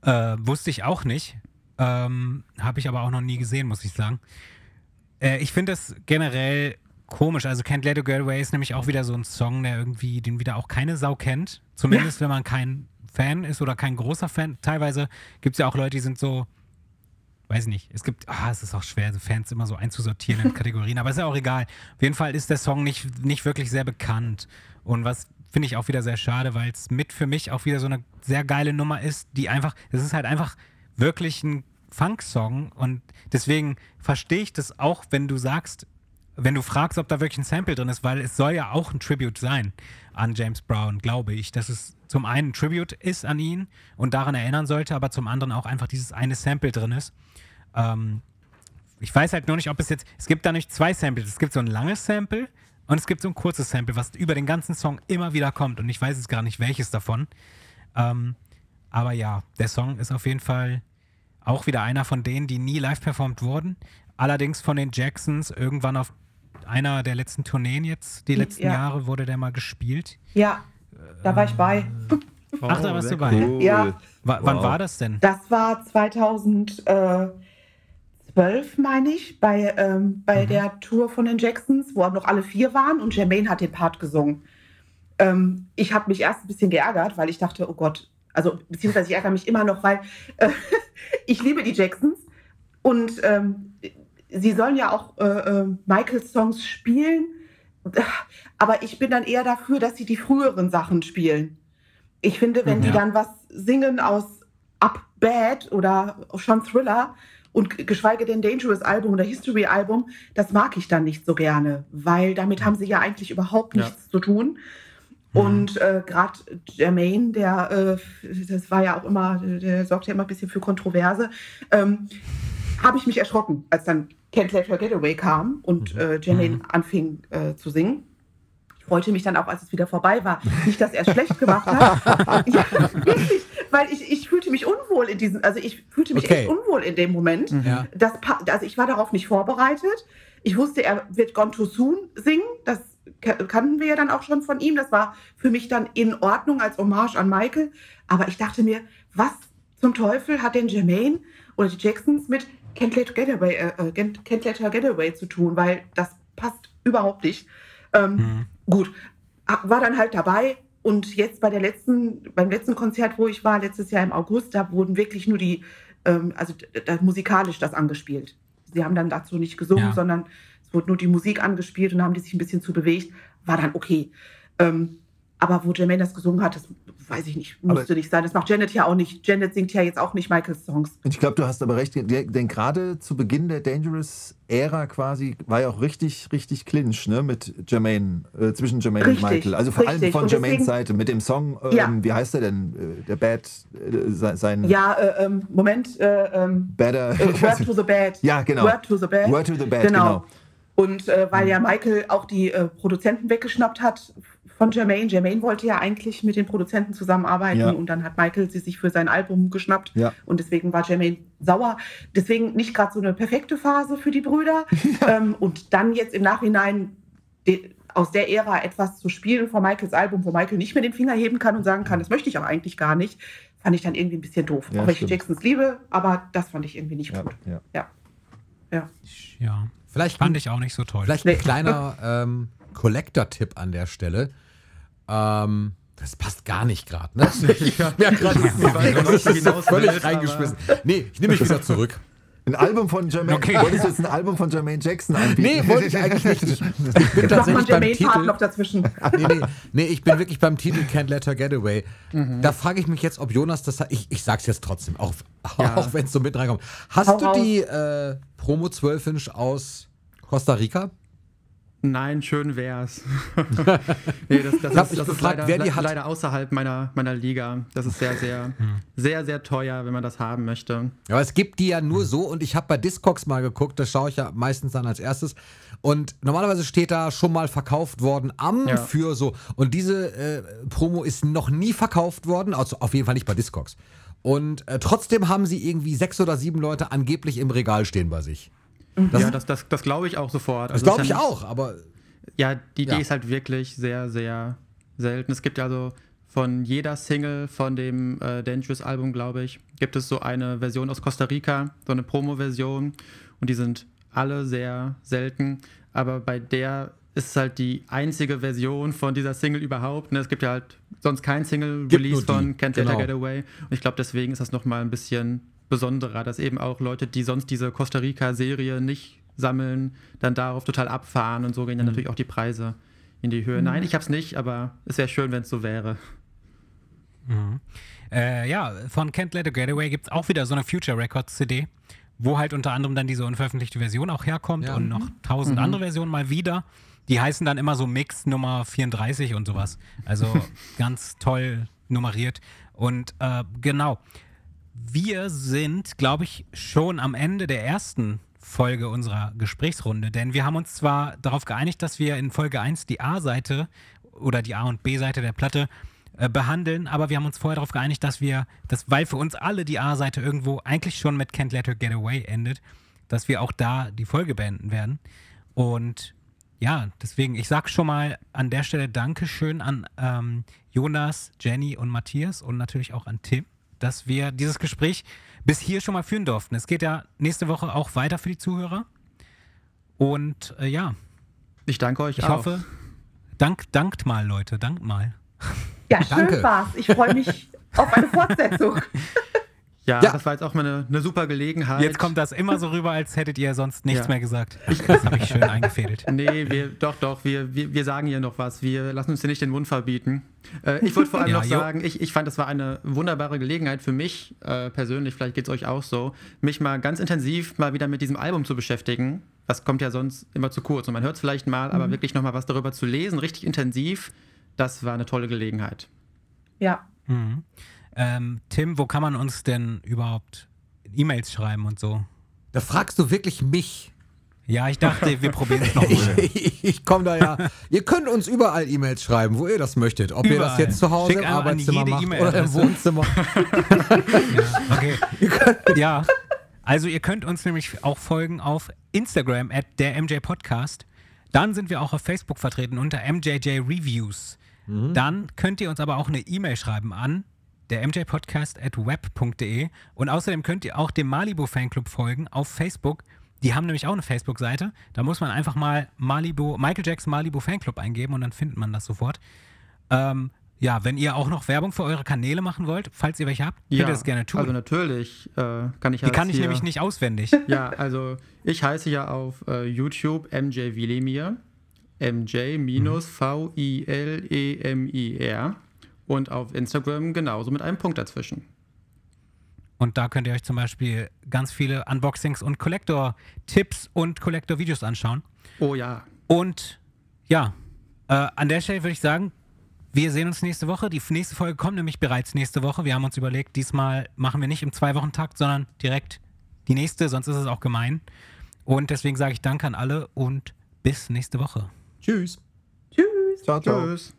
Äh, wusste ich auch nicht. Ähm, Habe ich aber auch noch nie gesehen, muss ich sagen. Äh, ich finde das generell komisch. Also Can't Let It Get Away ist nämlich auch wieder so ein Song, der irgendwie, den wieder auch keine Sau kennt. Zumindest wenn man kein Fan ist oder kein großer Fan. Teilweise gibt es ja auch Leute, die sind so, weiß nicht, es gibt, ah, es ist auch schwer, Fans immer so einzusortieren in Kategorien, aber ist ja auch egal. Auf jeden Fall ist der Song nicht, nicht wirklich sehr bekannt. Und was finde ich auch wieder sehr schade, weil es mit für mich auch wieder so eine sehr geile Nummer ist, die einfach, es ist halt einfach wirklich ein Funk-Song und deswegen verstehe ich das auch, wenn du sagst, wenn du fragst, ob da wirklich ein Sample drin ist, weil es soll ja auch ein Tribute sein an James Brown, glaube ich, dass es zum einen ein Tribute ist an ihn und daran erinnern sollte, aber zum anderen auch einfach dieses eine Sample drin ist. Ähm, ich weiß halt nur nicht, ob es jetzt, es gibt da nicht zwei Samples, es gibt so ein langes Sample und es gibt so ein kurzes Sample, was über den ganzen Song immer wieder kommt und ich weiß jetzt gar nicht, welches davon. Ähm, aber ja, der Song ist auf jeden Fall auch wieder einer von denen, die nie live performt wurden. Allerdings von den Jacksons irgendwann auf einer der letzten Tourneen jetzt, die letzten Ja. Jahre, wurde der mal gespielt. Ja, da war ich bei. Ach, da warst du bei. Cool. Ja. Wa- Wann Wow. war das denn? Das war 2012, meine ich, bei, ähm, bei der Tour von den Jacksons, wo noch alle vier waren und Jermaine hat den Part gesungen. Ähm, ich habe mich erst ein bisschen geärgert, weil ich dachte, oh Gott, also beziehungsweise ich ärgere mich immer noch, weil äh, ich liebe die Jacksons und ähm, sie sollen ja auch äh, äh, Michaels Songs spielen, aber ich bin dann eher dafür, dass sie die früheren Sachen spielen. Ich finde, wenn die Ja. dann was singen aus Up Bad oder schon Thriller und geschweige denn Dangerous Album oder History Album, das mag ich dann nicht so gerne, weil damit haben sie ja eigentlich überhaupt Ja. nichts zu tun. Und äh, gerade Jermaine, der, äh, das war ja auch immer, der sorgt ja immer ein bisschen für Kontroverse, ähm, habe ich mich erschrocken, als dann Can't Let Her Get Away kam und äh, Jermaine anfing äh, zu singen. Ich freute mich dann auch, als es wieder vorbei war. Nicht, dass er es schlecht gemacht hat. ja, wirklich. Weil ich, ich fühlte mich unwohl in diesem, also ich fühlte mich Okay. echt unwohl in dem Moment. Ja. Das, also ich war darauf nicht vorbereitet. Ich wusste, er wird Gone Too Soon singen. Das ka- kannten wir ja dann auch schon von ihm. Das war für mich dann in Ordnung als Hommage an Michael. Aber ich dachte mir, was zum Teufel hat denn Jermaine oder die Jacksons mit Can't Let, Get Away, äh, äh, Can't Let Her Get Away zu tun? Weil das passt überhaupt nicht. Ähm, Gut, Ah, war dann halt dabei. Und jetzt bei der letzten, beim letzten Konzert, wo ich war, letztes Jahr im August, da wurden wirklich nur die, ähm, also d- d- musikalisch das angespielt. Sie haben dann dazu nicht gesungen, Ja. sondern es wurde nur die Musik angespielt und haben die sich ein bisschen zu bewegt. War dann okay. Ähm, aber wo Jermaine das gesungen hat, das weiß ich nicht, musste Aber- nicht sein. Das macht Janet ja auch nicht. Janet singt ja jetzt auch nicht Michaels Songs. Ich glaube, du hast aber recht, denn gerade zu Beginn der Dangerous-Ära quasi war ja auch richtig, richtig Clinch, ne, mit Jermaine, äh, zwischen Jermaine Richtig, und Michael. Also vor allem richtig. von Und Jermaines deswegen- Seite mit dem Song, ähm, Ja. wie heißt der denn? Äh, der Bad, äh, se- sein Ja, äh, ähm, Moment, äh, ähm, Better. äh, Word to the Bad. Ja, genau. Word to the Bad. Word to the Bad, genau. Und äh, weil ja Michael auch die äh, Produzenten weggeschnappt hat von Jermaine. Jermaine wollte ja eigentlich mit den Produzenten zusammenarbeiten Ja. und dann hat Michael sie sich für sein Album geschnappt Ja. und deswegen war Jermaine sauer. Deswegen nicht gerade so eine perfekte Phase für die Brüder. ähm, und dann jetzt im Nachhinein de, aus der Ära etwas zu spielen von Michaels Album, wo Michael nicht mehr den Finger heben kann und sagen kann, das möchte ich auch eigentlich gar nicht, fand ich dann irgendwie ein bisschen doof. Ja, auch wenn ich. Jacksons liebe, aber das fand ich irgendwie nicht Ja, gut. ja. Ja. Ja. Ja. Vielleicht, Fand ich auch nicht so toll. vielleicht ein Nee. kleiner ähm, Collector-Tipp an der Stelle. Ähm, das passt gar nicht gerade, ne? Ich merke gerade, das das du ist so hinaus völlig reingeschmissen. Nee, ich nehme mich wieder zurück. Ein Album von Jermaine. Okay. Wolltest du jetzt ein Album von Jermaine Jackson anbieten? Nee, wollte ich eigentlich nicht. Ich bin tatsächlich beim Titel. noch dazwischen. Nee, nee, nee, ich bin wirklich beim Titel Can't Let Her Get Away. Da frage ich mich jetzt, ob Jonas das hat. Ich, ich sag's jetzt trotzdem, auch, Ja. auch wenn es so mit reinkommt. Hast Hau du raus. die äh, Promo 12 Inch aus Costa Rica? Nein, schön wär's. nee, das, das hab ist, das ist gefragt, leider, le- leider außerhalb meiner, meiner Liga. Das ist sehr, sehr, sehr, sehr teuer, wenn man das haben möchte. Ja, aber es gibt die ja nur so und ich habe bei Discogs mal geguckt, das schaue ich ja meistens dann als erstes. Und normalerweise steht da schon mal verkauft worden am Ja. für so. Und diese äh, Promo ist noch nie verkauft worden, also auf jeden Fall nicht bei Discogs. Und äh, trotzdem haben sie irgendwie sechs oder sieben Leute angeblich im Regal stehen bei sich. Das, ja, das, das, das glaube ich auch sofort. das Also glaube ist ich ja nicht- auch, aber Ja, die Idee Ja. ist halt wirklich sehr, sehr selten. Es gibt ja also von jeder Single von dem äh, Dangerous-Album, glaube ich, gibt es so eine Version aus Costa Rica, so eine Promo-Version. Und die sind alle sehr selten. Aber bei der ist es halt die einzige Version von dieser Single überhaupt. Ne? Es gibt ja halt sonst kein Single-Release von Can't Her genau. Get Away. Und ich glaube, deswegen ist das nochmal ein bisschen besonderer, dass eben auch Leute, die sonst diese Costa Rica-Serie nicht sammeln, dann darauf total abfahren und so gehen dann natürlich auch die Preise in die Höhe. Nein, ich hab's nicht, aber es wäre schön, wenn es so wäre. Äh, ja, von Can't Let It Get Away gibt es auch wieder so eine Future Records CD, wo halt unter anderem dann diese unveröffentlichte Version auch herkommt Ja. und noch tausend andere Versionen mal wieder. Die heißen dann immer so Mix Nummer 34 und sowas. Also ganz toll nummeriert. Und äh, genau, wir sind, glaube ich, schon am Ende der ersten Folge unserer Gesprächsrunde, denn wir haben uns zwar darauf geeinigt, dass wir in Folge 1 die A-Seite oder die A- und B-Seite der Platte äh, behandeln, aber wir haben uns vorher darauf geeinigt, dass wir, dass, weil für uns alle die A-Seite irgendwo eigentlich schon mit Can't Let Her Get Away endet, dass wir auch da die Folge beenden werden. Und ja, deswegen, ich sag schon mal an der Stelle Dankeschön an ähm, Jonas, Jenny und Matthias und natürlich auch an Tim, dass wir dieses Gespräch bis hier schon mal führen durften. Es geht ja nächste Woche auch weiter für die Zuhörer. Und äh, ja, Ich danke euch ich auch. hoffe, dank, dankt mal, Leute, dankt mal. Ja, schön Danke. war's. Ich freue mich auf eine Fortsetzung. Ja, Ja. das war jetzt auch mal eine, eine super Gelegenheit. Jetzt kommt das immer so rüber, als hättet ihr sonst nichts Ja. mehr gesagt. Das habe ich schön eingefädelt. Nee, wir, doch, doch, wir, wir, wir sagen hier noch was. Wir lassen uns hier nicht den Mund verbieten. Äh, ich wollte vor allem Ja, noch jo. sagen, ich, ich fand, das war eine wunderbare Gelegenheit für mich äh, persönlich, vielleicht geht es euch auch so, mich mal ganz intensiv mal wieder mit diesem Album zu beschäftigen. Das kommt ja sonst immer zu kurz und man hört es vielleicht mal, aber wirklich nochmal was darüber zu lesen, richtig intensiv, das war eine tolle Gelegenheit. Ja. Mhm. Ähm, Tim, wo kann man uns denn überhaupt E-Mails schreiben und so? da fragst du wirklich mich. Ja, ich dachte, wir probieren es nochmal. Ich, ich, ich komme da ja. ihr könnt uns überall E-Mails schreiben, wo ihr das möchtet. Ob ihr das Überall. jetzt zu Hause Schick im Arbeitszimmer macht oder im. Wohnzimmer. Okay. ja. Also ihr könnt uns nämlich auch folgen auf Instagram at der MJ Podcast. Dann sind wir auch auf Facebook vertreten unter MJJ Reviews. Dann könnt ihr uns aber auch eine E-Mail schreiben an der mjpodcast at web.de und außerdem könnt ihr auch dem Malibu Fanclub folgen auf Facebook. Die haben nämlich auch eine Facebook-Seite. Da muss man einfach mal Malibu, Michael Jackson Malibu Fanclub eingeben und dann findet man das sofort. Ähm, ja, wenn ihr auch noch Werbung für eure Kanäle machen wollt, falls ihr welche habt, könnt ihr das gerne tun. Also natürlich äh, kann ich Die kann ich nämlich nicht auswendig. Ja, also ich heiße ja auf äh, YouTube MJ Wilemir. MJ-V-I-L-E-M-I-R. Und auf Instagram genauso mit einem Punkt dazwischen. Und da könnt ihr euch zum Beispiel ganz viele Unboxings und Collector-Tipps und Collector-Videos anschauen. Oh ja. Und ja, äh, an der Stelle würde ich sagen, wir sehen uns nächste Woche. Die nächste Folge kommt nämlich bereits nächste Woche. Wir haben uns überlegt, diesmal machen wir nicht im Zwei-Wochen-Takt, sondern direkt die nächste, sonst ist es auch gemein. Und deswegen sage ich Danke an alle und bis nächste Woche. Tschüss. Tschüss. Ciao, ciao. Tschüss.